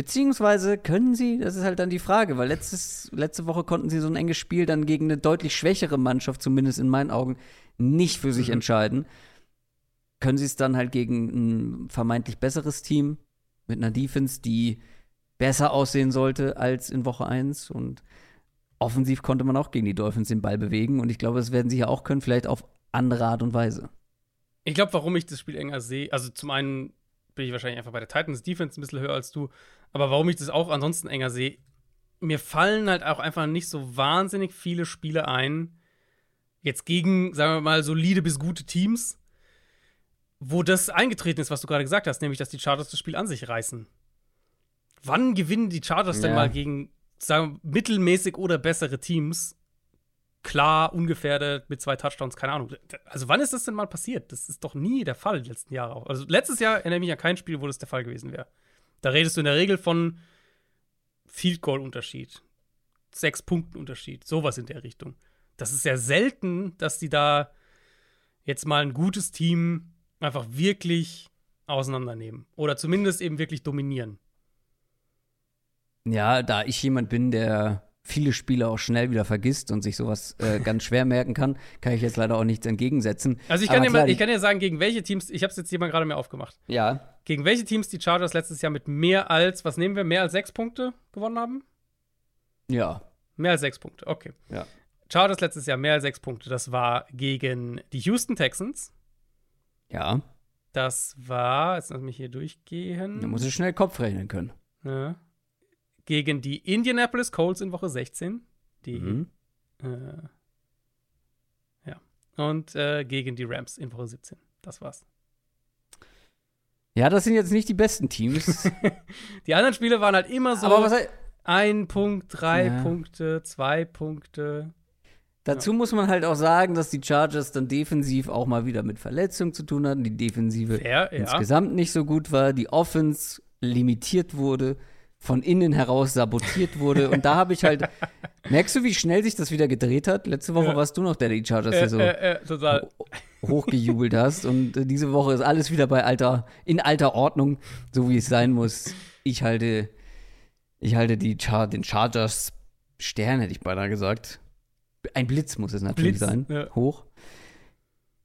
Beziehungsweise können sie, das ist halt dann die Frage, weil letztes, letzte Woche konnten sie so ein enges Spiel dann gegen eine deutlich schwächere Mannschaft, zumindest in meinen Augen, nicht für sich mhm. entscheiden. Können sie es dann halt gegen ein vermeintlich besseres Team mit einer Defense, die besser aussehen sollte als in Woche 1 und offensiv konnte man auch gegen die Dolphins den Ball bewegen und ich glaube, das werden sie ja auch können, vielleicht auf andere Art und Weise. Ich glaube, warum ich das Spiel enger sehe, also zum einen bin ich wahrscheinlich einfach bei der Titans Defense ein bisschen höher als du, aber warum ich das auch ansonsten enger sehe, mir fallen halt auch einfach nicht so wahnsinnig viele Spiele ein, jetzt gegen, sagen wir mal, solide bis gute Teams, wo das eingetreten ist, was du gerade gesagt hast, nämlich, dass die Chargers das Spiel an sich reißen. Wann gewinnen die Chargers ja. denn mal gegen, sagen wir, mittelmäßig oder bessere Teams? Klar, ungefährdet, mit zwei Touchdowns, keine Ahnung. Also, wann ist das denn mal passiert? Das ist doch nie der Fall die letzten Jahre auch. Also, letztes Jahr erinnere ich mich an kein Spiel, wo das der Fall gewesen wäre. Da redest du in der Regel von Field Goal Unterschied, sechs Punkten Unterschied, sowas in der Richtung. Das ist ja selten, dass die da jetzt mal ein gutes Team einfach wirklich auseinandernehmen oder zumindest eben wirklich dominieren. Ja, da ich jemand bin, der viele Spiele auch schnell wieder vergisst und sich sowas äh, ganz schwer merken kann, kann ich jetzt leider auch nichts entgegensetzen. Also ich kann, dir, mal, ich kann dir sagen, gegen welche Teams, ich habe es jetzt jemand gerade mehr aufgemacht. Ja. Gegen welche Teams die Chargers letztes Jahr mit mehr als, was nehmen wir, mehr als sechs Punkte gewonnen haben? Ja. Mehr als sechs Punkte, okay. Ja. Chargers letztes Jahr mehr als sechs Punkte. Das war gegen die Houston Texans. Ja. Das war, jetzt lass mich hier durchgehen. Da muss ich schnell Kopf rechnen können. Ja gegen die Indianapolis Colts in Woche 16. Die, mhm. äh, ja. Und äh, gegen die Rams in Woche 17. Das war's. Ja, das sind jetzt nicht die besten Teams. die anderen Spiele waren halt immer so: Aber was, ein Punkt, drei ja. Punkte, zwei Punkte. Dazu ja. muss man halt auch sagen, dass die Chargers dann defensiv auch mal wieder mit Verletzungen zu tun hatten. Die Defensive Fair, ja. insgesamt nicht so gut war. Die Offense limitiert wurde von innen heraus sabotiert wurde. Und da habe ich halt. Merkst du, wie schnell sich das wieder gedreht hat? Letzte Woche ja. warst du noch der, der die Chargers hier so äh, äh, hochgejubelt hast. Und äh, diese Woche ist alles wieder bei alter, in alter Ordnung, so wie es sein muss. Ich halte, ich halte die Char den Chargers Stern, hätte ich beinahe gesagt. Ein Blitz muss es natürlich Blitz, sein. Ja. Hoch.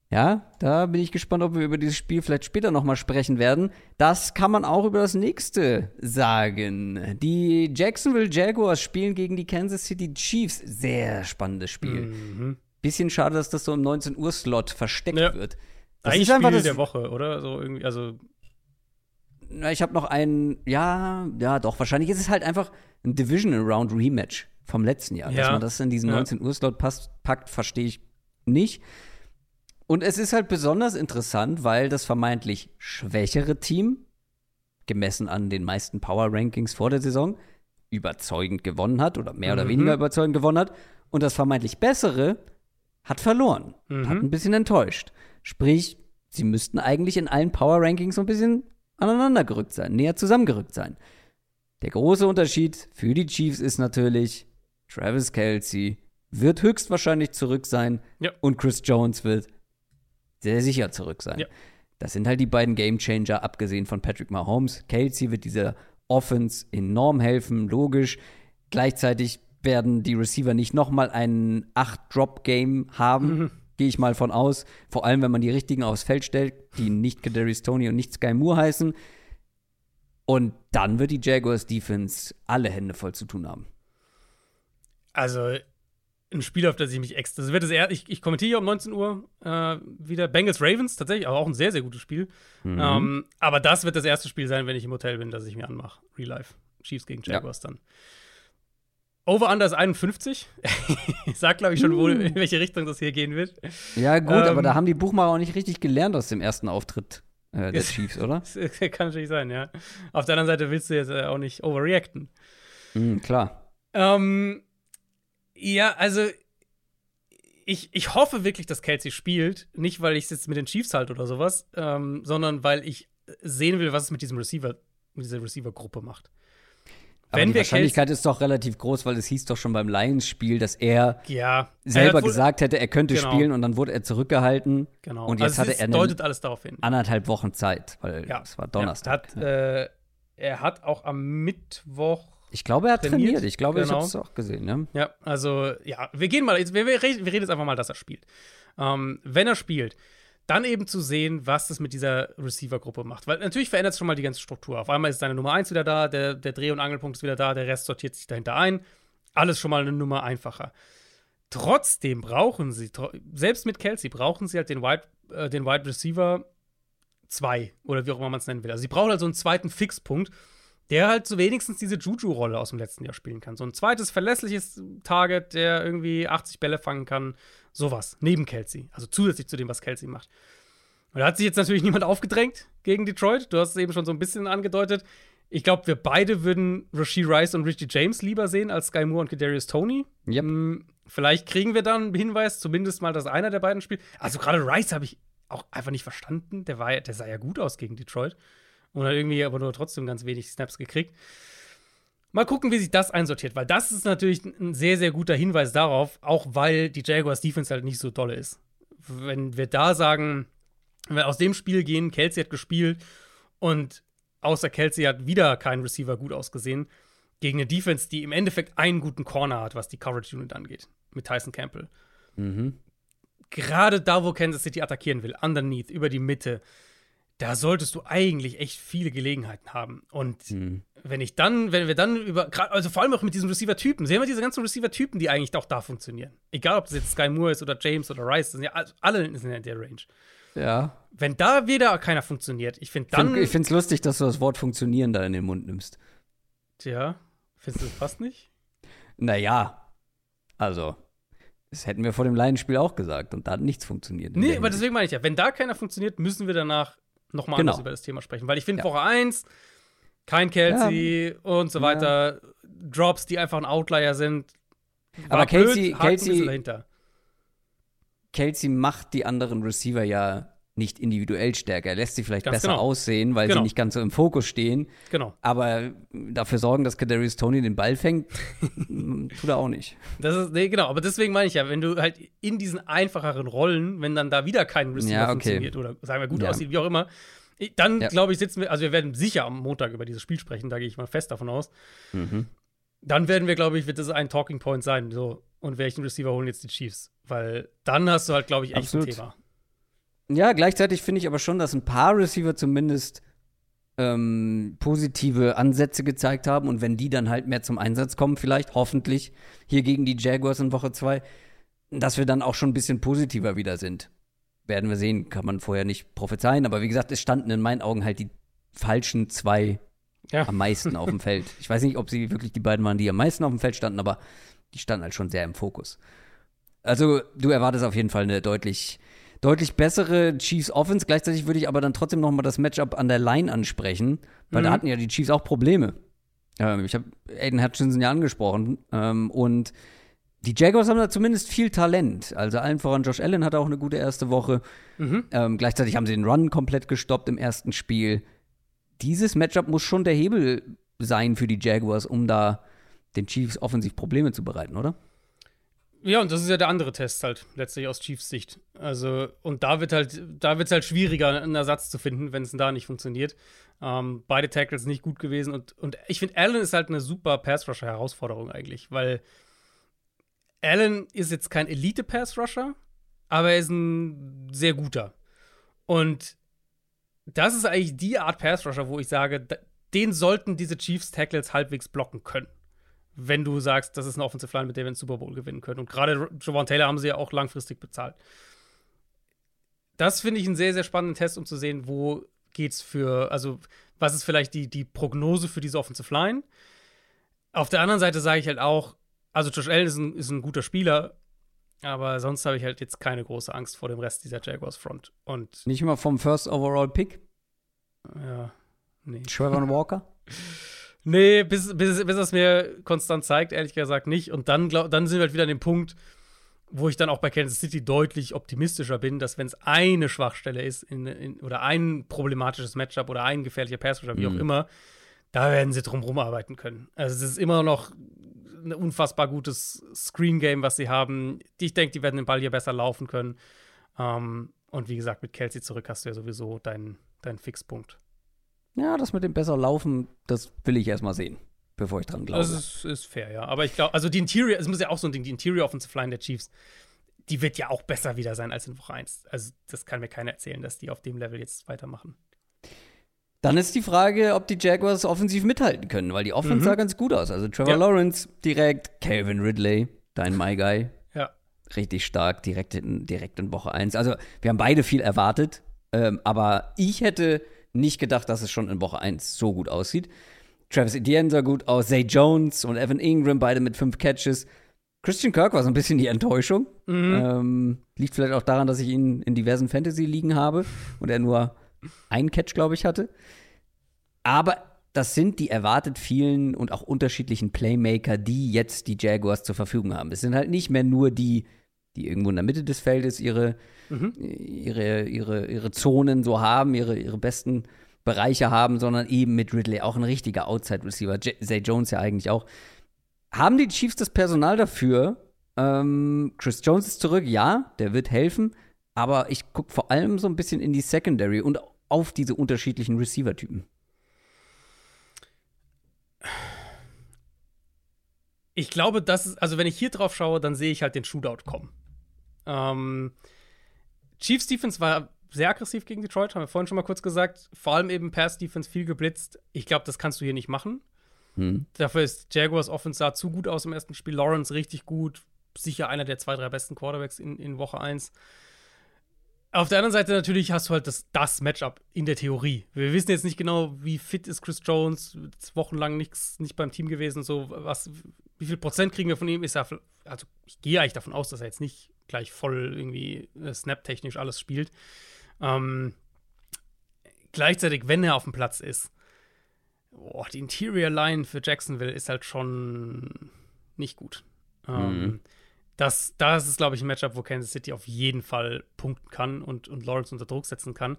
Ja, da bin ich gespannt, ob wir über dieses Spiel vielleicht später nochmal sprechen werden. Das kann man auch über das nächste sagen. Die Jacksonville Jaguars spielen gegen die Kansas City Chiefs. Sehr spannendes Spiel. Mhm. Bisschen schade, dass das so im 19 Uhr Slot versteckt ja. wird. Das Ein ist einfach Spiel das, der Woche, oder? So irgendwie, also na, ich habe noch einen, ja, ja, doch, wahrscheinlich ist es halt einfach ein Divisional Round Rematch vom letzten Jahr. Ja. Dass man das in diesen ja. 19 Uhr Slot packt, verstehe ich nicht. Und es ist halt besonders interessant, weil das vermeintlich schwächere Team, gemessen an den meisten Power Rankings vor der Saison, überzeugend gewonnen hat oder mehr mhm. oder weniger überzeugend gewonnen hat. Und das vermeintlich bessere hat verloren, mhm. hat ein bisschen enttäuscht. Sprich, sie müssten eigentlich in allen Power Rankings so ein bisschen aneinander gerückt sein, näher zusammengerückt sein. Der große Unterschied für die Chiefs ist natürlich, Travis Kelsey wird höchstwahrscheinlich zurück sein ja. und Chris Jones wird sehr sicher zurück sein. Ja. Das sind halt die beiden Gamechanger, abgesehen von Patrick Mahomes. Kelsey wird dieser Offense enorm helfen, logisch. Gleichzeitig werden die Receiver nicht nochmal ein 8-Drop-Game haben, mhm. gehe ich mal von aus. Vor allem, wenn man die richtigen aufs Feld stellt, die nicht Kadarius Tony und nicht Sky Moore heißen. Und dann wird die Jaguars Defense alle Hände voll zu tun haben. Also, ein Spiel, auf das ich mich extra. Das wird das eher, ich, ich kommentiere hier um 19 Uhr äh, wieder Bengals Ravens, tatsächlich, aber auch ein sehr, sehr gutes Spiel. Mhm. Ähm, aber das wird das erste Spiel sein, wenn ich im Hotel bin, das ich mir anmache. Real Life. Chiefs gegen Jaguars ja. dann. Over-Under ist 51. ich sag, glaube ich, schon, wo, in welche Richtung das hier gehen wird. Ja, gut, ähm, aber da haben die Buchmacher auch nicht richtig gelernt aus dem ersten Auftritt äh, der Chiefs, oder? Kann natürlich sein, ja. Auf der anderen Seite willst du jetzt äh, auch nicht overreacten. Mhm, klar. Ähm, ja, also ich, ich hoffe wirklich, dass Kelsey spielt. Nicht, weil ich es jetzt mit den Chiefs halt oder sowas, ähm, sondern weil ich sehen will, was es mit diesem Receiver, mit dieser Receiver-Gruppe macht. Aber Wenn die Wahrscheinlichkeit ist doch relativ groß, weil es hieß doch schon beim Lions-Spiel, dass er ja, selber er gesagt hätte, er könnte genau. spielen und dann wurde er zurückgehalten. Genau. Und jetzt also hatte er deutet alles darauf hin. anderthalb Wochen Zeit, weil ja. es war Donnerstag. Ja, hat, äh, er hat auch am Mittwoch ich glaube, er hat trainiert. trainiert. Ich glaube, genau. ich habe es auch gesehen. Ja? ja, also, ja, wir gehen mal, wir, wir, reden jetzt einfach mal, dass er spielt. Ähm, wenn er spielt, dann eben zu sehen, was das mit dieser Receiver-Gruppe macht. Weil natürlich verändert es schon mal die ganze Struktur. Auf einmal ist seine Nummer 1 wieder da, der, der Dreh- und Angelpunkt ist wieder da, der Rest sortiert sich dahinter ein. Alles schon mal eine Nummer einfacher. Trotzdem brauchen sie, selbst mit Kelsey, brauchen sie halt den Wide, äh, den Wide Receiver 2 oder wie auch immer man es nennen will. Also sie brauchen halt so einen zweiten Fixpunkt, der halt so wenigstens diese Juju-Rolle aus dem letzten Jahr spielen kann. So ein zweites verlässliches Target, der irgendwie 80 Bälle fangen kann. Sowas. Neben Kelsey. Also zusätzlich zu dem, was Kelsey macht. Und da hat sich jetzt natürlich niemand aufgedrängt gegen Detroit. Du hast es eben schon so ein bisschen angedeutet. Ich glaube, wir beide würden Rasheed Rice und Richie James lieber sehen als Sky Moore und Kadarius Tony. Yep. Hm, vielleicht kriegen wir dann einen Hinweis, zumindest mal, dass einer der beiden spielt. Also gerade Rice habe ich auch einfach nicht verstanden. Der, war, der sah ja gut aus gegen Detroit. Und hat irgendwie aber nur trotzdem ganz wenig Snaps gekriegt. Mal gucken, wie sich das einsortiert, weil das ist natürlich ein sehr, sehr guter Hinweis darauf, auch weil die Jaguars Defense halt nicht so dolle ist. Wenn wir da sagen, wenn wir aus dem Spiel gehen, Kelsey hat gespielt und außer Kelsey hat wieder kein Receiver gut ausgesehen, gegen eine Defense, die im Endeffekt einen guten Corner hat, was die Coverage Unit angeht, mit Tyson Campbell. Mhm. Gerade da, wo Kansas City attackieren will, underneath, über die Mitte, da solltest du eigentlich echt viele Gelegenheiten haben. Und mhm. wenn ich dann, wenn wir dann über, also vor allem auch mit diesen Receiver-Typen, sehen wir diese ganzen Receiver-Typen, die eigentlich auch da funktionieren. Egal, ob es jetzt Sky Moore ist oder James oder Rice, sind ja alle sind in der Range. Ja. Wenn da wieder keiner funktioniert, ich finde dann. Ich finde es lustig, dass du das Wort funktionieren da in den Mund nimmst. Tja, findest du das fast nicht? Naja, also. Das hätten wir vor dem Lions-Spiel auch gesagt und da hat nichts funktioniert. Nee, aber deswegen meine ich ja, wenn da keiner funktioniert, müssen wir danach nochmal genau. anders über das Thema sprechen. Weil ich finde, ja. Woche 1, kein Kelsey ja. und so weiter. Drops, die einfach ein Outlier sind. Aber Kelsey, blöd, Kelsey, Kelsey macht die anderen Receiver ja nicht individuell stärker. Er lässt sie vielleicht ganz besser genau. aussehen, weil genau. sie nicht ganz so im Fokus stehen. Genau. Aber dafür sorgen, dass Kadarius Tony den Ball fängt, tut er auch nicht. Das ist, nee, genau. Aber deswegen meine ich ja, wenn du halt in diesen einfacheren Rollen, wenn dann da wieder kein Receiver ja, okay. funktioniert oder sagen wir gut ja. aussieht, wie auch immer, dann ja. glaube ich, sitzen wir, also wir werden sicher am Montag über dieses Spiel sprechen, da gehe ich mal fest davon aus. Mhm. Dann werden wir, glaube ich, wird das ein Talking Point sein. So, und welchen Receiver holen jetzt die Chiefs? Weil dann hast du halt, glaube ich, echt Absolut. ein Thema. Ja, gleichzeitig finde ich aber schon, dass ein paar Receiver zumindest ähm, positive Ansätze gezeigt haben und wenn die dann halt mehr zum Einsatz kommen, vielleicht, hoffentlich, hier gegen die Jaguars in Woche 2, dass wir dann auch schon ein bisschen positiver wieder sind. Werden wir sehen, kann man vorher nicht prophezeien, aber wie gesagt, es standen in meinen Augen halt die falschen zwei ja. am meisten auf dem Feld. Ich weiß nicht, ob sie wirklich die beiden waren, die am meisten auf dem Feld standen, aber die standen halt schon sehr im Fokus. Also, du erwartest auf jeden Fall eine deutlich deutlich bessere Chiefs Offense. Gleichzeitig würde ich aber dann trotzdem noch mal das Matchup an der Line ansprechen, weil mhm. da hatten ja die Chiefs auch Probleme. Ähm, ich habe Aiden Hutchinson ja angesprochen ähm, und die Jaguars haben da zumindest viel Talent. Also allen voran Josh Allen hatte auch eine gute erste Woche. Mhm. Ähm, gleichzeitig haben sie den Run komplett gestoppt im ersten Spiel. Dieses Matchup muss schon der Hebel sein für die Jaguars, um da den Chiefs offensiv Probleme zu bereiten, oder? Ja, und das ist ja der andere Test halt, letztlich aus Chiefs Sicht. Also, und da wird halt, da wird es halt schwieriger, einen Ersatz zu finden, wenn es da nicht funktioniert. Ähm, beide Tackles nicht gut gewesen und, und ich finde, Allen ist halt eine super Pass-Rusher-Herausforderung eigentlich, weil Allen ist jetzt kein Elite-Pass-Rusher, aber er ist ein sehr guter. Und das ist eigentlich die Art Pass-Rusher, wo ich sage, den sollten diese Chiefs-Tackles halbwegs blocken können. Wenn du sagst, das ist eine Offensive Line, mit der wir den Super Bowl gewinnen können. Und gerade Javon Taylor haben sie ja auch langfristig bezahlt. Das finde ich einen sehr, sehr spannenden Test, um zu sehen, wo geht's für, also was ist vielleicht die, die Prognose für diese Offensive Line. Auf der anderen Seite sage ich halt auch, also Josh Allen ist ein, ist ein guter Spieler, aber sonst habe ich halt jetzt keine große Angst vor dem Rest dieser Jaguars Front. Und Nicht immer vom First Overall Pick? ja, nee. Trevor Walker? Nee, bis, bis, bis es mir konstant zeigt, ehrlich gesagt nicht. Und dann, glaub, dann sind wir halt wieder an dem Punkt, wo ich dann auch bei Kansas City deutlich optimistischer bin, dass wenn es eine Schwachstelle ist in, in, oder ein problematisches Matchup oder ein gefährlicher Pass oder wie Mhm. auch immer, da werden sie drum rumarbeiten können. Also es ist immer noch ein unfassbar gutes Screen-Game, was sie haben. Ich denke, die werden den Ball hier besser laufen können. Ähm, und wie gesagt, mit Kelsey zurück hast du ja sowieso deinen, deinen Fixpunkt. Ja, das mit dem besser laufen, das will ich erstmal sehen, bevor ich dran glaube. Das ist, ist fair, ja. Aber ich glaube, also die Interior, es muss ja auch so ein Ding, die Interior Offensive Line der Chiefs, die wird ja auch besser wieder sein als in Woche 1. Also das kann mir keiner erzählen, dass die auf dem Level jetzt weitermachen. Dann ist die Frage, ob die Jaguars offensiv mithalten können, weil die Offense Mhm. sah ganz gut aus. Also Trevor Ja. Lawrence direkt, Calvin Ridley, dein My Guy, Ja. richtig stark, direkt in, direkt in Woche 1. Also wir haben beide viel erwartet, ähm, aber ich hätte nicht gedacht, dass es schon in Woche 1 so gut aussieht. Travis Etienne sah gut aus, Zay Jones und Evan Ingram, beide mit fünf Catches. Christian Kirk war so ein bisschen die Enttäuschung. Mhm. Ähm, liegt vielleicht auch daran, dass ich ihn in diversen Fantasy-Ligen habe und er nur einen Catch, glaube ich, hatte. Aber das sind die erwartet vielen und auch unterschiedlichen Playmaker, die jetzt die Jaguars zur Verfügung haben. Es sind halt nicht mehr nur die, die irgendwo in der Mitte des Feldes ihre, Mhm. ihre, ihre, ihre Zonen so haben, ihre, ihre besten Bereiche haben, sondern eben mit Ridley auch ein richtiger Outside-Receiver. J- Zay Jones ja eigentlich auch. Haben die Chiefs das Personal dafür? Ähm, Chris Jones ist zurück, ja, der wird helfen, aber ich gucke vor allem so ein bisschen in die Secondary und auf diese unterschiedlichen Receiver-Typen. Ich glaube, das ist, also wenn ich hier drauf schaue, dann sehe ich halt den Shootout kommen. Ähm, Chiefs Defense war sehr aggressiv gegen Detroit, haben wir vorhin schon mal kurz gesagt. Vor allem eben Pass Defense viel geblitzt. Ich glaube, das kannst du hier nicht machen. Hm. Dafür ist Jaguars Offense sah zu gut aus im ersten Spiel. Lawrence richtig gut. Sicher einer der zwei, drei besten Quarterbacks in, in Woche 1. Auf der anderen Seite natürlich hast du halt das, das Matchup in der Theorie. Wir wissen jetzt nicht genau, wie fit ist Chris Jones, ist wochenlang nichts, nicht beim Team gewesen, so was, wie viel Prozent kriegen wir von ihm? Ist er, also ich gehe eigentlich davon aus, dass er jetzt nicht gleich voll irgendwie äh, snap-technisch alles spielt. Ähm, gleichzeitig, wenn er auf dem Platz ist, boah, die Interior Line für Jacksonville ist halt schon nicht gut. Ähm, Mhm. das, das ist, glaube ich, ein Matchup, wo Kansas City auf jeden Fall punkten kann und, und Lawrence unter Druck setzen kann.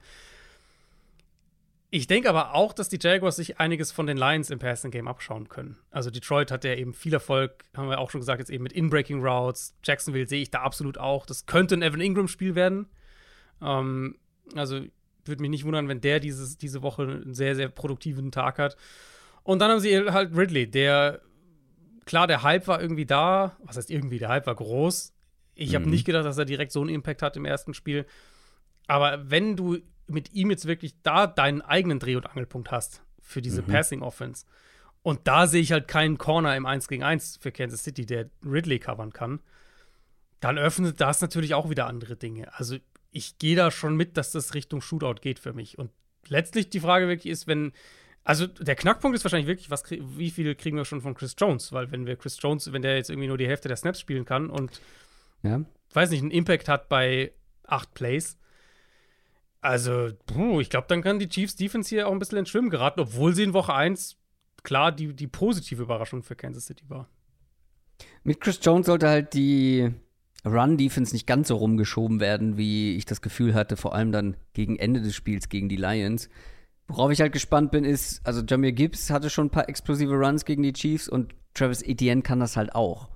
Ich denke aber auch, dass die Jaguars sich einiges von den Lions im Passing Game abschauen können. Also Detroit hat ja eben viel Erfolg, haben wir auch schon gesagt, jetzt eben mit In-Breaking Routes. Jacksonville sehe ich da absolut auch. Das könnte ein Evan Ingram-Spiel werden. Ähm, also würde mich nicht wundern, wenn der dieses, diese Woche einen sehr, sehr produktiven Tag hat. Und dann haben sie halt Ridley, der, klar, der Hype war irgendwie da. Was heißt irgendwie? Der Hype war groß. Ich habe Mhm. nicht gedacht, dass er direkt so einen Impact hat im ersten Spiel. Aber wenn du mit ihm jetzt wirklich da deinen eigenen Dreh- und Angelpunkt hast für diese Mhm. Passing-Offense, und da sehe ich halt keinen Corner im 1 gegen 1 für Kansas City, der Ridley covern kann, dann öffnet das natürlich auch wieder andere Dinge. Also ich gehe da schon mit, dass das Richtung Shootout geht für mich. Und letztlich die Frage wirklich ist, wenn, also der Knackpunkt ist wahrscheinlich wirklich, was, wie viel kriegen wir schon von Chris Jones? Weil wenn wir Chris Jones, wenn der jetzt irgendwie nur die Hälfte der Snaps spielen kann und Ja. weiß nicht, einen Impact hat bei acht Plays. Also, puh, ich glaube, dann kann die Chiefs Defense hier auch ein bisschen ins Schwimmen geraten, obwohl sie in Woche 1 klar die, die positive Überraschung für Kansas City war. Mit Chris Jones sollte halt die Run-Defense nicht ganz so rumgeschoben werden, wie ich das Gefühl hatte, vor allem dann gegen Ende des Spiels gegen die Lions. Worauf ich halt gespannt bin, ist, also Jamir Gibbs hatte schon ein paar explosive Runs gegen die Chiefs und Travis Etienne kann das halt auch.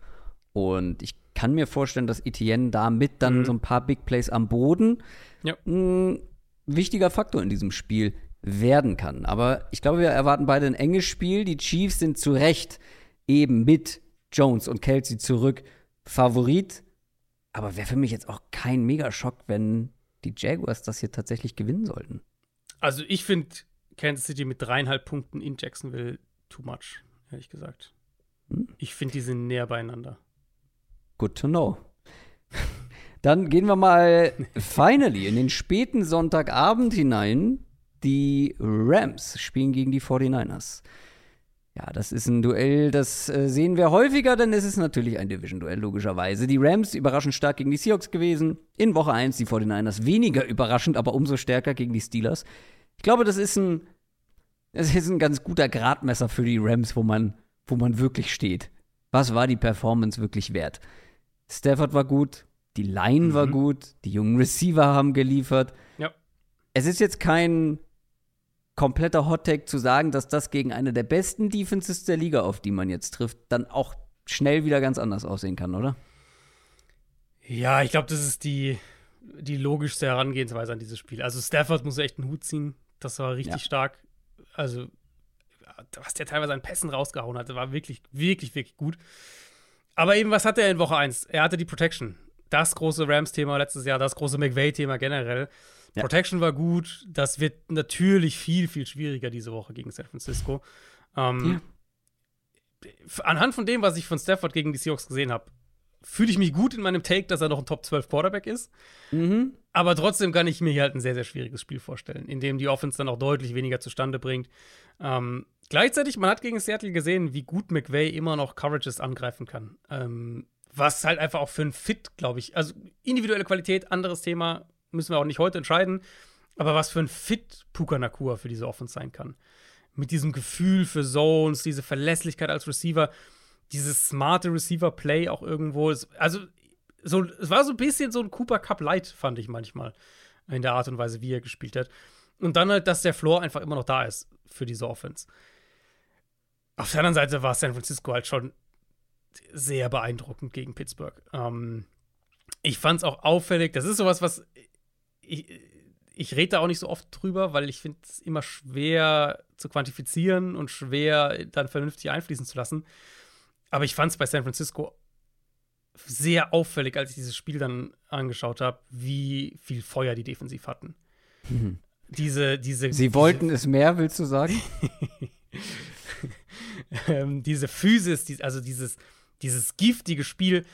Und ich kann mir vorstellen, dass Etienne da mit dann Mhm. so ein paar Big Plays am Boden Ja. ein wichtiger Faktor in diesem Spiel werden kann. Aber ich glaube, wir erwarten beide ein enges Spiel. Die Chiefs sind zu Recht eben mit Jones und Kelsey zurück Favorit. Aber wäre für mich jetzt auch kein Megaschock, wenn die Jaguars das hier tatsächlich gewinnen sollten. Also, ich finde Kansas City mit dreieinhalb Punkten in Jacksonville too much, ehrlich gesagt. Ich finde, die sind näher beieinander. Good to know. Dann gehen wir mal finally in den späten Sonntagabend hinein. Die Rams spielen gegen die 49ers. Ja, das ist ein Duell, das äh, sehen wir häufiger, denn es ist natürlich ein Division-Duell, logischerweise. Die Rams überraschend stark gegen die Seahawks gewesen. In Woche 1 die 49ers weniger überraschend, aber umso stärker gegen die Steelers. Ich glaube, das ist ein, das ist ein ganz guter Gradmesser für die Rams, wo man, wo man wirklich steht. Was war die Performance wirklich wert? Stafford war gut, die Line mhm. war gut, die jungen Receiver haben geliefert. Ja. Es ist jetzt kein kompletter Hottake zu sagen, dass das gegen eine der besten Defenses der Liga, auf die man jetzt trifft, dann auch schnell wieder ganz anders aussehen kann, oder? Ja, ich glaube, das ist die, die logischste Herangehensweise an dieses Spiel. Also Stafford muss echt einen Hut ziehen. Das war richtig ja. stark. Also, was der teilweise an Pässen rausgehauen hatte, war wirklich, wirklich, wirklich gut. Aber eben, was hatte er in Woche 1? Er hatte die Protection. Das große Rams-Thema letztes Jahr, das große McVay-Thema generell. Ja. Protection war gut. Das wird natürlich viel, viel schwieriger diese Woche gegen San Francisco. Ähm, ja. Anhand von dem, was ich von Stafford gegen die Seahawks gesehen habe, fühle ich mich gut in meinem Take, dass er noch ein Top 12 Quarterback ist. Mhm. Aber trotzdem kann ich mir hier halt ein sehr, sehr schwieriges Spiel vorstellen, in dem die Offense dann auch deutlich weniger zustande bringt. Ähm, gleichzeitig, man hat gegen Seattle gesehen, wie gut McVay immer noch Coverages angreifen kann. Ähm, was halt einfach auch für ein Fit, glaube ich, also individuelle Qualität, anderes Thema, müssen wir auch nicht heute entscheiden. Aber was für ein Fit Puka Nakua für diese Offense sein kann. Mit diesem Gefühl für Zones, diese Verlässlichkeit als Receiver, dieses smarte Receiver-Play auch irgendwo. Also, so, es war so ein bisschen so ein Cooper Cup Light, fand ich manchmal. In der Art und Weise, wie er gespielt hat. Und dann halt, dass der Floor einfach immer noch da ist für diese Offense. Auf der anderen Seite war San Francisco halt schon sehr beeindruckend gegen Pittsburgh. Ähm, ich fand es auch auffällig. Das ist sowas, was ich, ich rede da auch nicht so oft drüber, weil ich finde es immer schwer zu quantifizieren und schwer dann vernünftig einfließen zu lassen. Aber ich fand es bei San Francisco sehr auffällig, als ich dieses Spiel dann angeschaut habe, wie viel Feuer die defensiv hatten. Mhm. Diese, diese. Sie wollten es mehr, willst du sagen? ähm, diese Physis, die, also dieses, dieses giftige Spiel,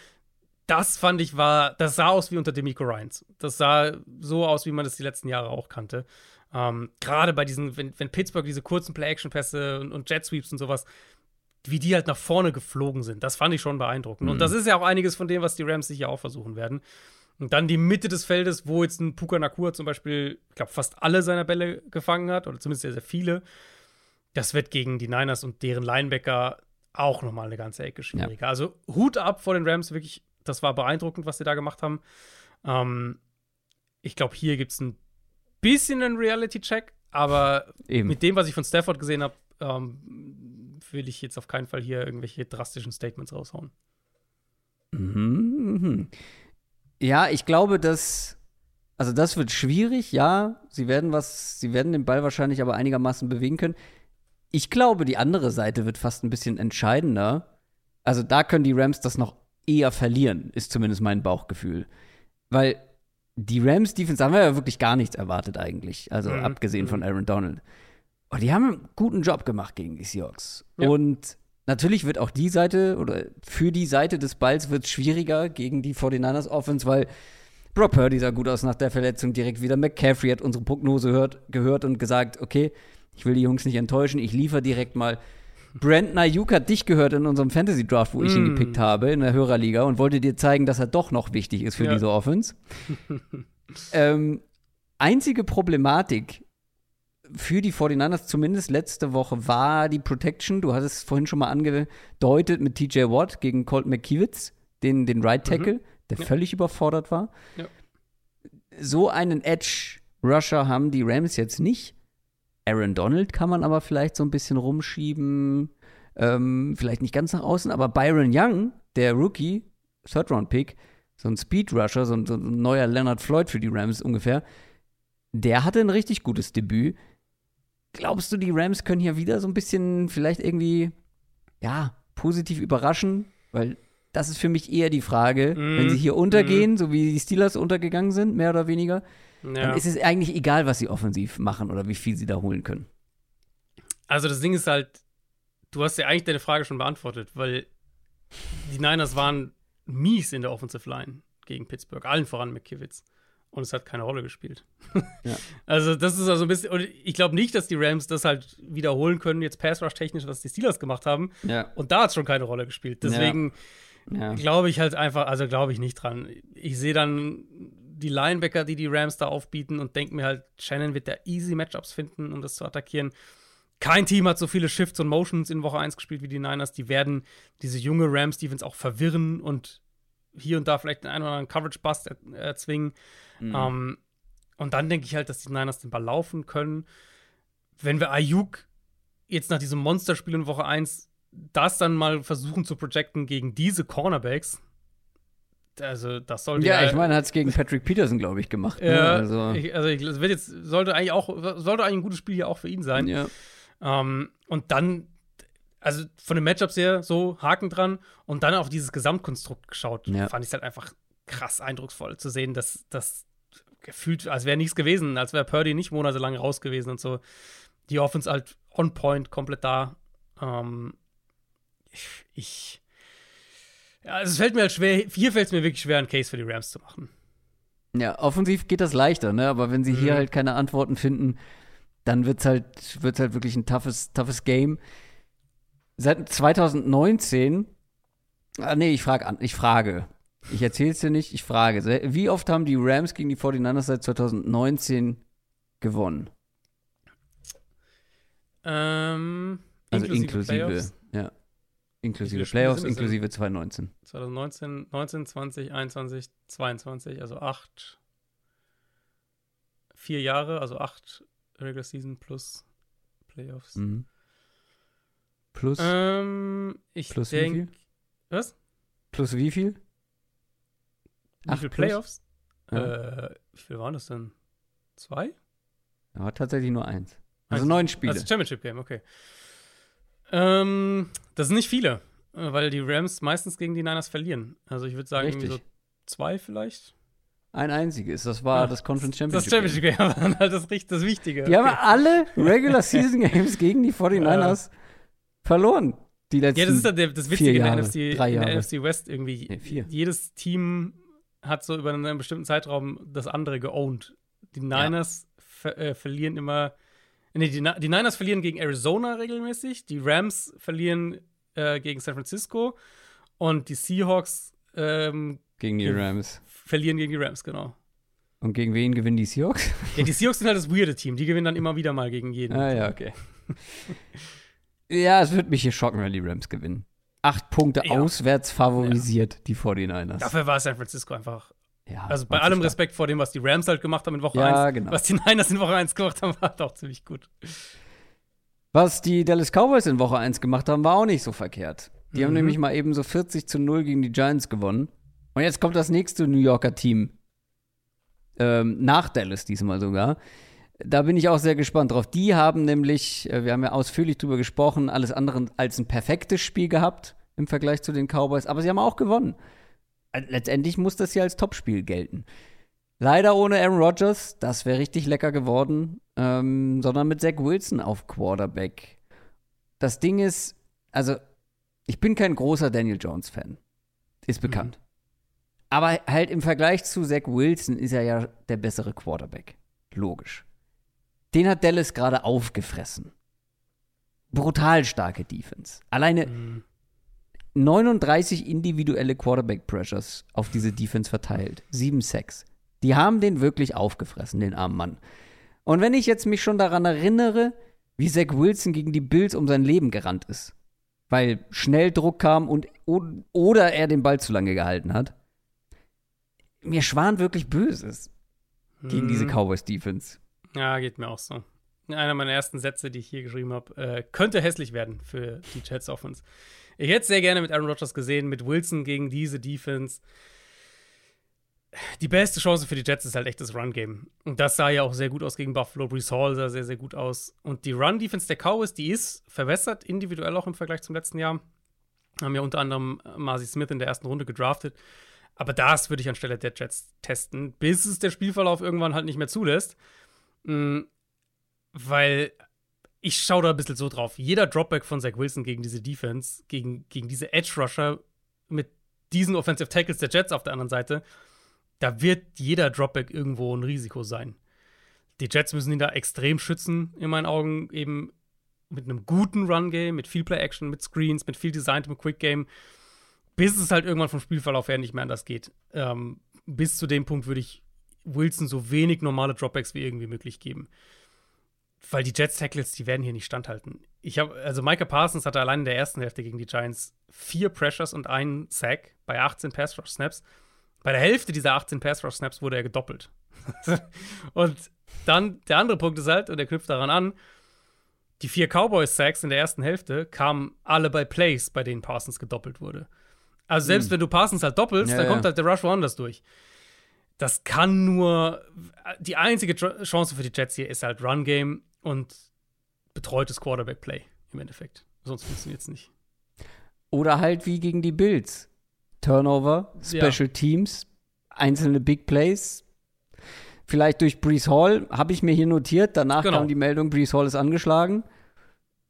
das fand ich war, das sah aus wie unter Demico Ryans. Das sah so aus, wie man das die letzten Jahre auch kannte. Ähm, Gerade bei diesen, wenn, wenn, Pittsburgh diese kurzen Play-Action-Pässe und, und Jet-Sweeps und sowas, wie die halt nach vorne geflogen sind, das fand ich schon beeindruckend. Mhm. Und das ist ja auch einiges von dem, was die Rams sicher auch versuchen werden. Und dann die Mitte des Feldes, wo jetzt ein Puka Nakua zum Beispiel, ich glaube, fast alle seiner Bälle gefangen hat, oder zumindest sehr, sehr viele. Das wird gegen die Niners und deren Linebacker auch nochmal eine ganze Ecke schwieriger. Ja. Also Hut ab vor den Rams, wirklich das war beeindruckend, was sie da gemacht haben. Ähm, ich glaube, hier gibt es ein bisschen einen Reality-Check, aber Eben. mit dem, was ich von Stafford gesehen habe, ähm, will ich jetzt auf keinen Fall hier irgendwelche drastischen Statements raushauen. Mhm. Ja, ich glaube, dass also das wird schwierig, ja. Sie werden was, sie werden den Ball wahrscheinlich aber einigermaßen bewegen können. Ich glaube, die andere Seite wird fast ein bisschen entscheidender. Also da können die Rams das noch eher verlieren, ist zumindest mein Bauchgefühl. Weil die Rams Defense haben wir ja wirklich gar nichts erwartet eigentlich, also mhm. abgesehen mhm. von Aaron Donald. Und die haben einen guten Job gemacht gegen die Seahawks. Ja. Und natürlich wird auch die Seite oder für die Seite des Balls wird es schwieriger gegen die 49ers Offense, weil Brock Purdy sah gut aus nach der Verletzung direkt wieder. McCaffrey hat unsere Prognose hört, gehört und gesagt, okay, ich will die Jungs nicht enttäuschen, ich liefere direkt mal Brandon Ayuk hat dich gehört in unserem Fantasy Draft, wo ich mm. ihn gepickt habe, in der Hörerliga und wollte dir zeigen, dass er doch noch wichtig ist für ja. diese Offense. ähm, einzige Problematik für die 49ers, zumindest letzte Woche, war die Protection. Du hattest es vorhin schon mal angedeutet mit TJ Watt gegen Colt McKiewicz, den, den Right mhm. Tackle, mhm. der ja. völlig überfordert war. Ja. So einen Edge-Rusher haben die Rams jetzt nicht. Aaron Donald kann man aber vielleicht so ein bisschen rumschieben. Ähm, vielleicht nicht ganz nach außen, aber Byron Young, der Rookie, Third-Round-Pick, so ein Speed-Rusher, so, so ein, neuer Leonard Floyd für die Rams ungefähr, der hatte ein richtig gutes Debüt. Glaubst du, die Rams können hier wieder so ein bisschen vielleicht irgendwie, ja, positiv überraschen? Weil das ist für mich eher die Frage, mm, wenn sie hier untergehen, mm. so wie die Steelers untergegangen sind, mehr oder weniger, ja. dann ist es eigentlich egal, was sie offensiv machen oder wie viel sie da holen können. Also das Ding ist halt, du hast ja eigentlich deine Frage schon beantwortet, weil die Niners waren mies in der Offensive Line gegen Pittsburgh, allen voran McKivitz. Und es hat keine Rolle gespielt. Ja. Also, das ist also ein bisschen. Und ich glaube nicht, dass die Rams das halt wiederholen können, jetzt Pass-Rush-technisch, was die Steelers gemacht haben. Ja. Und da hat es schon keine Rolle gespielt. Deswegen ja. glaube ich halt einfach, also glaube ich nicht dran. Ich sehe dann die Linebacker, die die Rams da aufbieten und denke mir halt, Shannon wird da easy Matchups finden, um das zu attackieren. Kein Team hat so viele Shifts und Motions in Woche 1 gespielt wie die Niners. Die werden diese junge Rams-Defense auch verwirren und hier und da vielleicht einen oder anderen Coverage-Bust erzwingen. Mhm. Ähm, und dann denke ich halt, dass die Niners den Ball laufen können. Wenn wir Ayuk jetzt nach diesem Monsterspiel in Woche 1 das dann mal versuchen zu projecten gegen diese Cornerbacks, also das sollte ja. ich meine, hat es gegen Patrick Peterson, glaube ich, gemacht. Ne? Ja, also, ich, also ich, das wird jetzt sollte eigentlich auch sollte eigentlich ein gutes Spiel hier auch für ihn sein. Ja. Ähm, und dann, also von den Matchups her so Haken dran und dann auf dieses Gesamtkonstrukt geschaut, ja. fand ich es halt einfach krass eindrucksvoll zu sehen, dass das gefühlt, als wäre nichts gewesen, als wäre Purdy nicht monatelang raus gewesen und so. Die Offense halt on point, komplett da. Ähm, ich, ja, also es fällt mir halt schwer, hier fällt es mir wirklich schwer, einen Case für die Rams zu machen. Ja, offensiv geht das leichter, ne? Aber wenn sie mhm. hier halt keine Antworten finden, dann wird es halt, wird's halt wirklich ein toughes, toughes Game. Seit 2019, ah, nee, ich frage ich frage. Ich erzähle es dir nicht, ich frage. Wie oft haben die Rams gegen die 49ers seit 2019 gewonnen? Ähm, also inklusive, inklusive. Inklusive Playoffs, inklusive 2019. 2019, 19, 20, 21, 22, also acht, vier Jahre, also acht Regular Season plus Playoffs. Mhm. Plus? Ähm, ich plus denke. Was? Plus wie viel? Wie viele Playoffs? Ja. Äh, wie viel waren das denn? Zwei? Ja, tatsächlich nur eins. Also eins. neun Spiele. Also Championship Game, okay. Ähm, das sind nicht viele, äh, weil die Rams meistens gegen die Niners verlieren. Also ich würde sagen, so zwei vielleicht. Ein einziges. Das war ja, das Conference Championship. Das Championship Game war dann halt das, das Wichtige. Die okay. haben alle Regular Season Games gegen die 49ers ja. verloren. Die letzten ja, das ist der, das Witzige Jahre, in, der NFC, in der NFC West irgendwie. Nee, jedes Team hat so über einen bestimmten Zeitraum das andere geowned. Die Niners ja. ver äh, verlieren immer. Nee, die, die, Niners verlieren gegen Arizona regelmäßig, die Rams verlieren äh, gegen San Francisco und die Seahawks ähm, gegen die Rams. Verlieren gegen die Rams, genau. Und gegen wen gewinnen die Seahawks? Ja, die Seahawks sind halt das weirde Team. Die gewinnen dann immer wieder mal gegen jeden. Ah, ja, okay. ja, es wird mich hier schocken, wenn die Rams gewinnen acht Punkte ja. auswärts favorisiert, ja. die 49ers. Dafür war San Francisco einfach. Ja, also bei allem Respekt vor dem, was die Rams halt gemacht haben in Woche 1, genau. was die Niners in Woche 1 gemacht haben, war doch ziemlich gut. Was die Dallas Cowboys in Woche 1 gemacht haben, war auch nicht so verkehrt. Die mhm. haben nämlich mal eben so 40 zu 0 gegen die Giants gewonnen. Und jetzt kommt das nächste New Yorker Team. Ähm, nach Dallas diesmal sogar. Da bin ich auch sehr gespannt drauf. Die haben nämlich, äh, wir haben ja ausführlich drüber gesprochen, alles andere als ein perfektes Spiel gehabt im Vergleich zu den Cowboys, aber sie haben auch gewonnen. Äh, letztendlich muss das ja als Topspiel gelten. Leider ohne Aaron Rodgers, das wäre richtig lecker geworden, ähm, sondern mit Zach Wilson auf Quarterback. Das Ding ist, also, ich bin kein großer Daniel Jones-Fan. Ist bekannt. Mhm. Aber halt im Vergleich zu Zach Wilson ist er ja der bessere Quarterback. Logisch. Den hat Dallas gerade aufgefressen. Brutal starke Defense. Alleine mhm. 39 individuelle Quarterback-Pressures auf diese Defense verteilt. 7 Sacks. Die haben den wirklich aufgefressen, den armen Mann. Und wenn ich jetzt mich schon daran erinnere, wie Zach Wilson gegen die Bills um sein Leben gerannt ist, weil schnell Druck kam und oder er den Ball zu lange gehalten hat, mir schwan wirklich Böses gegen mhm. diese Cowboys Defense. Ja, geht mir auch so. Einer meiner ersten Sätze, die ich hier geschrieben habe, äh, könnte hässlich werden für die Jets Offense. Ich hätte es sehr gerne mit Aaron Rodgers gesehen, mit Wilson gegen diese Defense. Die beste Chance für die Jets ist halt echt das Run-Game. Und das sah ja auch sehr gut aus gegen Buffalo. Brees Hall sah sehr, sehr gut aus. Und die Run-Defense der Cowboys, die ist verbessert, individuell auch im Vergleich zum letzten Jahr. Haben ja unter anderem Marcy Smith in der ersten Runde gedraftet. Aber das würde ich anstelle der Jets testen, bis es der Spielverlauf irgendwann halt nicht mehr zulässt. Mhm, weil ich schaue da ein bisschen so drauf. Jeder Dropback von Zach Wilson gegen diese Defense, gegen, gegen diese Edge-Rusher mit diesen Offensive Tackles der Jets auf der anderen Seite, da wird jeder Dropback irgendwo ein Risiko sein. Die Jets müssen ihn da extrem schützen, in meinen Augen, eben mit einem guten Run-Game, mit viel Play-Action, mit Screens, mit viel Design, mit Quick-Game, bis es halt irgendwann vom Spielverlauf her nicht mehr anders geht. Ähm, bis zu dem Punkt würde ich Wilson so wenig normale Dropbacks wie irgendwie möglich geben. Weil die Jets Tackles, die werden hier nicht standhalten. Ich habe, also Micah Parsons hatte allein in der ersten Hälfte gegen die Giants vier Pressures und einen Sack bei 18 Pass Rush Snaps. Bei der Hälfte dieser 18 Pass Rush Snaps wurde er gedoppelt. und dann der andere Punkt ist halt, und der knüpft daran an, die vier Cowboys Sacks in der ersten Hälfte kamen alle bei Plays, bei denen Parsons gedoppelt wurde. Also selbst mhm. wenn du Parsons halt doppelst, ja, dann kommt halt der Rush woanders durch. Das kann nur die einzige Chance für die Jets hier ist halt Run Game und betreutes Quarterback Play im Endeffekt. Sonst funktioniert es nicht. Oder halt wie gegen die Bills. Turnover, Special ja. Teams, einzelne Big Plays. Vielleicht durch Brees Hall, habe ich mir hier notiert. Danach genau. kam die Meldung, Brees Hall ist angeschlagen.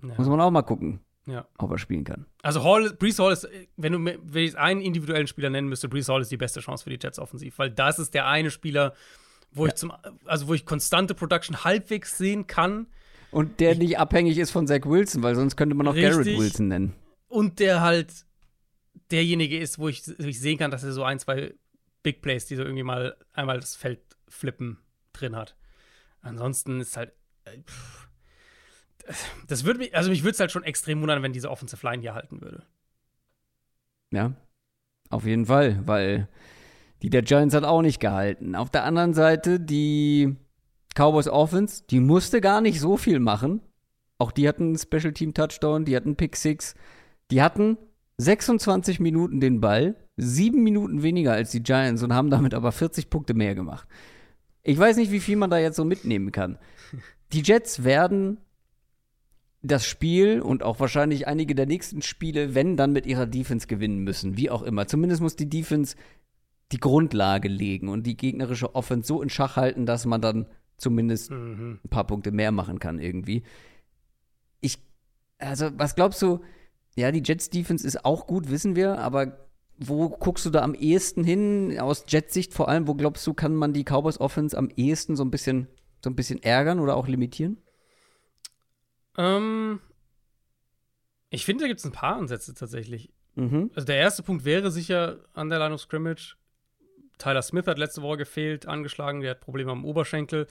Ja. Muss man auch mal gucken, ja. ob er spielen kann. Also Hall, Brees Hall ist, wenn du wenn ich einen individuellen Spieler nennen müsste, Brees Hall ist die beste Chance für die Jets offensiv, weil das ist der eine Spieler, wo ja. ich zum, also wo ich konstante Production halbwegs sehen kann. Und der nicht abhängig ist von Zach Wilson, weil sonst könnte man auch Richtig. Garrett Wilson nennen. Und der halt derjenige ist, wo ich, wo ich sehen kann, dass er so ein, zwei Big Plays, die so irgendwie mal einmal das Feld flippen drin hat. Ansonsten ist halt. Äh, das würde mich, also mich würde es halt schon extrem wundern, wenn diese Offensive Line hier halten würde. Ja, auf jeden Fall, weil die der Giants hat auch nicht gehalten. Auf der anderen Seite, die Cowboys Offense, die musste gar nicht so viel machen. Auch die hatten einen Special Team Touchdown, die hatten Pick Six. Die hatten 26 Minuten den Ball, sieben Minuten weniger als die Giants und haben damit aber 40 Punkte mehr gemacht. Ich weiß nicht, wie viel man da jetzt so mitnehmen kann. Die Jets werden das Spiel und auch wahrscheinlich einige der nächsten Spiele, wenn dann mit ihrer Defense gewinnen müssen, wie auch immer. Zumindest muss die Defense die Grundlage legen und die gegnerische Offense so in Schach halten, dass man dann zumindest mhm. ein paar Punkte mehr machen kann irgendwie. Ich, also, was glaubst du? Ja, die Jets Defense ist auch gut, wissen wir, aber wo guckst du da am ehesten hin? Aus Jets Sicht vor allem, wo glaubst du, kann man die Cowboys Offense am ehesten so ein bisschen, so ein bisschen ärgern oder auch limitieren? Ähm, ich finde, da gibt es ein paar Ansätze tatsächlich. Mhm. Also der erste Punkt wäre sicher an der Line of Scrimmage Tyler Smith hat letzte Woche gefehlt, angeschlagen, der hat Probleme am Oberschenkel.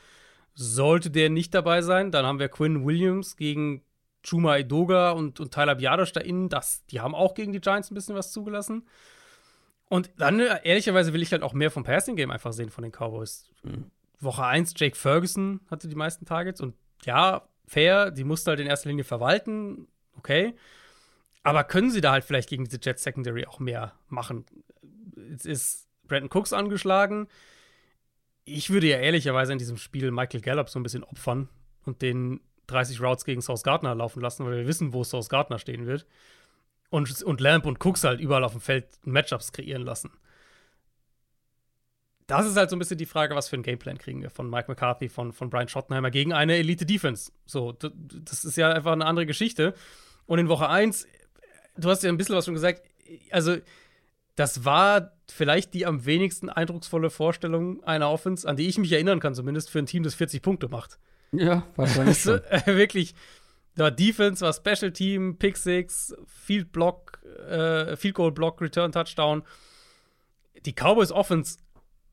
Sollte der nicht dabei sein, dann haben wir Quinn Williams gegen Chuma Edoga und, und Tyler Biadasch da innen. Das, die haben auch gegen die Giants ein bisschen was zugelassen. Und dann, ehrlicherweise, will ich halt auch mehr vom Passing-Game einfach sehen von den Cowboys. Mhm. Woche 1, Jake Ferguson hatte die meisten Targets und ja, fair, die musste halt in erster Linie verwalten, okay. Aber können sie da halt vielleicht gegen diese Jet Secondary auch mehr machen? Es ist Brandon Cooks angeschlagen. Ich würde ja ehrlicherweise in diesem Spiel Michael Gallup so ein bisschen opfern und den 30 Routes gegen Sauce Gardner laufen lassen, weil wir wissen, wo Sauce Gardner stehen wird. Und, und Lamp und Cooks halt überall auf dem Feld Matchups kreieren lassen. Das ist halt so ein bisschen die Frage, was für ein Gameplan kriegen wir von Mike McCarthy, von, von Brian Schottenheimer gegen eine Elite-Defense. So, das ist ja einfach eine andere Geschichte. Und in Woche 1, du hast ja ein bisschen was schon gesagt, also das war vielleicht die am wenigsten eindrucksvolle Vorstellung einer Offense, an die ich mich erinnern kann, zumindest für ein Team, das 40 Punkte macht. Ja, wahrscheinlich. Also, äh, wirklich, da Defense war Special Team, Pick Six, Field Block, äh, Field Goal Block, Return Touchdown. Die Cowboys Offense,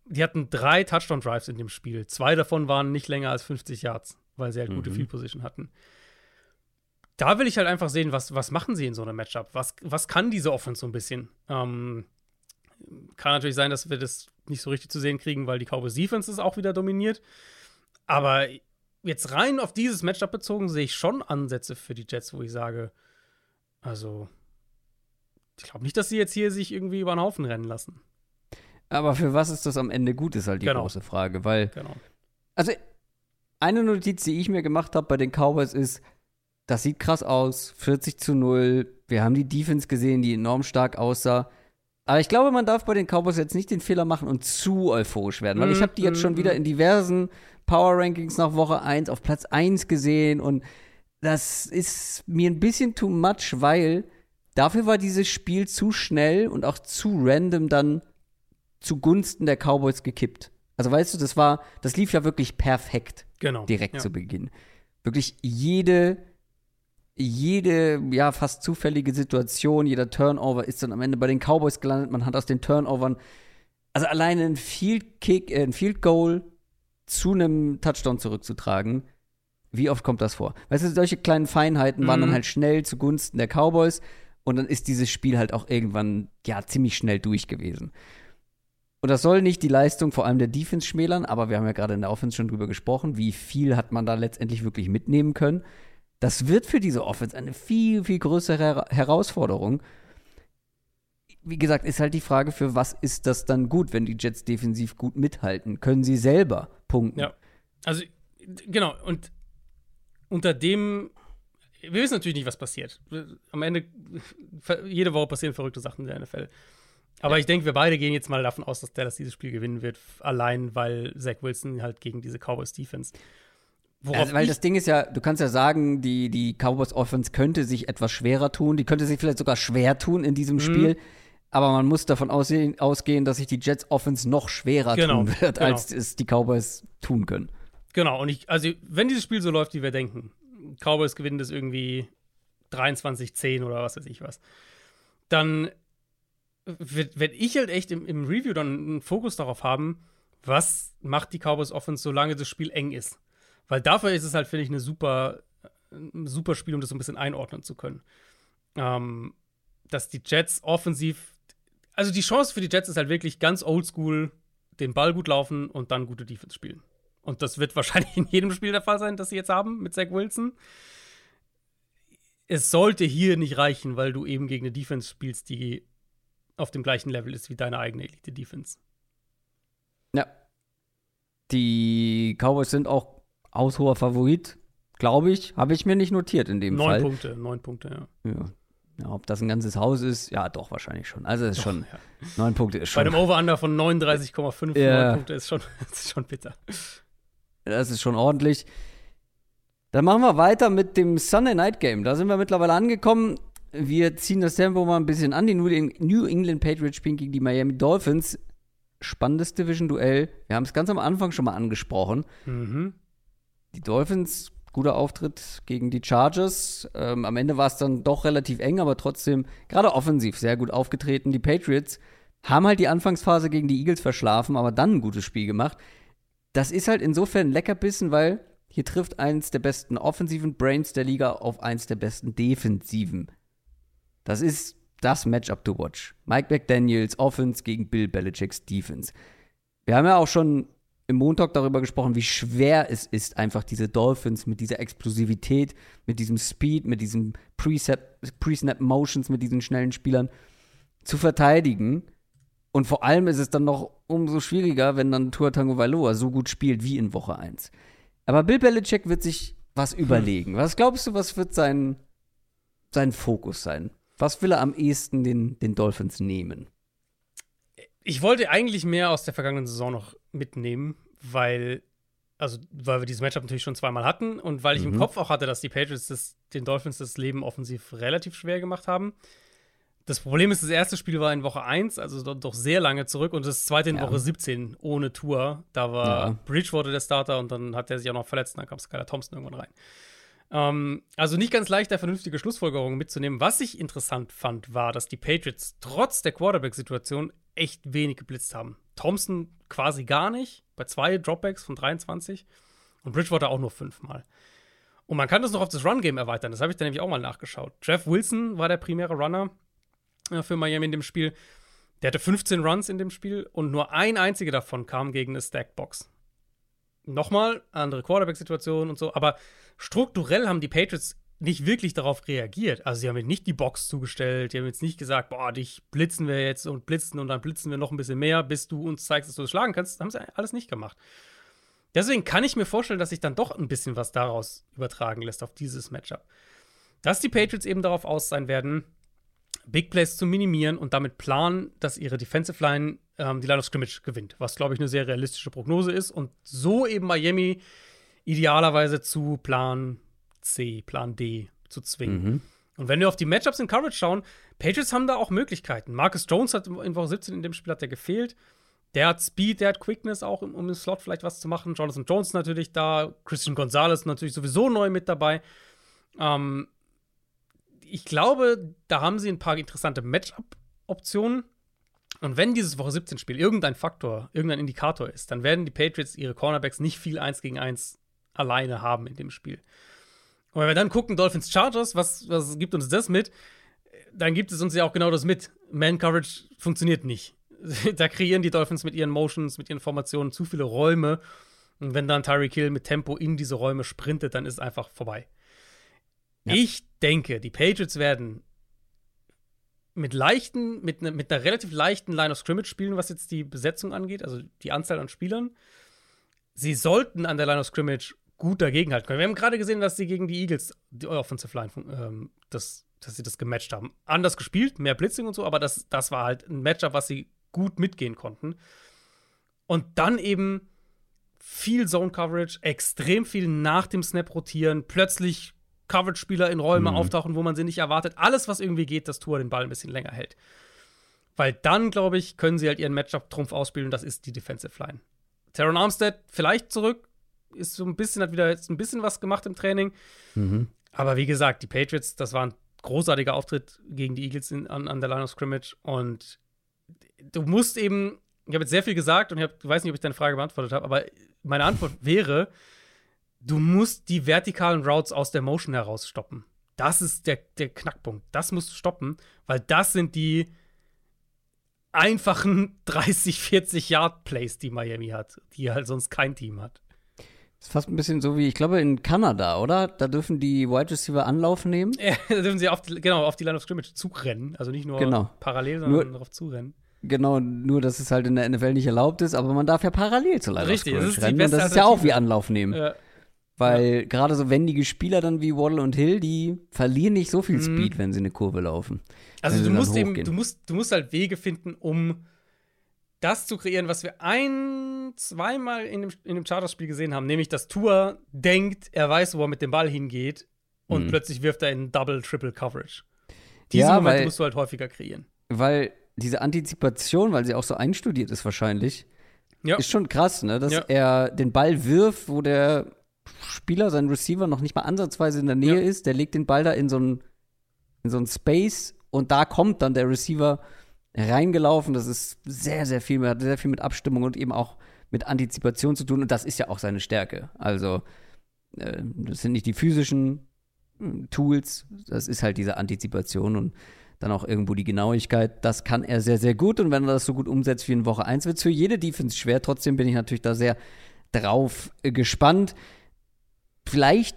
die hatten drei Touchdown Drives in dem Spiel. Zwei davon waren nicht länger als 50 Yards, weil sie halt mhm. gute Field Position hatten. Da will ich halt einfach sehen, was, was machen sie in so einem Matchup? Was, was kann diese Offense so ein bisschen? Ähm, kann natürlich sein, dass wir das nicht so richtig zu sehen kriegen, weil die Cowboys Defense ist auch wieder dominiert. Aber jetzt rein auf dieses Matchup bezogen sehe ich schon Ansätze für die Jets, wo ich sage, also ich glaube nicht, dass sie jetzt hier sich irgendwie über den Haufen rennen lassen. Aber für was ist das am Ende gut, ist halt die genau. große Frage, weil genau. also eine Notiz, die ich mir gemacht habe bei den Cowboys ist, das sieht krass aus, 40 zu 0. Wir haben die Defense gesehen, die enorm stark aussah. Aber ich glaube, man darf bei den Cowboys jetzt nicht den Fehler machen und zu euphorisch werden, weil ich habe die jetzt schon wieder in diversen Power Rankings nach Woche 1 auf Platz 1 gesehen und das ist mir ein bisschen too much, weil dafür war dieses Spiel zu schnell und auch zu random dann zugunsten der Cowboys gekippt. Also weißt du, das war, das lief ja wirklich perfekt. Genau. Direkt ja. zu Beginn. Wirklich jede, jede, ja, fast zufällige Situation, jeder Turnover ist dann am Ende bei den Cowboys gelandet. Man hat aus den Turnovern, also alleine ein Field Kick, äh, ein Field Goal zu einem Touchdown zurückzutragen. Wie oft kommt das vor? Weißt du, solche kleinen Feinheiten waren Mhm. dann halt schnell zugunsten der Cowboys und dann ist dieses Spiel halt auch irgendwann, ja, ziemlich schnell durch gewesen. Und das soll nicht die Leistung vor allem der Defense schmälern, aber wir haben ja gerade in der Offense schon drüber gesprochen, wie viel hat man da letztendlich wirklich mitnehmen können. Das wird für diese Offense eine viel, viel größere Her Herausforderung. Wie gesagt, ist halt die Frage, für was ist das dann gut, wenn die Jets defensiv gut mithalten? Können sie selber punkten? Ja. Also, genau, und unter dem, wir wissen natürlich nicht, was passiert. Am Ende, jede Woche passieren verrückte Sachen in der NFL. Aber ich denke, wir beide gehen jetzt mal davon aus, dass Dallas dieses Spiel gewinnen wird, allein weil Zach Wilson halt gegen diese Cowboys Defense. Also, weil das Ding ist ja, du kannst ja sagen, die, die Cowboys Offense könnte sich etwas schwerer tun, die könnte sich vielleicht sogar schwer tun in Mhm. diesem Spiel, aber man muss davon aussehen, ausgehen, dass sich die Jets Offense noch schwerer Genau, tun wird, genau. als es die Cowboys tun können. genau, und ich, also, wenn dieses Spiel so läuft, wie wir denken, Cowboys gewinnen das irgendwie 23-10 oder was weiß ich was, dann werde ich halt echt im, im Review dann einen Fokus darauf haben, was macht die Cowboys Offense, solange das Spiel eng ist. Weil dafür ist es halt, finde ich, eine super, ein super Spiel, um das so ein bisschen einordnen zu können. Ähm, dass die Jets offensiv, also die Chance für die Jets ist halt wirklich ganz oldschool, den Ball gut laufen und dann gute Defense spielen. Und das wird wahrscheinlich in jedem Spiel der Fall sein, das sie jetzt haben mit Zach Wilson. Es sollte hier nicht reichen, weil du eben gegen eine Defense spielst, die auf dem gleichen Level ist wie deine eigene Elite-Defense. Ja. Die Cowboys sind auch haushoher Favorit, glaube ich. Habe ich mir nicht notiert in dem Neun Fall. Punkte, neun Punkte, ja. Ja. ja. Ob das ein ganzes Haus ist, ja, doch, wahrscheinlich schon. Also, es ist schon, ja. neun Punkte ist Bei schon. einem Over-Under von 39,5 Ja. neun Punkte ist schon, ist schon bitter. Das ist schon ordentlich. Dann machen wir weiter mit dem Sunday Night Game. Da sind wir mittlerweile angekommen. Wir ziehen das Tempo mal ein bisschen an. Die New England Patriots spielen gegen die Miami Dolphins. Spannendes Division-Duell. Wir haben es ganz am Anfang schon mal angesprochen. Mhm. Die Dolphins, guter Auftritt gegen die Chargers. Ähm, am Ende war es dann doch relativ eng, aber trotzdem gerade offensiv sehr gut aufgetreten. Die Patriots haben halt die Anfangsphase gegen die Eagles verschlafen, aber dann ein gutes Spiel gemacht. Das ist halt insofern ein Leckerbissen, weil hier trifft eins der besten offensiven Brains der Liga auf eins der besten defensiven. Das ist das Matchup to watch. Mike McDaniels Offense gegen Bill Belichicks Defense. Wir haben ja auch schon im Montag darüber gesprochen, wie schwer es ist, einfach diese Dolphins mit dieser Explosivität, mit diesem Speed, mit diesen Pre-Snap-Motions, mit diesen schnellen Spielern zu verteidigen. Und vor allem ist es dann noch umso schwieriger, wenn dann Tua Tango Valoa so gut spielt wie in Woche 1. Aber Bill Belichick wird sich was überlegen. Was glaubst du, was wird sein, sein Fokus sein? Was will er am ehesten den, den Dolphins nehmen? Ich wollte eigentlich mehr aus der vergangenen Saison noch mitnehmen, weil, also, weil wir dieses Matchup natürlich schon zweimal hatten und weil ich Mhm. im Kopf auch hatte, dass die Patriots das, den Dolphins das Leben offensiv relativ schwer gemacht haben. Das Problem ist, das erste Spiel war in Woche 1, also doch, sehr lange zurück, und das zweite in Ja. Woche 17 ohne Tour. Da war Ja. Bridgewater der Starter und dann hat er sich auch noch verletzt und dann kam Skylar Thompson irgendwann rein. Ähm, also nicht ganz leicht, da vernünftige Schlussfolgerungen mitzunehmen. Was ich interessant fand, war, dass die Patriots trotz der Quarterback-Situation echt wenig geblitzt haben. Thompson quasi gar nicht, bei zwei Dropbacks von 23 und Bridgewater auch nur fünfmal. Und man kann das noch auf das Run-Game erweitern. Das habe ich dann nämlich auch mal nachgeschaut. Jeff Wilson war der primäre Runner äh, für Miami in dem Spiel. Der hatte 15 Runs in dem Spiel und nur ein einziger davon kam gegen eine Stackbox. Nochmal, andere Quarterback-Situation und so, aber strukturell haben die Patriots nicht wirklich darauf reagiert. Also sie haben jetzt nicht die Box zugestellt, die haben jetzt nicht gesagt, boah, dich blitzen wir jetzt und blitzen und dann blitzen wir noch ein bisschen mehr, bis du uns zeigst, dass du es schlagen kannst. Haben sie alles nicht gemacht. Deswegen kann ich mir vorstellen, dass sich dann doch ein bisschen was daraus übertragen lässt auf dieses Matchup. Dass die Patriots eben darauf aus sein werden, Big Plays zu minimieren und damit planen, dass ihre Defensive Line ähm, die Line of Scrimmage gewinnt, was, glaube ich, eine sehr realistische Prognose ist und so eben Miami idealerweise zu planen C, Plan D zu zwingen. Mhm. Und wenn wir auf die Matchups in Coverage schauen, Patriots haben da auch Möglichkeiten. Marcus Jones hat in Woche 17 in dem Spiel hat der gefehlt. Der hat Speed, der hat Quickness auch, um im Slot vielleicht was zu machen. Jonathan Jones natürlich da. Christian Gonzalez natürlich sowieso neu mit dabei. Ähm, ich glaube, da haben sie ein paar interessante Matchup-Optionen. Und wenn dieses Woche 17 Spiel irgendein Faktor, irgendein Indikator ist, dann werden die Patriots ihre Cornerbacks nicht viel 1 gegen 1 alleine haben in dem Spiel. Und wenn wir dann gucken, Dolphins Chargers, was, was gibt uns das mit? Dann gibt es uns ja auch genau das mit. Man Coverage funktioniert nicht. da kreieren die Dolphins mit ihren Motions, mit ihren Formationen zu viele Räume. Und wenn dann Tyreek Hill mit Tempo in diese Räume sprintet, dann ist es einfach vorbei. Ja. Ich denke, die Patriots werden mit leichten, mit, ne, mit einer relativ leichten Line of Scrimmage spielen, was jetzt die Besetzung angeht, also die Anzahl an Spielern. Sie sollten an der Line of Scrimmage gut dagegenhalten können. Wir haben gerade gesehen, dass sie gegen die Eagles, die Offensive Line, ähm, das, dass sie das gematcht haben. Anders gespielt, mehr Blitzing und so, aber das, das war halt ein Matchup, was sie gut mitgehen konnten. Und dann eben viel Zone Coverage, extrem viel nach dem Snap rotieren, plötzlich Coverage-Spieler in Räume mhm. auftauchen, wo man sie nicht erwartet. Alles, was irgendwie geht, dass Tour den Ball ein bisschen länger hält. Weil dann, glaube ich, können sie halt ihren Matchup-Trumpf ausspielen und das ist die Defensive Line. Teron Armstead vielleicht zurück, ist so ein bisschen, hat wieder jetzt ein bisschen was gemacht im Training. Mhm. Aber wie gesagt, die Patriots, das war ein großartiger Auftritt gegen die Eagles in, an, an der Line of Scrimmage und du musst eben, ich habe jetzt sehr viel gesagt und ich hab, weiß nicht, ob ich deine Frage beantwortet habe, aber meine Antwort wäre, du musst die vertikalen Routes aus der Motion heraus stoppen. Das ist der, der Knackpunkt. Das musst du stoppen, weil das sind die einfachen 30, 40 Yard Plays, die Miami hat, die halt sonst kein Team hat. Das ist fast ein bisschen so wie, ich glaube, in Kanada, oder? Da dürfen die Wide Receiver Anlauf nehmen. Ja, da dürfen sie auf die, genau, auf die Line of Scrimmage zurennen. Also nicht nur genau. parallel, sondern nur, darauf zurennen. Genau, nur dass es halt in der NFL nicht erlaubt ist, aber man darf ja parallel zur Line Richtig, of Scrimmage rennen. Und das ist ja auch wie Anlauf nehmen. Ja. Weil ja. gerade so wendige Spieler dann wie Waddle und Hill, die verlieren nicht so viel mhm. Speed, wenn sie eine Kurve laufen. Also du musst eben, du musst, du musst halt Wege finden, um das zu kreieren, was wir ein, zweimal in dem, in dem Charterspiel gesehen haben, nämlich dass Tour denkt, er weiß, wo er mit dem Ball hingeht und mhm. plötzlich wirft er in Double, Triple Coverage. Diese ja, Momente weil, musst du halt häufiger kreieren. Weil diese Antizipation, weil sie auch so einstudiert ist wahrscheinlich, ja. ist schon krass, ne? Dass ja. er den Ball wirft, wo der Spieler, sein Receiver, noch nicht mal ansatzweise in der Nähe ja. ist. Der legt den Ball da in so einen in so Space und da kommt dann der Receiver reingelaufen. Das ist sehr, sehr viel, hat sehr viel mit Abstimmung und eben auch mit Antizipation zu tun. Und das ist ja auch seine Stärke. Also, äh, das sind nicht die physischen hm, Tools, das ist halt diese Antizipation und dann auch irgendwo die Genauigkeit. Das kann er sehr, sehr gut. Und wenn er das so gut umsetzt wie in Woche 1, wird es für jede Defense schwer. Trotzdem bin ich natürlich da sehr drauf äh, gespannt vielleicht,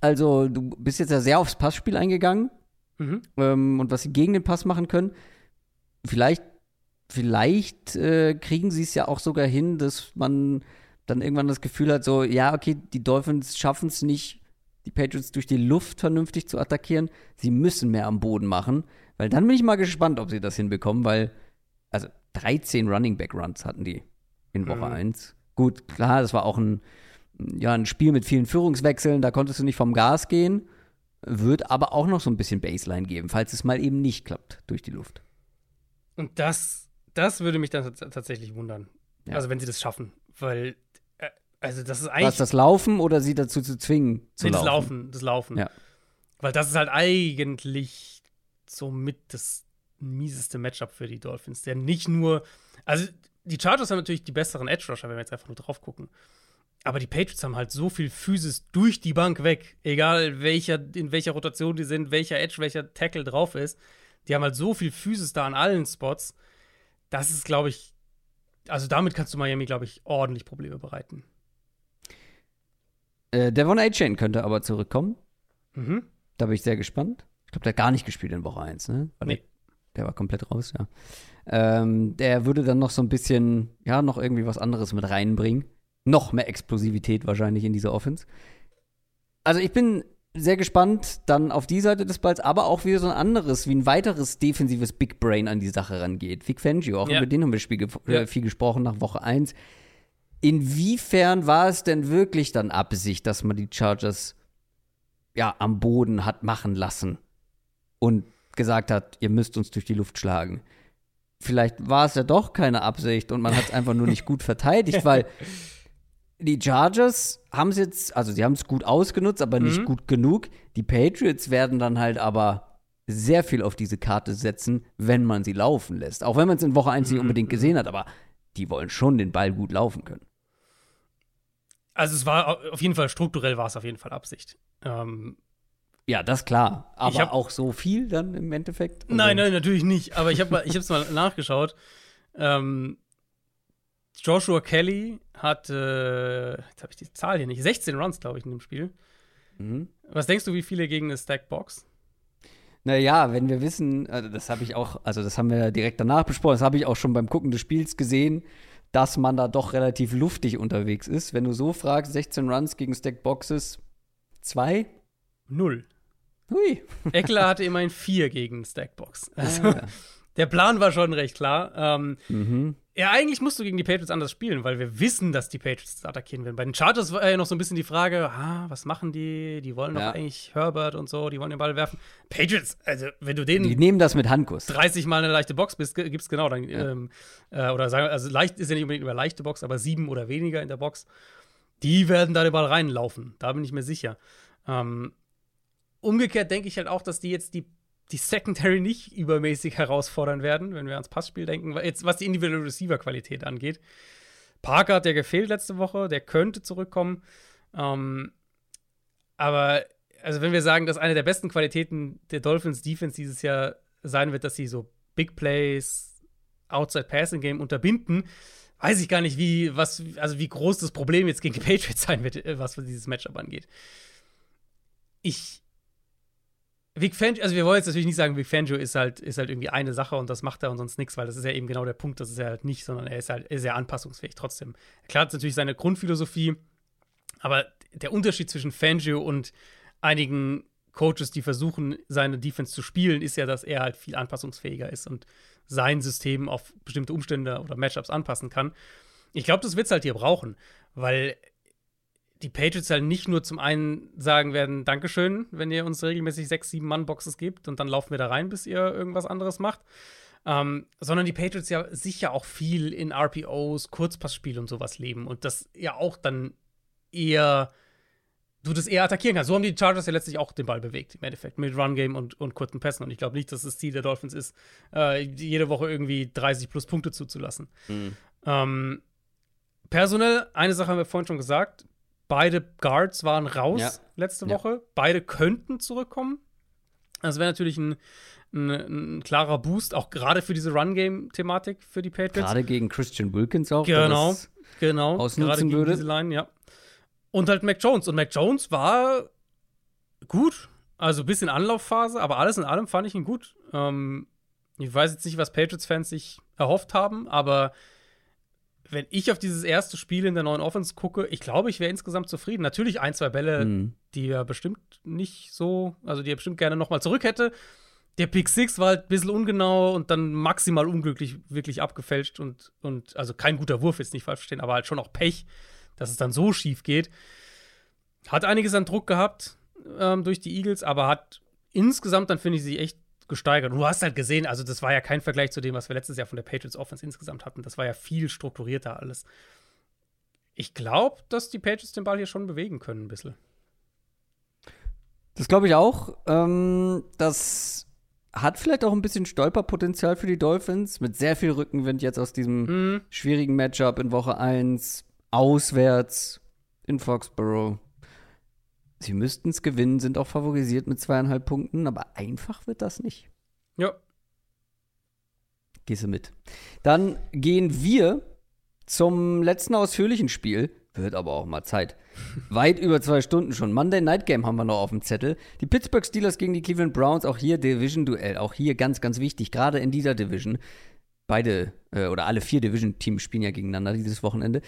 also du bist jetzt ja sehr aufs Passspiel eingegangen mhm. ähm, und was sie gegen den Pass machen können. Vielleicht, vielleicht äh, kriegen sie es ja auch sogar hin, dass man dann irgendwann das Gefühl hat, so, ja, okay, die Dolphins schaffen es nicht, die Patriots durch die Luft vernünftig zu attackieren. Sie müssen mehr am Boden machen, weil dann bin ich mal gespannt, ob sie das hinbekommen, weil, also 13 Running Back Runs hatten die in Woche mhm. 1. Gut, klar, das war auch ein ja, ein Spiel mit vielen Führungswechseln, da konntest du nicht vom Gas gehen. Wird aber auch noch so ein bisschen Baseline geben, falls es mal eben nicht klappt durch die Luft. Und das, das würde mich dann tatsächlich wundern. Ja. Also, wenn sie das schaffen. Weil, äh, also, das ist eigentlich. Was, das Laufen oder sie dazu zu zwingen? Zu nee, das Laufen. Das Laufen. Ja. Weil das ist halt eigentlich somit das mieseste Matchup für die Dolphins. Der nicht nur. Also, die Chargers haben natürlich die besseren Edge-Rusher, wenn wir jetzt einfach nur drauf gucken. Aber die Patriots haben halt so viel Physis durch die Bank weg. Egal welcher, in welcher Rotation die sind, welcher Edge, welcher Tackle drauf ist. Die haben halt so viel Physis da an allen Spots. Das ist, glaube ich, also damit kannst du Miami, glaube ich, ordentlich Probleme bereiten. Äh, Devon A-Chain könnte aber zurückkommen. Mhm. Da bin ich sehr gespannt. Ich glaube, der hat gar nicht gespielt in Woche 1, ne? War nee. Der, der, war komplett raus, ja. Ähm, der würde dann noch so ein bisschen, ja, noch irgendwie was anderes mit reinbringen noch mehr Explosivität wahrscheinlich in dieser Offense. Also ich bin sehr gespannt dann auf die Seite des Balls, aber auch wie so ein anderes, wie ein weiteres defensives Big Brain an die Sache rangeht. Vic Fangio, auch ja. über den haben wir Spiel, äh, ja. viel gesprochen nach Woche 1. Inwiefern war es denn wirklich dann Absicht, dass man die Chargers ja, am Boden hat machen lassen und gesagt hat, ihr müsst uns durch die Luft schlagen. Vielleicht war es ja doch keine Absicht und man hat es einfach nur nicht gut verteidigt, weil die Chargers haben es jetzt, also sie haben es gut ausgenutzt, aber nicht Mhm. gut genug. Die Patriots werden dann halt aber sehr viel auf diese Karte setzen, wenn man sie laufen lässt. Auch wenn man es in Woche 1 nicht Mhm. unbedingt gesehen hat, aber die wollen schon den Ball gut laufen können. Also es war auf jeden Fall, strukturell war es auf jeden Fall Absicht. Ähm, Ja, das klar. Aber hab- auch so viel dann im Endeffekt? Nein, nein, natürlich nicht. Aber ich habe ich es mal nachgeschaut. Ähm, Joshua Kelly hat, äh, jetzt habe ich die Zahl hier nicht, 16 Runs, glaube ich, in dem Spiel. Mhm. Was denkst du, wie viele gegen eine Stackbox? Naja, wenn wir wissen, also das habe ich auch, also das haben wir direkt danach besprochen, das habe ich auch schon beim Gucken des Spiels gesehen, dass man da doch relativ luftig unterwegs ist. Wenn du so fragst, 16 Runs gegen Stacked Boxes, zwei? Null. Hui. Eckler hatte immerhin vier gegen Stackbox. Also Ah, der Plan war schon recht klar. Ähm, mhm. Ja, eigentlich musst du gegen die Patriots anders spielen, weil wir wissen, dass die Patriots attackieren werden. Bei den Chargers war ja noch so ein bisschen die Frage, ah, was machen die? Die wollen doch Ja. eigentlich Herbert und so, die wollen den Ball werfen. Patriots, also wenn du denen Die nehmen das mit Handkuss. 30 Mal eine leichte Box bist, gibt's genau dann, Ja. ähm, äh, oder sagen, also leicht ist ja nicht unbedingt über leichte Box, aber sieben oder weniger in der Box, die werden da den Ball reinlaufen. Da bin ich mir sicher. Ähm, umgekehrt denke ich halt auch, dass die jetzt die, die Secondary nicht übermäßig herausfordern werden, wenn wir ans Passspiel denken, jetzt was die individuelle Receiver-Qualität angeht. Parker hat ja gefehlt letzte Woche, der könnte zurückkommen. Ähm, aber, also wenn wir sagen, dass eine der besten Qualitäten der Dolphins Defense dieses Jahr sein wird, dass sie so Big Plays, Outside Passing Game unterbinden, weiß ich gar nicht, wie, was, also wie groß das Problem jetzt gegen die Patriots sein wird, äh, was dieses Matchup angeht. Ich. Vic Fangio, also wir wollen jetzt natürlich nicht sagen, Vic Fangio ist halt, ist halt irgendwie eine Sache und das macht er und sonst nichts, weil das ist ja eben genau der Punkt, das ist er halt nicht, sondern er ist halt sehr anpassungsfähig trotzdem. Klar hat natürlich seine Grundphilosophie, aber der Unterschied zwischen Fangio und einigen Coaches, die versuchen, seine Defense zu spielen, ist ja, dass er halt viel anpassungsfähiger ist und sein System auf bestimmte Umstände oder Matchups anpassen kann. Ich glaube, das wird es halt hier brauchen, weil die Patriots halt nicht nur zum einen sagen werden, Dankeschön, wenn ihr uns regelmäßig sechs, sieben Mann-Boxes gebt und dann laufen wir da rein, bis ihr irgendwas anderes macht. Ähm, sondern die Patriots ja sicher auch viel in RPOs, Kurzpassspiel und sowas leben und das ja auch dann eher du das eher attackieren kannst. So haben die Chargers ja letztlich auch den Ball bewegt, im Endeffekt, mit Run-Game und, und kurzen Pässen. Und ich glaube nicht, dass das Ziel der Dolphins ist, äh, jede Woche irgendwie 30 plus Punkte zuzulassen. Ähm, personell, eine Sache haben wir vorhin schon gesagt. Beide Guards waren raus Ja. letzte Ja. Woche. Beide könnten zurückkommen. Das wäre natürlich ein, ein, ein klarer Boost, auch gerade für diese Run-Game-Thematik für die Patriots. Gerade gegen Christian Wilkins auch. Genau. Genau, ausnutzen gerade gegen würde. diese Line, ja. Und halt Mac Jones. Und Mac Jones war gut. Also ein bisschen Anlaufphase, aber alles in allem fand ich ihn gut. Ähm, ich weiß jetzt nicht, was Patriots-Fans sich erhofft haben, aber wenn ich auf dieses erste Spiel in der neuen Offense gucke, ich glaube, ich wäre insgesamt zufrieden. Natürlich ein, zwei Bälle, Mhm. die er bestimmt nicht so, also die er bestimmt gerne nochmal zurück hätte. Der Pick Six war halt ein bisschen ungenau und dann maximal unglücklich wirklich abgefälscht und, und also kein guter Wurf, jetzt nicht falsch verstehen, aber halt schon auch Pech, dass es dann so schief geht. Hat einiges an Druck gehabt ähm, durch die Eagles, aber hat insgesamt dann, finde ich, sie echt gesteigert. Und du hast halt gesehen, also das war ja kein Vergleich zu dem, was wir letztes Jahr von der Patriots Offense insgesamt hatten. Das war ja viel strukturierter alles. Ich glaube, dass die Patriots den Ball hier schon bewegen können, ein bisschen. Das glaube ich auch. Ähm, das hat vielleicht auch ein bisschen Stolperpotenzial für die Dolphins mit sehr viel Rückenwind jetzt aus diesem Mhm. schwierigen Matchup in Woche 1, auswärts in Foxborough. Sie müssten es gewinnen, sind auch favorisiert mit zweieinhalb Punkten, aber einfach wird das nicht. Ja. Gehst du mit. Dann gehen wir zum letzten ausführlichen Spiel. Wird aber auch mal Zeit. Weit über zwei Stunden schon. Monday Night Game haben wir noch auf dem Zettel. Die Pittsburgh Steelers gegen die Cleveland Browns. Auch hier Division-Duell. Auch hier ganz, ganz wichtig. Gerade in dieser Division. Beide äh, oder alle vier Division-Teams spielen ja gegeneinander dieses Wochenende.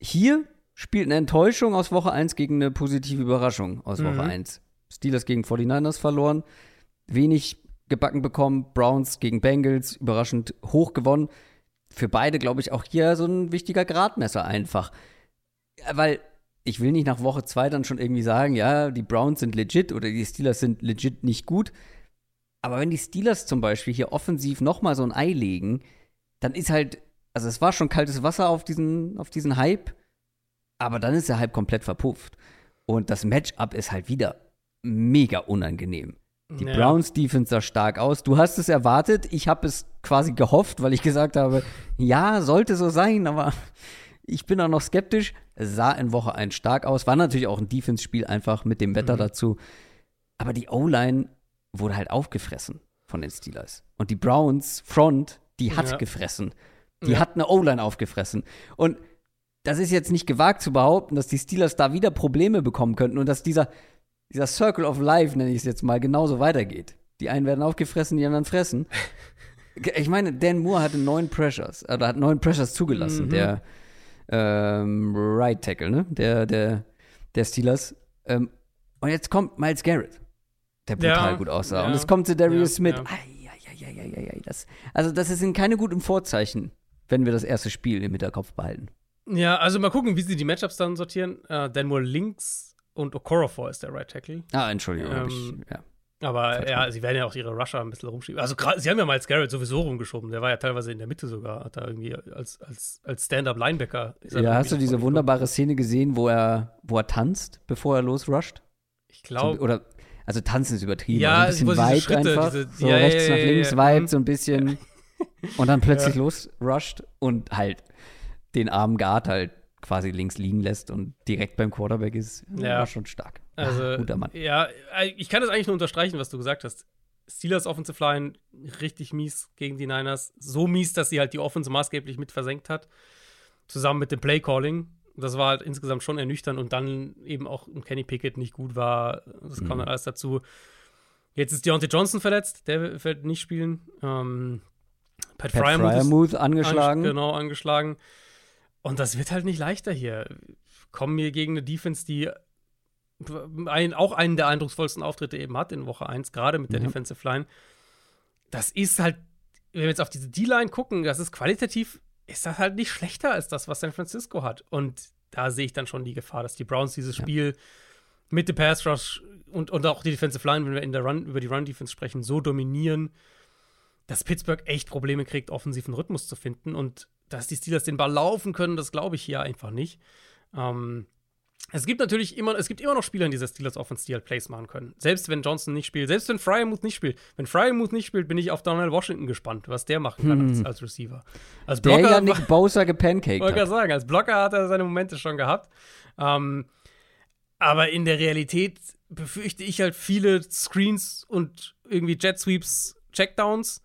Hier spielt eine Enttäuschung aus Woche 1 gegen eine positive Überraschung aus Woche Mhm. 1. Steelers gegen 49ers verloren. Wenig gebacken bekommen. Browns gegen Bengals überraschend hoch gewonnen. Für beide, glaube ich, auch hier so ein wichtiger Gradmesser einfach. Weil ich will nicht nach Woche zwei dann schon irgendwie sagen, ja, die Browns sind legit oder die Steelers sind legit nicht gut. Aber wenn die Steelers zum Beispiel hier offensiv nochmal so ein Ei legen, dann ist halt, also es war schon kaltes Wasser auf diesen, auf diesen Hype, aber dann ist der Hype komplett verpufft. Und das Matchup ist halt wieder mega unangenehm. Die Ja. Browns Defense sah stark aus. Du hast es erwartet. Ich habe es quasi gehofft, weil ich gesagt habe, ja, sollte so sein, aber ich bin auch noch skeptisch. Es sah in Woche 1 stark aus. War natürlich auch ein Defense-Spiel einfach mit dem Mhm. Wetter dazu. Aber die O-Line wurde halt aufgefressen von den Steelers. Und die Browns Front, die hat Ja. gefressen. Die Ja. hat eine O-Line aufgefressen. Und das ist jetzt nicht gewagt zu behaupten, dass die Steelers da wieder Probleme bekommen könnten und dass dieser, dieser Circle of Life, nenne ich es jetzt mal, genauso weitergeht. Die einen werden aufgefressen, die anderen fressen. Ich meine, Dan Moore hatte neun Pressures, oder hat neun Pressures zugelassen, Mhm. der ähm, Right Tackle, ne? Der, der, der Steelers. Ähm, und jetzt kommt Miles Garrett, der brutal Ja, gut aussah. ja, und es kommt zu Darius ja, Smith. ja. Ai, ai, ai, das, also, das sind keine guten Vorzeichen, wenn wir das erste Spiel im Hinterkopf behalten. Ja, also mal gucken, wie sie die Matchups dann sortieren. Äh, Dan Moore links und Okorafor ist der Right Tackle. Ah, Entschuldigung. Ähm, ich, ja. Aber ja, sie werden ja auch ihre Rusher ein bisschen rumschieben. Also sie haben ja Miles Garrett sowieso rumgeschoben. Der war ja teilweise in der Mitte sogar, hat da irgendwie als, als, als Stand-up-Linebacker. er ja, hast du diese wunderbare Szene gesehen, wo er, wo er tanzt, bevor er losrusht? Ich glaube, Oder, also tanzen ist übertrieben, Ja, also ein bisschen weit Schritte, einfach. diese- so ja, ja, rechts ja, nach ja, links ja. weit, Mhm. so ein bisschen. Und dann plötzlich losrusht und halt den armen Guard halt quasi links liegen lässt und direkt beim Quarterback ist. Ja. War schon stark. also, ah, guter Mann. ja, äh, ich kann das eigentlich nur unterstreichen, was du gesagt hast. Steelers Offensive Line richtig mies gegen die Niners. So mies, dass sie halt die Offense maßgeblich mit versenkt hat. Zusammen mit dem Play Calling. Das war halt insgesamt schon ernüchternd und dann eben auch Kenny Pickett nicht gut war. Das Mhm. kam dann alles dazu. Jetzt ist Deontay Johnson verletzt, der wird nicht spielen. Ähm, Pat, Pat Fryermuth Fryermuth angeschlagen. Ange genau, angeschlagen. Und das wird halt nicht leichter hier. Kommen wir gegen eine Defense, die ein, auch einen der eindrucksvollsten Auftritte eben hat in Woche 1, gerade mit der Ja. Defensive Line. Das ist halt, wenn wir jetzt auf diese D-Line gucken, das ist qualitativ, ist das halt nicht schlechter als das, was San Francisco hat. Und da sehe ich dann schon die Gefahr, dass die Browns dieses Ja. Spiel mit dem Pass Rush und, und auch die Defensive Line, wenn wir in der Run, über die Run-Defense sprechen, so dominieren, dass Pittsburgh echt Probleme kriegt, offensiven Rhythmus zu finden und dass die Steelers den Ball laufen können, das glaube ich hier einfach nicht. Ähm, es gibt natürlich immer, es gibt immer noch Spieler in dieser Steelers Offense, die halt Plays machen können. Selbst wenn Johnson nicht spielt, selbst wenn Fryermuth nicht spielt. Wenn Fryermuth nicht spielt, bin ich auf Donald Washington gespannt, was der machen kann als, als Receiver. Als Der Blocker, ja Nick Bosa gepancaked wollte hat. gerade sagen, als Blocker hat er seine Momente schon gehabt. Ähm, aber in der Realität befürchte ich halt viele Screens und irgendwie Jet Sweeps, Checkdowns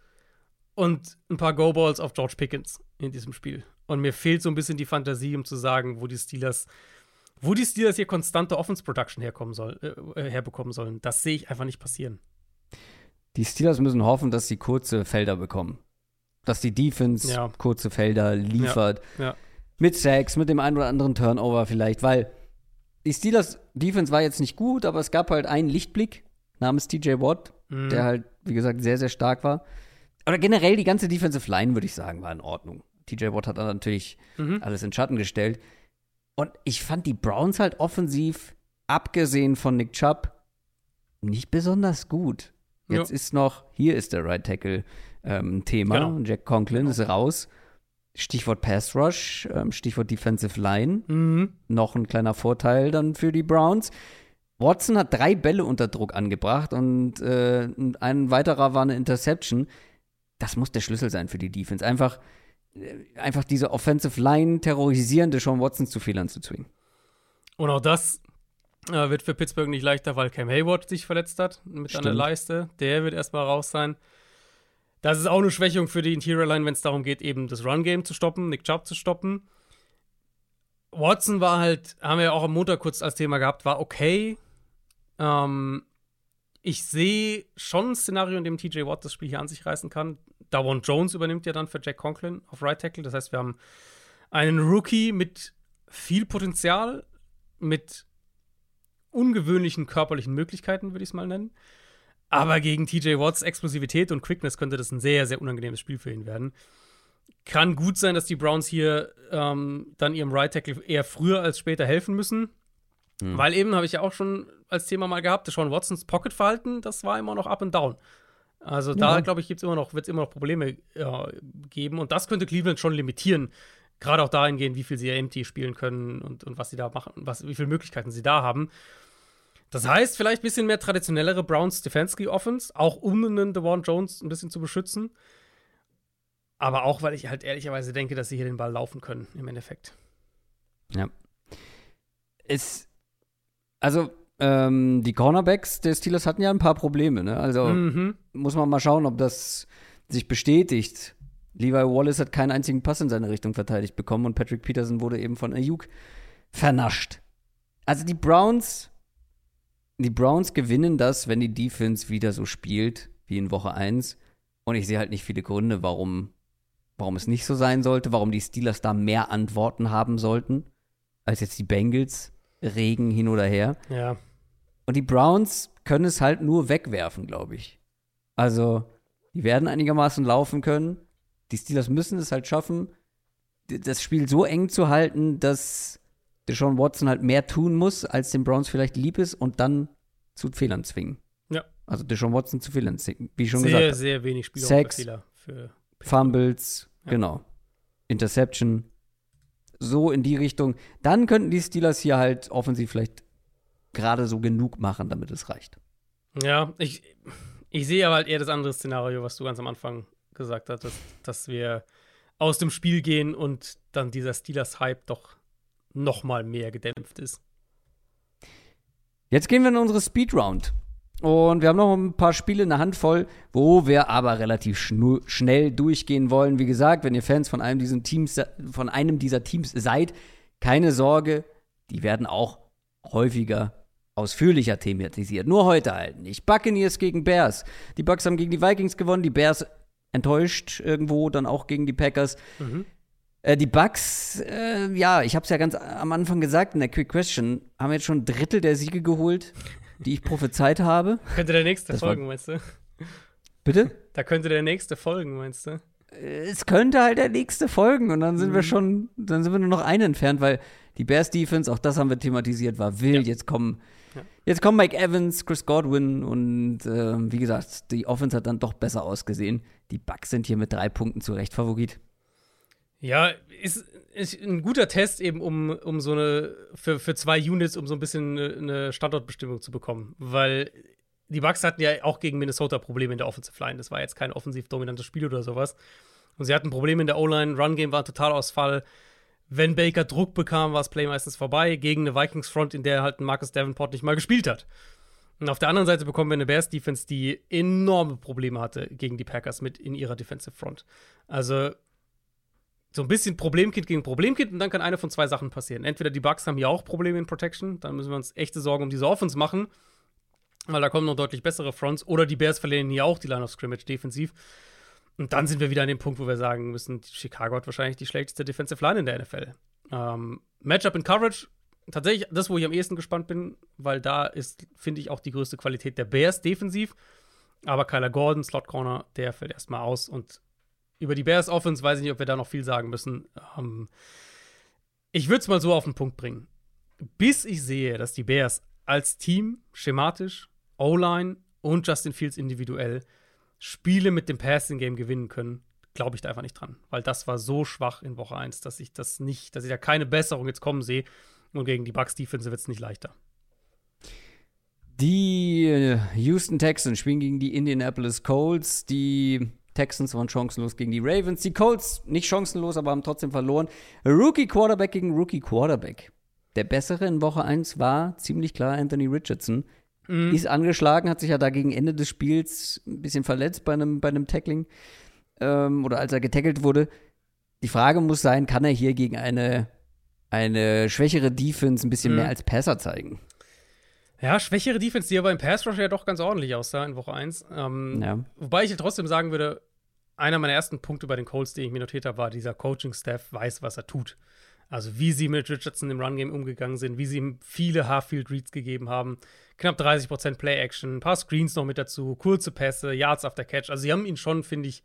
und ein paar Go-Balls auf George Pickens in diesem Spiel. Und mir fehlt so ein bisschen die Fantasie, um zu sagen, wo die Steelers, wo die Steelers hier konstante Offense-Production herkommen soll, äh, herbekommen sollen. Das sehe ich einfach nicht passieren. Die Steelers müssen hoffen, dass sie kurze Felder bekommen. Dass die Defense Ja. kurze Felder liefert. Ja. Mit Sacks, mit dem einen oder anderen Turnover vielleicht, weil die Steelers Defense war jetzt nicht gut, aber es gab halt einen Lichtblick namens TJ Watt, Mhm. der halt, wie gesagt, sehr, sehr stark war. Oder generell die ganze Defensive Line, würde ich sagen, war in Ordnung. TJ Watt hat dann natürlich Mhm. alles in Schatten gestellt. Und ich fand die Browns halt offensiv, abgesehen von Nick Chubb, nicht besonders gut. Jetzt ist noch, hier ist der Right Tackle ähm, Thema. Genau. Jack Conklin ist raus. Stichwort Pass Rush, ähm, Stichwort Defensive Line. Mhm. Noch ein kleiner Vorteil dann für die Browns. Watson hat drei Bälle unter Druck angebracht und äh, ein weiterer war eine Interception. Das muss der Schlüssel sein für die Defense. Einfach, äh, einfach diese Offensive Line terrorisierende Sean Watson zu Fehlern zu zwingen. Und auch das äh, wird für Pittsburgh nicht leichter, weil Cam Hayward sich verletzt hat mit Stimmt. einer Leiste. Der wird erstmal raus sein. Das ist auch eine Schwächung für die Interior Line, wenn es darum geht, eben das Run-Game zu stoppen, Nick Chubb zu stoppen. Watson war halt, haben wir ja auch am Montag kurz als Thema gehabt, war okay. Ähm, ich sehe schon ein Szenario, in dem TJ Watt das Spiel hier an sich reißen kann. Dawon Jones übernimmt ja dann für Jack Conklin auf Right Tackle. Das heißt, wir haben einen Rookie mit viel Potenzial, mit ungewöhnlichen körperlichen Möglichkeiten, würde ich es mal nennen. Aber gegen TJ Watts Explosivität und Quickness könnte das ein sehr, sehr unangenehmes Spiel für ihn werden. Kann gut sein, dass die Browns hier ähm, dann ihrem Right Tackle eher früher als später helfen müssen. Hm. Weil eben habe ich ja auch schon als Thema mal gehabt, Sean Watsons Pocket-Verhalten, das war immer noch up and down. Also ja. da, glaube ich, gibt's immer noch, wird es immer noch Probleme ja, geben. Und das könnte Cleveland schon limitieren. Gerade auch dahingehend, wie viel sie empty spielen können und, und was sie da machen, was, wie viele Möglichkeiten sie da haben. Das heißt, vielleicht ein bisschen mehr traditionellere Browns Stefanski Offense, auch um einen Devon Jones ein bisschen zu beschützen. Aber auch, weil ich halt ehrlicherweise denke, dass sie hier den Ball laufen können, im Endeffekt. Ja. Es, also, ähm, die Cornerbacks der Steelers hatten ja ein paar Probleme, ne? Also mhm. muss man mal schauen, ob das sich bestätigt. Levi Wallace hat keinen einzigen Pass in seine Richtung verteidigt bekommen und Patrick Peterson wurde eben von Ayuk vernascht. Also die Browns, die Browns gewinnen das, wenn die Defense wieder so spielt wie in Woche 1. Und ich sehe halt nicht viele Gründe, warum, warum es nicht so sein sollte, warum die Steelers da mehr Antworten haben sollten, als jetzt die Bengals. Regen hin oder her. Ja. Und die Browns können es halt nur wegwerfen, glaube ich. Also, die werden einigermaßen laufen können. Die Steelers müssen es halt schaffen, das Spiel so eng zu halten, dass Deshaun Watson halt mehr tun muss, als den Browns vielleicht lieb ist und dann zu Fehlern zwingen. Ja. Also Deshaun Watson zu Fehlern zwingen, wie schon sehr, gesagt. Sehr, sehr wenig Spielfehler für Fumbles, ja. genau. Interception, so in die Richtung. Dann könnten die Steelers hier halt offensiv vielleicht gerade so genug machen, damit es reicht. Ja, ich, ich sehe aber halt eher das andere Szenario, was du ganz am Anfang gesagt hast, dass, dass wir aus dem Spiel gehen und dann dieser Steelers-Hype doch noch mal mehr gedämpft ist. Jetzt gehen wir in unsere Speedround. Und wir haben noch ein paar Spiele in der Hand voll, wo wir aber relativ schnell durchgehen wollen. Wie gesagt, wenn ihr Fans von einem, diesen Teams, von einem dieser Teams seid, keine Sorge, die werden auch häufiger ausführlicher thematisiert. Nur heute halt nicht. Buccaneers gegen Bears. Die Bucks haben gegen die Vikings gewonnen, die Bears enttäuscht irgendwo, dann auch gegen die Packers. Mhm. Äh, die Bucks, äh, ja, ich habe es ja ganz am Anfang gesagt in der Quick Question, haben jetzt schon ein Drittel der Siege geholt die ich prophezeit habe. Könnte der nächste das folgen, meinst du? Bitte? Da könnte der nächste folgen, meinst du? Es könnte halt der nächste folgen und dann sind mhm. wir schon, dann sind wir nur noch einen entfernt, weil die Bears Defense, auch das haben wir thematisiert, war wild. Ja. Jetzt kommen, ja. jetzt kommen Mike Evans, Chris Godwin und äh, wie gesagt, die Offense hat dann doch besser ausgesehen. Die Bucks sind hier mit drei Punkten zu Recht Favorit. Ja, ist, ist ein guter Test eben, um, um so eine, für, für zwei Units, um so ein bisschen eine Standortbestimmung zu bekommen. Weil die Bucks hatten ja auch gegen Minnesota Probleme in der Offensive Line. Das war jetzt kein offensiv dominantes Spiel oder sowas. Und sie hatten Probleme in der O-Line. Run-Game war ein Totalausfall. Wenn Baker Druck bekam, war das Play meistens vorbei. Gegen eine Vikings-Front, in der halt Marcus Davenport nicht mal gespielt hat. Und auf der anderen Seite bekommen wir eine Bears-Defense, die enorme Probleme hatte gegen die Packers mit in ihrer Defensive Front. Also so ein bisschen Problemkind gegen Problemkind und dann kann eine von zwei Sachen passieren. Entweder die Bugs haben hier auch Probleme in Protection, dann müssen wir uns echte Sorgen um diese Offense machen, weil da kommen noch deutlich bessere Fronts, oder die Bears verlieren hier auch die Line of Scrimmage defensiv. Und dann sind wir wieder an dem Punkt, wo wir sagen müssen, Chicago hat wahrscheinlich die schlechteste Defensive Line in der NFL. Ähm, Matchup in Coverage, tatsächlich das, wo ich am ehesten gespannt bin, weil da ist, finde ich, auch die größte Qualität der Bears defensiv. Aber Kyler Gordon, Slot Corner, der fällt erstmal aus und über die Bears Offense weiß ich nicht, ob wir da noch viel sagen müssen. Ähm, ich würde es mal so auf den Punkt bringen. Bis ich sehe, dass die Bears als Team schematisch, O-Line und Justin Fields individuell Spiele mit dem Passing Game gewinnen können, glaube ich da einfach nicht dran, weil das war so schwach in Woche 1, dass ich das nicht, dass ich da keine Besserung jetzt kommen sehe und gegen die Bucks Defense wird es nicht leichter. Die Houston Texans spielen gegen die Indianapolis Colts, die Texans waren chancenlos gegen die Ravens. Die Colts nicht chancenlos, aber haben trotzdem verloren. Rookie Quarterback gegen Rookie Quarterback. Der bessere in Woche 1 war ziemlich klar Anthony Richardson. Mhm. Ist angeschlagen, hat sich ja da gegen Ende des Spiels ein bisschen verletzt bei einem, bei einem Tackling ähm, oder als er getackelt wurde. Die Frage muss sein, kann er hier gegen eine, eine schwächere Defense ein bisschen mhm. mehr als Passer zeigen? Ja, schwächere Defense, die aber im Pass Rush ja doch ganz ordentlich aussah in Woche 1. Ähm, ja. Wobei ich trotzdem sagen würde, einer meiner ersten Punkte bei den Colts, die ich mir notiert habe, war, dieser Coaching-Staff weiß, was er tut. Also wie sie mit Richardson im Run-Game umgegangen sind, wie sie ihm viele Half-Field-Reads gegeben haben, knapp 30% Play-Action, ein paar Screens noch mit dazu, kurze Pässe, Yards after Catch. Also sie haben ihn schon, finde ich,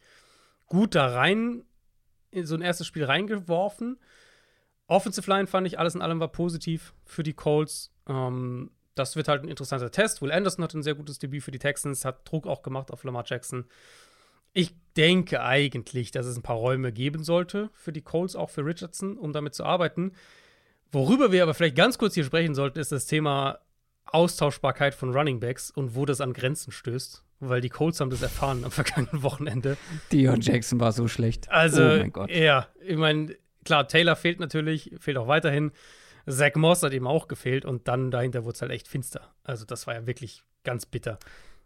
gut da rein, in so ein erstes Spiel reingeworfen. Offensive Line fand ich alles in allem war positiv für die Colts. Ähm, das wird halt ein interessanter Test. Will Anderson hat ein sehr gutes Debüt für die Texans, hat Druck auch gemacht auf Lamar Jackson. Ich denke eigentlich, dass es ein paar Räume geben sollte für die Colts, auch für Richardson, um damit zu arbeiten. Worüber wir aber vielleicht ganz kurz hier sprechen sollten, ist das Thema Austauschbarkeit von Running Backs und wo das an Grenzen stößt. Weil die Colts haben das erfahren am vergangenen Wochenende. Dion Jackson war so schlecht. Also, oh mein Gott. ja, ich meine, klar, Taylor fehlt natürlich, fehlt auch weiterhin. Zach Moss hat eben auch gefehlt und dann dahinter wurde es halt echt finster. Also, das war ja wirklich ganz bitter.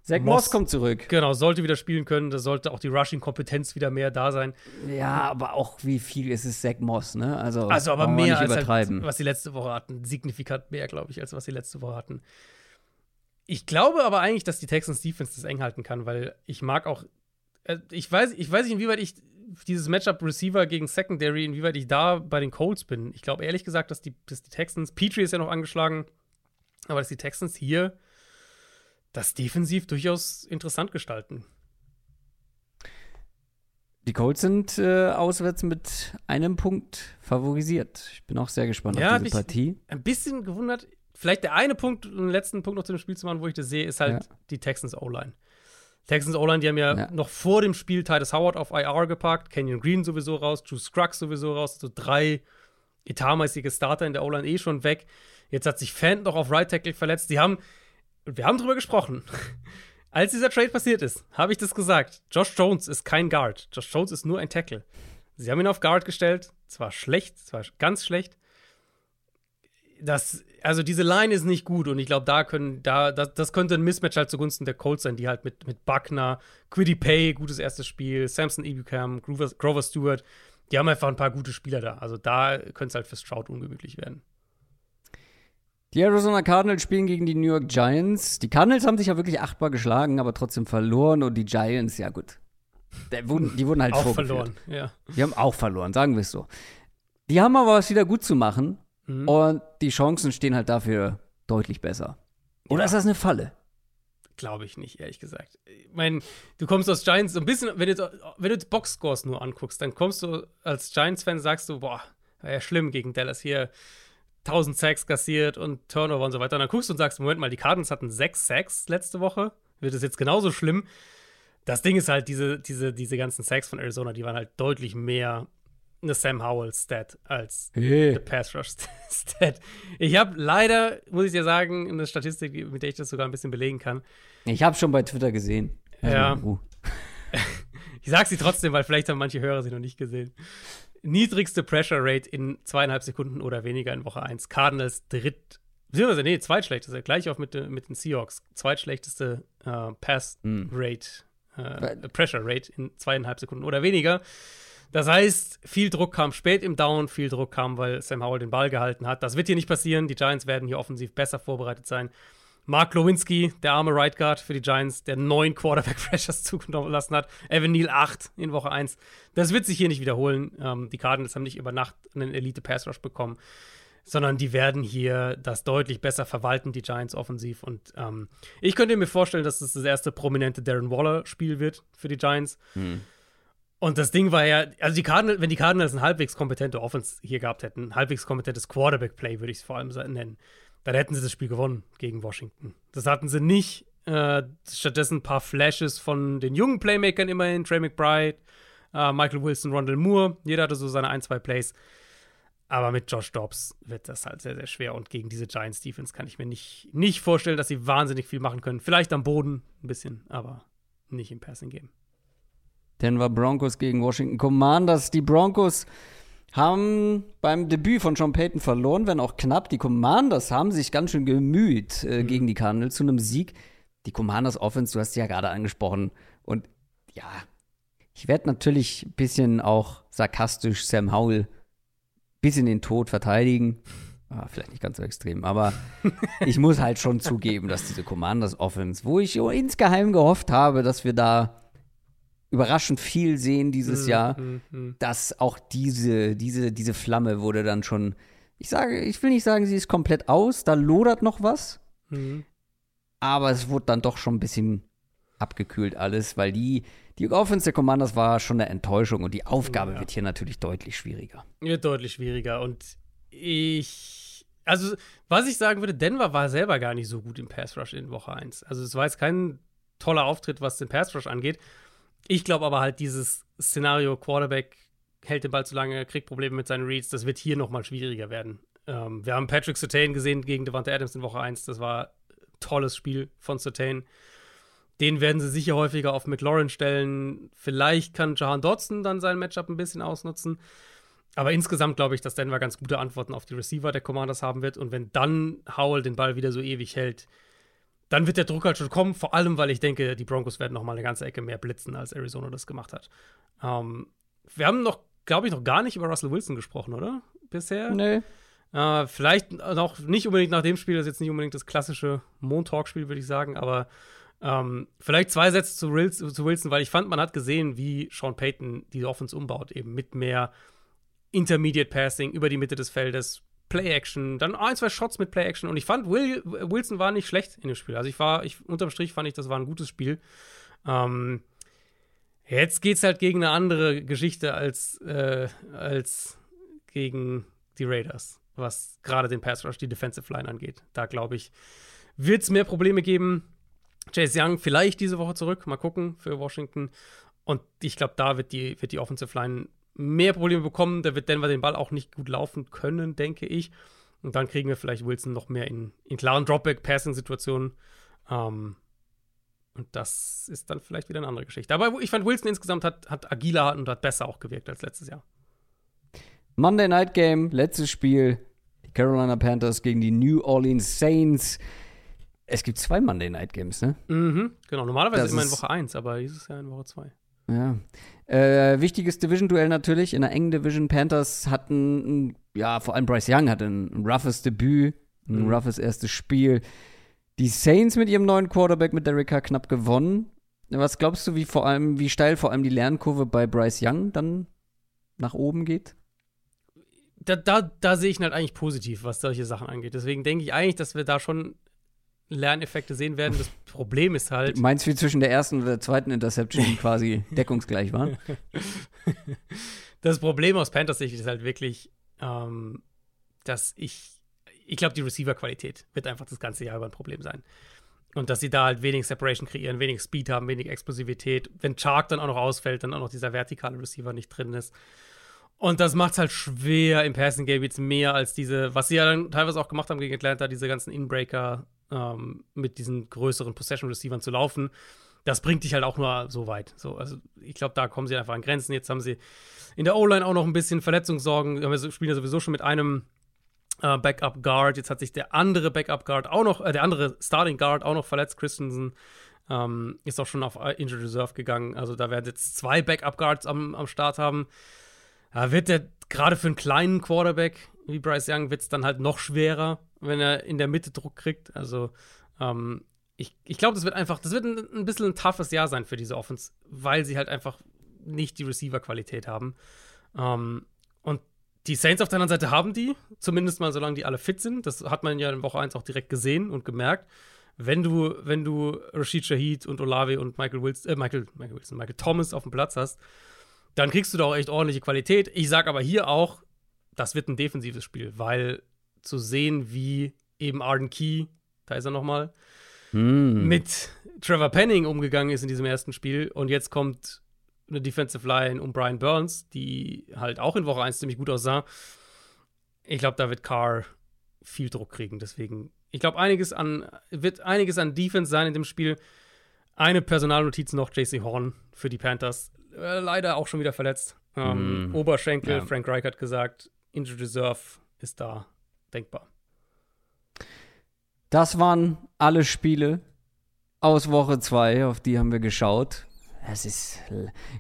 Zach Moss, Moss, kommt zurück. Genau, sollte wieder spielen können. Da sollte auch die Rushing-Kompetenz wieder mehr da sein. Ja, aber auch wie viel ist es Zach Moss, ne? Also, also aber mehr als halt, was sie letzte Woche hatten. Signifikant mehr, glaube ich, als was sie letzte Woche hatten. Ich glaube aber eigentlich, dass die Texans Defense das eng halten kann, weil ich mag auch. Äh, ich weiß, ich weiß nicht, inwieweit ich dieses Matchup Receiver gegen Secondary, inwieweit ich da bei den Colts bin. Ich glaube ehrlich gesagt, dass die, dass die Texans, Petrie ist ja noch angeschlagen, aber dass die Texans hier das defensiv durchaus interessant gestalten. Die Colts sind äh, auswärts mit einem Punkt favorisiert. Ich bin auch sehr gespannt ja, auf diese Partie. Ein bisschen gewundert. Vielleicht der eine Punkt, einen letzten Punkt noch zu dem Spiel zu machen, wo ich das sehe, ist halt ja. die Texans O-Line. Texans O-Line, die haben ja, ja, noch vor dem Spiel Titus Howard auf IR gepackt, Kenyon Green sowieso raus, Drew Scruggs sowieso raus, so drei etatmäßige Starter in der O-Line eh schon weg. Jetzt hat sich Fant noch auf Right Tackle verletzt. Die haben wir haben drüber gesprochen. Als dieser Trade passiert ist, habe ich das gesagt. Josh Jones ist kein Guard. Josh Jones ist nur ein Tackle. Sie haben ihn auf Guard gestellt. Zwar schlecht, zwar ganz schlecht. Das, also diese Line ist nicht gut und ich glaube, da können, da, das, das, könnte ein Mismatch halt zugunsten der Colts sein, die halt mit, mit Buckner, Quiddy Pay, gutes erstes Spiel, Samson Ebukam, Grover, Grover Stewart, die haben einfach ein paar gute Spieler da. Also da könnte es halt für Stroud ungemütlich werden. Die Arizona Cardinals spielen gegen die New York Giants. Die Cardinals haben sich ja wirklich achtbar geschlagen, aber trotzdem verloren. Und die Giants, ja gut. Die wurden, die wurden halt auch verloren. Ja. Die haben auch verloren, sagen wir es so. Die haben aber was wieder gut zu machen. Mhm. Und die Chancen stehen halt dafür deutlich besser. Oder ja. ist das eine Falle? Glaube ich nicht, ehrlich gesagt. Ich meine, du kommst aus Giants so ein bisschen, wenn du, wenn du Boxscores nur anguckst, dann kommst du als Giants-Fan, sagst du, boah, war ja schlimm gegen Dallas hier 1000 Sacks kassiert und Turnover und so weiter. Und dann guckst du und sagst, Moment mal, die Cardinals hatten sechs Sacks letzte Woche. Wird es jetzt genauso schlimm? Das Ding ist halt, diese, diese, diese ganzen Sacks von Arizona, die waren halt deutlich mehr eine Sam Howell-Stat als hey. eine Pass Rush-Stat. Ich habe leider, muss ich dir sagen, eine Statistik, mit der ich das sogar ein bisschen belegen kann. Ich habe schon bei Twitter gesehen. Ja. Uh. ich sag sie trotzdem, weil vielleicht haben manche Hörer sie noch nicht gesehen niedrigste Pressure Rate in zweieinhalb Sekunden oder weniger in Woche 1. Cardinals dritt, beziehungsweise, nee, zweitschlechteste, gleich auf mit, mit den Seahawks. Zweitschlechteste äh, Pass hm. Rate, äh, Pressure Rate in zweieinhalb Sekunden oder weniger. Das heißt, viel Druck kam spät im Down, viel Druck kam, weil Sam Howell den Ball gehalten hat. Das wird hier nicht passieren. Die Giants werden hier offensiv besser vorbereitet sein. Mark Lewinsky, der arme Right Guard für die Giants, der neun Quarterback-Pressures zugelassen hat. Evan Neal acht in Woche 1. Das wird sich hier nicht wiederholen. Ähm, die Cardinals haben nicht über Nacht einen Elite-Pass-Rush bekommen, sondern die werden hier das deutlich besser verwalten, die Giants offensiv. Und ähm, ich könnte mir vorstellen, dass das das erste prominente Darren Waller-Spiel wird für die Giants. Hm. Und das Ding war ja, also die Cardinals, wenn die Cardinals ein halbwegs kompetente Offense hier gehabt hätten, ein halbwegs kompetentes Quarterback-Play, würde ich es vor allem nennen dann hätten sie das Spiel gewonnen gegen Washington. Das hatten sie nicht. Äh, stattdessen ein paar Flashes von den jungen Playmakern immerhin, Trey McBride, äh, Michael Wilson, Rondell Moore. Jeder hatte so seine ein, zwei Plays. Aber mit Josh Dobbs wird das halt sehr, sehr schwer. Und gegen diese Giants Defense kann ich mir nicht, nicht vorstellen, dass sie wahnsinnig viel machen können. Vielleicht am Boden ein bisschen, aber nicht im Passing Game. Denver Broncos gegen Washington Commanders. Die Broncos haben beim Debüt von John Payton verloren, wenn auch knapp. Die Commanders haben sich ganz schön gemüht äh, mhm. gegen die Cardinals zu einem Sieg. Die Commanders Offense, du hast sie ja gerade angesprochen. Und ja, ich werde natürlich ein bisschen auch sarkastisch Sam Howell bis in den Tod verteidigen. Ah, vielleicht nicht ganz so extrem, aber ich muss halt schon zugeben, dass diese Commanders Offense, wo ich insgeheim gehofft habe, dass wir da überraschend viel sehen dieses mm, Jahr, mm, mm. dass auch diese, diese, diese Flamme wurde dann schon, ich sage, ich will nicht sagen, sie ist komplett aus, da lodert noch was, mhm. aber es wurde dann doch schon ein bisschen abgekühlt alles, weil die, die Offense der Commanders war schon eine Enttäuschung und die Aufgabe ja. wird hier natürlich deutlich schwieriger. Wird deutlich schwieriger und Ich, also, was ich sagen würde, Denver war selber gar nicht so gut im Pass Rush in Woche 1. Also, es war jetzt kein toller Auftritt, was den Pass Rush angeht. Ich glaube aber halt, dieses Szenario Quarterback hält den Ball zu lange, kriegt Probleme mit seinen Reads, das wird hier nochmal schwieriger werden. Ähm, wir haben Patrick Sertain gesehen gegen Devante Adams in Woche 1. Das war ein tolles Spiel von Sertain. Den werden sie sicher häufiger auf McLaurin stellen. Vielleicht kann Jahan Dodson dann sein Matchup ein bisschen ausnutzen. Aber insgesamt glaube ich, dass Denver ganz gute Antworten auf die Receiver der Commanders haben wird. Und wenn dann Howell den Ball wieder so ewig hält, dann wird der Druck halt schon kommen. Vor allem, weil ich denke, die Broncos werden noch mal eine ganze Ecke mehr blitzen, als Arizona das gemacht hat. Ähm, wir haben noch, glaube ich, noch gar nicht über Russell Wilson gesprochen, oder? Bisher? Nee. Äh, vielleicht noch nicht unbedingt nach dem Spiel, das ist jetzt nicht unbedingt das klassische Montalk-Spiel, würde ich sagen, aber ähm, vielleicht zwei Sätze zu, zu, Wilson, weil ich fand, man hat gesehen, wie Sean Payton die Offense umbaut, eben mit mehr Intermediate Passing über die Mitte des Feldes, Play-Action, dann ein, zwei Shots mit Play-Action und ich fand, Will, Wilson war nicht schlecht in dem Spiel. Also ich war, ich, unterm Strich fand ich, das war ein gutes Spiel. Ähm, jetzt geht's halt gegen eine andere Geschichte als, äh, als gegen die Raiders, was gerade den Pass Rush, die Defensive Line angeht. Da glaube ich, wird es mehr Probleme geben. Chase Young vielleicht diese Woche zurück, mal gucken für Washington. Und ich glaube, da wird die, wird die Offensive Line mehr Probleme bekommen. Da wird Denver den Ball auch nicht gut laufen können, denke ich. Und dann kriegen wir vielleicht Wilson noch mehr in, in klaren Dropback-Passing-Situationen. Ähm, und das ist dann vielleicht wieder eine andere Geschichte. Aber ich fand, Wilson insgesamt hat, hat agiler und hat besser auch gewirkt als letztes Jahr. Monday Night Game, letztes Spiel. Die Carolina Panthers gegen die New Orleans Saints. Es gibt zwei Monday Night Games, ne? Mhm, genau. Normalerweise das immer in Woche 1, aber dieses Jahr in Woche 2. Ja. Äh, wichtiges Division-Duell natürlich. In der engen Division Panthers hatten, ja, vor allem Bryce Young hatte ein, ein roughes Debüt, ein mhm. roughes erstes Spiel. Die Saints mit ihrem neuen Quarterback mit Derek Carr knapp gewonnen. Was glaubst du, wie vor allem, wie steil vor allem die Lernkurve bei Bryce Young dann nach oben geht? Da, da, da sehe ich ihn halt eigentlich positiv, was solche Sachen angeht. Deswegen denke ich eigentlich, dass wir da schon Lerneffekte sehen werden. Das Problem ist halt. Meinst du, wie zwischen der ersten und der zweiten Interception quasi deckungsgleich waren? Das Problem aus Panthers Sicht ist halt wirklich, ähm, dass ich, ich glaube, die Receiver-Qualität wird einfach das ganze Jahr über ein Problem sein. Und dass sie da halt wenig Separation kreieren, wenig Speed haben, wenig Explosivität. Wenn Chark dann auch noch ausfällt, dann auch noch dieser vertikale Receiver nicht drin ist. Und das macht es halt schwer im Passing Game jetzt mehr als diese, was sie ja dann teilweise auch gemacht haben gegen Atlanta, diese ganzen Inbreaker ähm, mit diesen größeren Possession Receivern zu laufen. Das bringt dich halt auch nur so weit. So, also ich glaube, da kommen sie einfach an Grenzen. Jetzt haben sie in der O-Line auch noch ein bisschen Verletzungssorgen. Wir spielen ja sowieso schon mit einem äh, Backup Guard. Jetzt hat sich der andere Backup Guard auch noch, äh, der andere Starting Guard auch noch verletzt. Christensen ähm, ist auch schon auf Injured Reserve gegangen. Also da werden jetzt zwei Backup Guards am, am Start haben. Da wird der gerade für einen kleinen Quarterback wie Bryce Young wird es dann halt noch schwerer, wenn er in der Mitte Druck kriegt. Also ähm, ich, ich glaube, das wird einfach, das wird ein, ein bisschen ein toughes Jahr sein für diese Offense, weil sie halt einfach nicht die Receiver-Qualität haben. Ähm, und die Saints auf der anderen Seite haben die, zumindest mal solange die alle fit sind. Das hat man ja in Woche 1 auch direkt gesehen und gemerkt. Wenn du, wenn du Rashid Shahid und Olave und Michael Wilson, äh, Michael, Michael Wilson, Michael Thomas auf dem Platz hast, dann kriegst du da auch echt ordentliche Qualität. Ich sag aber hier auch, das wird ein defensives Spiel, weil zu sehen, wie eben Arden Key, da ist er nochmal, mm. mit Trevor Penning umgegangen ist in diesem ersten Spiel und jetzt kommt eine Defensive Line um Brian Burns, die halt auch in Woche 1 ziemlich gut aussah. Ich glaube, da wird Carr viel Druck kriegen. Deswegen, ich glaube, einiges an, wird einiges an Defense sein in dem Spiel. Eine Personalnotiz noch, JC Horn für die Panthers. Äh, leider auch schon wieder verletzt. Ähm, mm. Oberschenkel, ja. Frank Reich hat gesagt, Injured Reserve ist da denkbar. Das waren alle Spiele aus Woche 2, auf die haben wir geschaut. Es ist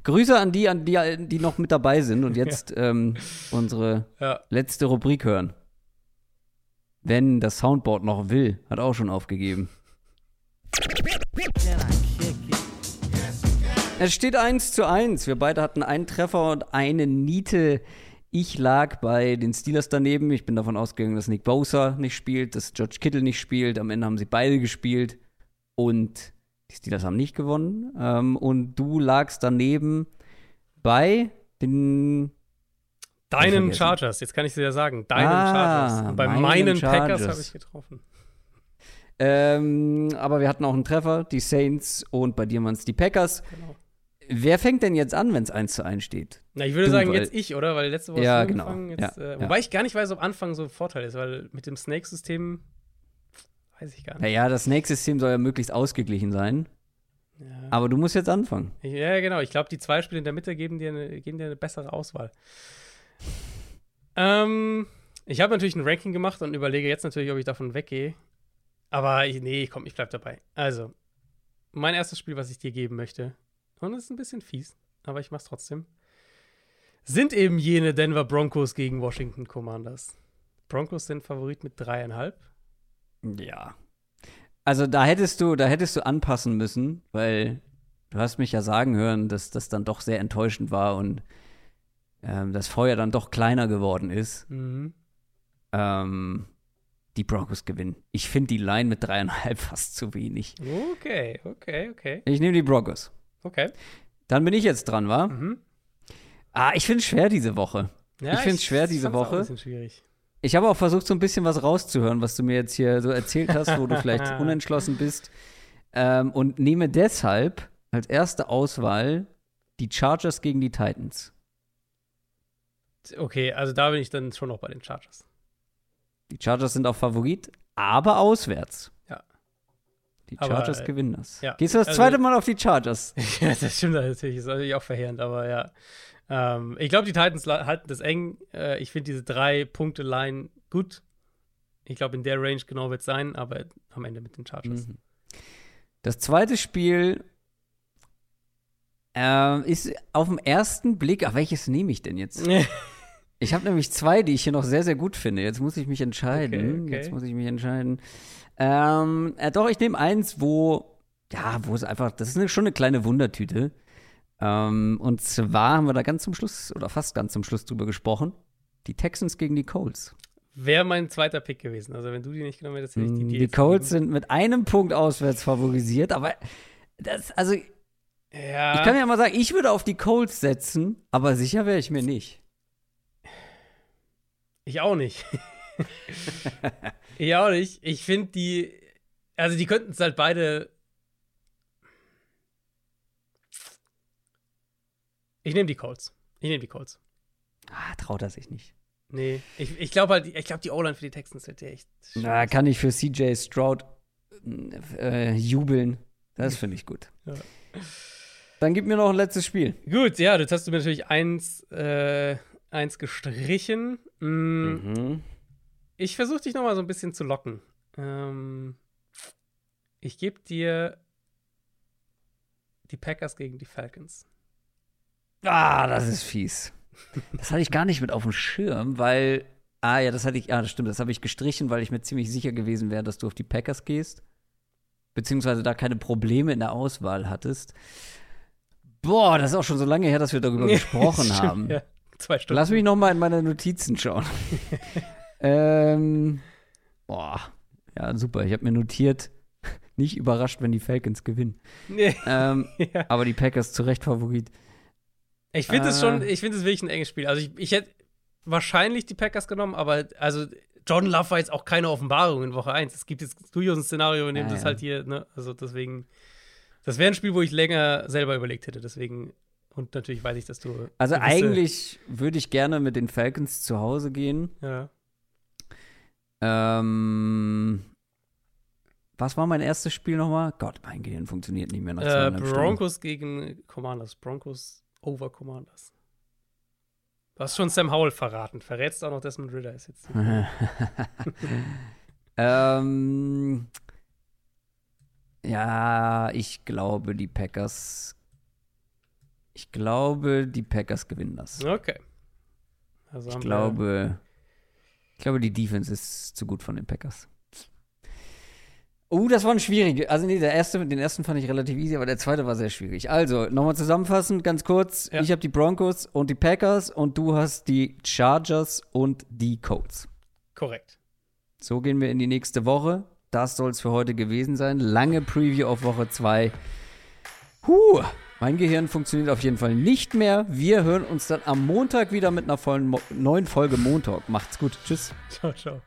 Grüße an die, an die, die noch mit dabei sind und jetzt ja. ähm, unsere ja. letzte Rubrik hören. Wenn das Soundboard noch will, hat auch schon aufgegeben. Es steht 1 zu 1. Wir beide hatten einen Treffer und eine Niete. Ich lag bei den Steelers daneben. Ich bin davon ausgegangen, dass Nick Bosa nicht spielt, dass George Kittle nicht spielt. Am Ende haben sie beide gespielt und die Steelers haben nicht gewonnen. Ähm, und du lagst daneben bei den Deinen Chargers, jetzt kann ich dir ja sagen. Deinen Ah, Chargers. Bei meinen meinen Chargers. Packers habe ich getroffen. Ähm, aber wir hatten auch einen Treffer, die Saints und bei dir waren es die Packers. Genau. Wer fängt denn jetzt an, wenn es 1 zu 1 steht? Na, ich würde Du, sagen, weil- jetzt ich, oder? Weil letzte Woche Ja, hast du genau. angefangen. Jetzt, Ja, äh, ja. wobei ich gar nicht weiß, ob Anfang so ein Vorteil ist, weil mit dem Snake-System weiß ich gar nicht. Naja, das nächste System soll ja möglichst ausgeglichen sein. Ja, Aber du musst jetzt anfangen. ja genau. Ich glaube, die zwei Spiele in der Mitte geben dir eine, geben dir eine bessere Auswahl. Ähm, ich habe natürlich ein Ranking gemacht und überlege jetzt natürlich, ob ich davon weggehe. Aber ich, nee, komm, ich bleib dabei. Also, mein erstes Spiel, was ich dir geben möchte, und es ist ein bisschen fies, aber ich mach's trotzdem, sind eben jene Denver Broncos gegen Washington Commanders. Broncos sind Favorit mit dreieinhalb. Ja. Also da hättest du, da hättest du anpassen müssen, weil du hast mich ja sagen hören, dass das dann doch sehr enttäuschend war und ähm, das Feuer dann doch kleiner geworden ist. Mhm. Ähm, die Broncos gewinnen. Ich finde die Line mit dreieinhalb fast zu wenig. Okay, okay, okay, Ich nehme die Broncos. Okay. Dann bin ich jetzt dran, wa? Mhm. Ah, ich finde es schwer diese Woche. Ich find's schwer diese fand's auch Woche. Ein bisschen schwierig. Ich habe auch versucht, so ein bisschen was rauszuhören, was du mir jetzt hier so erzählt hast, wo du vielleicht unentschlossen bist. Ähm, und nehme deshalb als erste Auswahl die Chargers gegen die Titans. Okay, also da bin ich dann schon noch bei den Chargers. Die Chargers sind auch Favorit, aber auswärts. Die Aber, Chargers äh, gewinnen das. ja. Gehst du das Also- zweite Mal auf die Chargers? ja, das stimmt natürlich. Ist natürlich auch verheerend, aber ja. Ähm, ich glaube, die Titans halten das eng. Äh, ich finde diese Drei-Punkte-Line gut. Ich glaube, in der Range genau wird es sein, aber am Ende mit den Chargers. Mhm. Das zweite Spiel ähm, ist auf den ersten Blick, ach, welches nehme ich denn jetzt? Ich habe nämlich zwei, die ich hier noch sehr, sehr gut finde. Jetzt muss ich mich entscheiden. Okay, okay. Jetzt muss ich mich entscheiden. Ähm, äh, doch, ich nehme eins, wo, ja, wo es einfach, das ist eine, schon eine kleine Wundertüte. Ähm, und zwar haben wir da ganz zum Schluss, oder fast ganz zum Schluss drüber gesprochen. Die Texans gegen die Colts. Wäre mein zweiter Pick gewesen. Also, wenn du die nicht genommen hättest, hätte ich die Mm, dir Die Colts gegeben. sind mit einem Punkt auswärts favorisiert, aber das, also Ja. Ich kann ja mal sagen, ich würde auf die Colts setzen, aber sicher wäre ich mir nicht. Ich auch nicht. ich auch nicht. Ich finde die, also die könnten es halt beide. Ich nehme die Colts. Ich nehme die Colts. Ah, traut er sich nicht. Nee, ich, ich glaube halt, ich glaube, die O-Line für die Texans wird ja echt. Na, kann ich für CJ Stroud äh, jubeln. Das finde ich gut. Ja. Dann gib mir noch ein letztes Spiel. Gut, ja, jetzt hast du mir natürlich eins, äh, eins gestrichen. Mm, Mhm. Ich versuche dich noch mal so ein bisschen zu locken. Ähm, ich gebe dir die Packers gegen die Falcons. Ah, das ist fies. Das hatte ich gar nicht mit auf dem Schirm, weil. Ah, ja, das hatte ich. Ah, das stimmt. Das habe ich gestrichen, weil ich mir ziemlich sicher gewesen wäre, dass du auf die Packers gehst. Beziehungsweise da keine Probleme in der Auswahl hattest. Boah, das ist auch schon so lange her, dass wir darüber gesprochen haben. Ja, zwei Stunden. Lass mich noch mal in meine Notizen schauen. ähm, boah, ja, super. Ich habe mir notiert, nicht überrascht, wenn die Falcons gewinnen. Nee, Ähm, ja. aber die Packers zu Recht Favorit. Ich finde es Äh. schon, ich finde es wirklich ein enges Spiel. Also ich, ich hätte wahrscheinlich die Packers genommen, aber also Jordan Love war jetzt auch keine Offenbarung in Woche 1. Es gibt jetzt durchaus ein Szenario, in dem Ja, das ja. halt hier, ne, also deswegen, das wäre ein Spiel, wo ich länger selber überlegt hätte, deswegen, und natürlich weiß ich, dass du. Also eigentlich würde ich gerne mit den Falcons zu Hause gehen. Ja. Ähm, was war mein erstes Spiel nochmal? Gott, mein Gehirn funktioniert nicht mehr nach Äh, zweieinhalb Stunden. Broncos gegen Commanders. Broncos over Commanders. Du hast schon Sam Howell verraten. Verrätst auch noch Desmond Ritter ist jetzt. ähm, ja, ich glaube, die Packers. Ich glaube, die Packers gewinnen das. Okay. Also Ich glaube, ich glaube, die Defense ist zu gut von den Packers. Oh, das war ein schwieriger. Also nee, der erste, den ersten fand ich relativ easy, aber der zweite war sehr schwierig. Also, nochmal zusammenfassend, ganz kurz. Ja. Ich habe die Broncos und die Packers und du hast die Chargers und die Colts. Korrekt. So gehen wir in die nächste Woche. Das soll es für heute gewesen sein. Lange Preview auf Woche 2. Huh, Mein Gehirn funktioniert auf jeden Fall nicht mehr. Wir hören uns dann am Montag wieder mit einer vollen Mo neuen Folge Montag. Macht's gut. Tschüss. Ciao, ciao.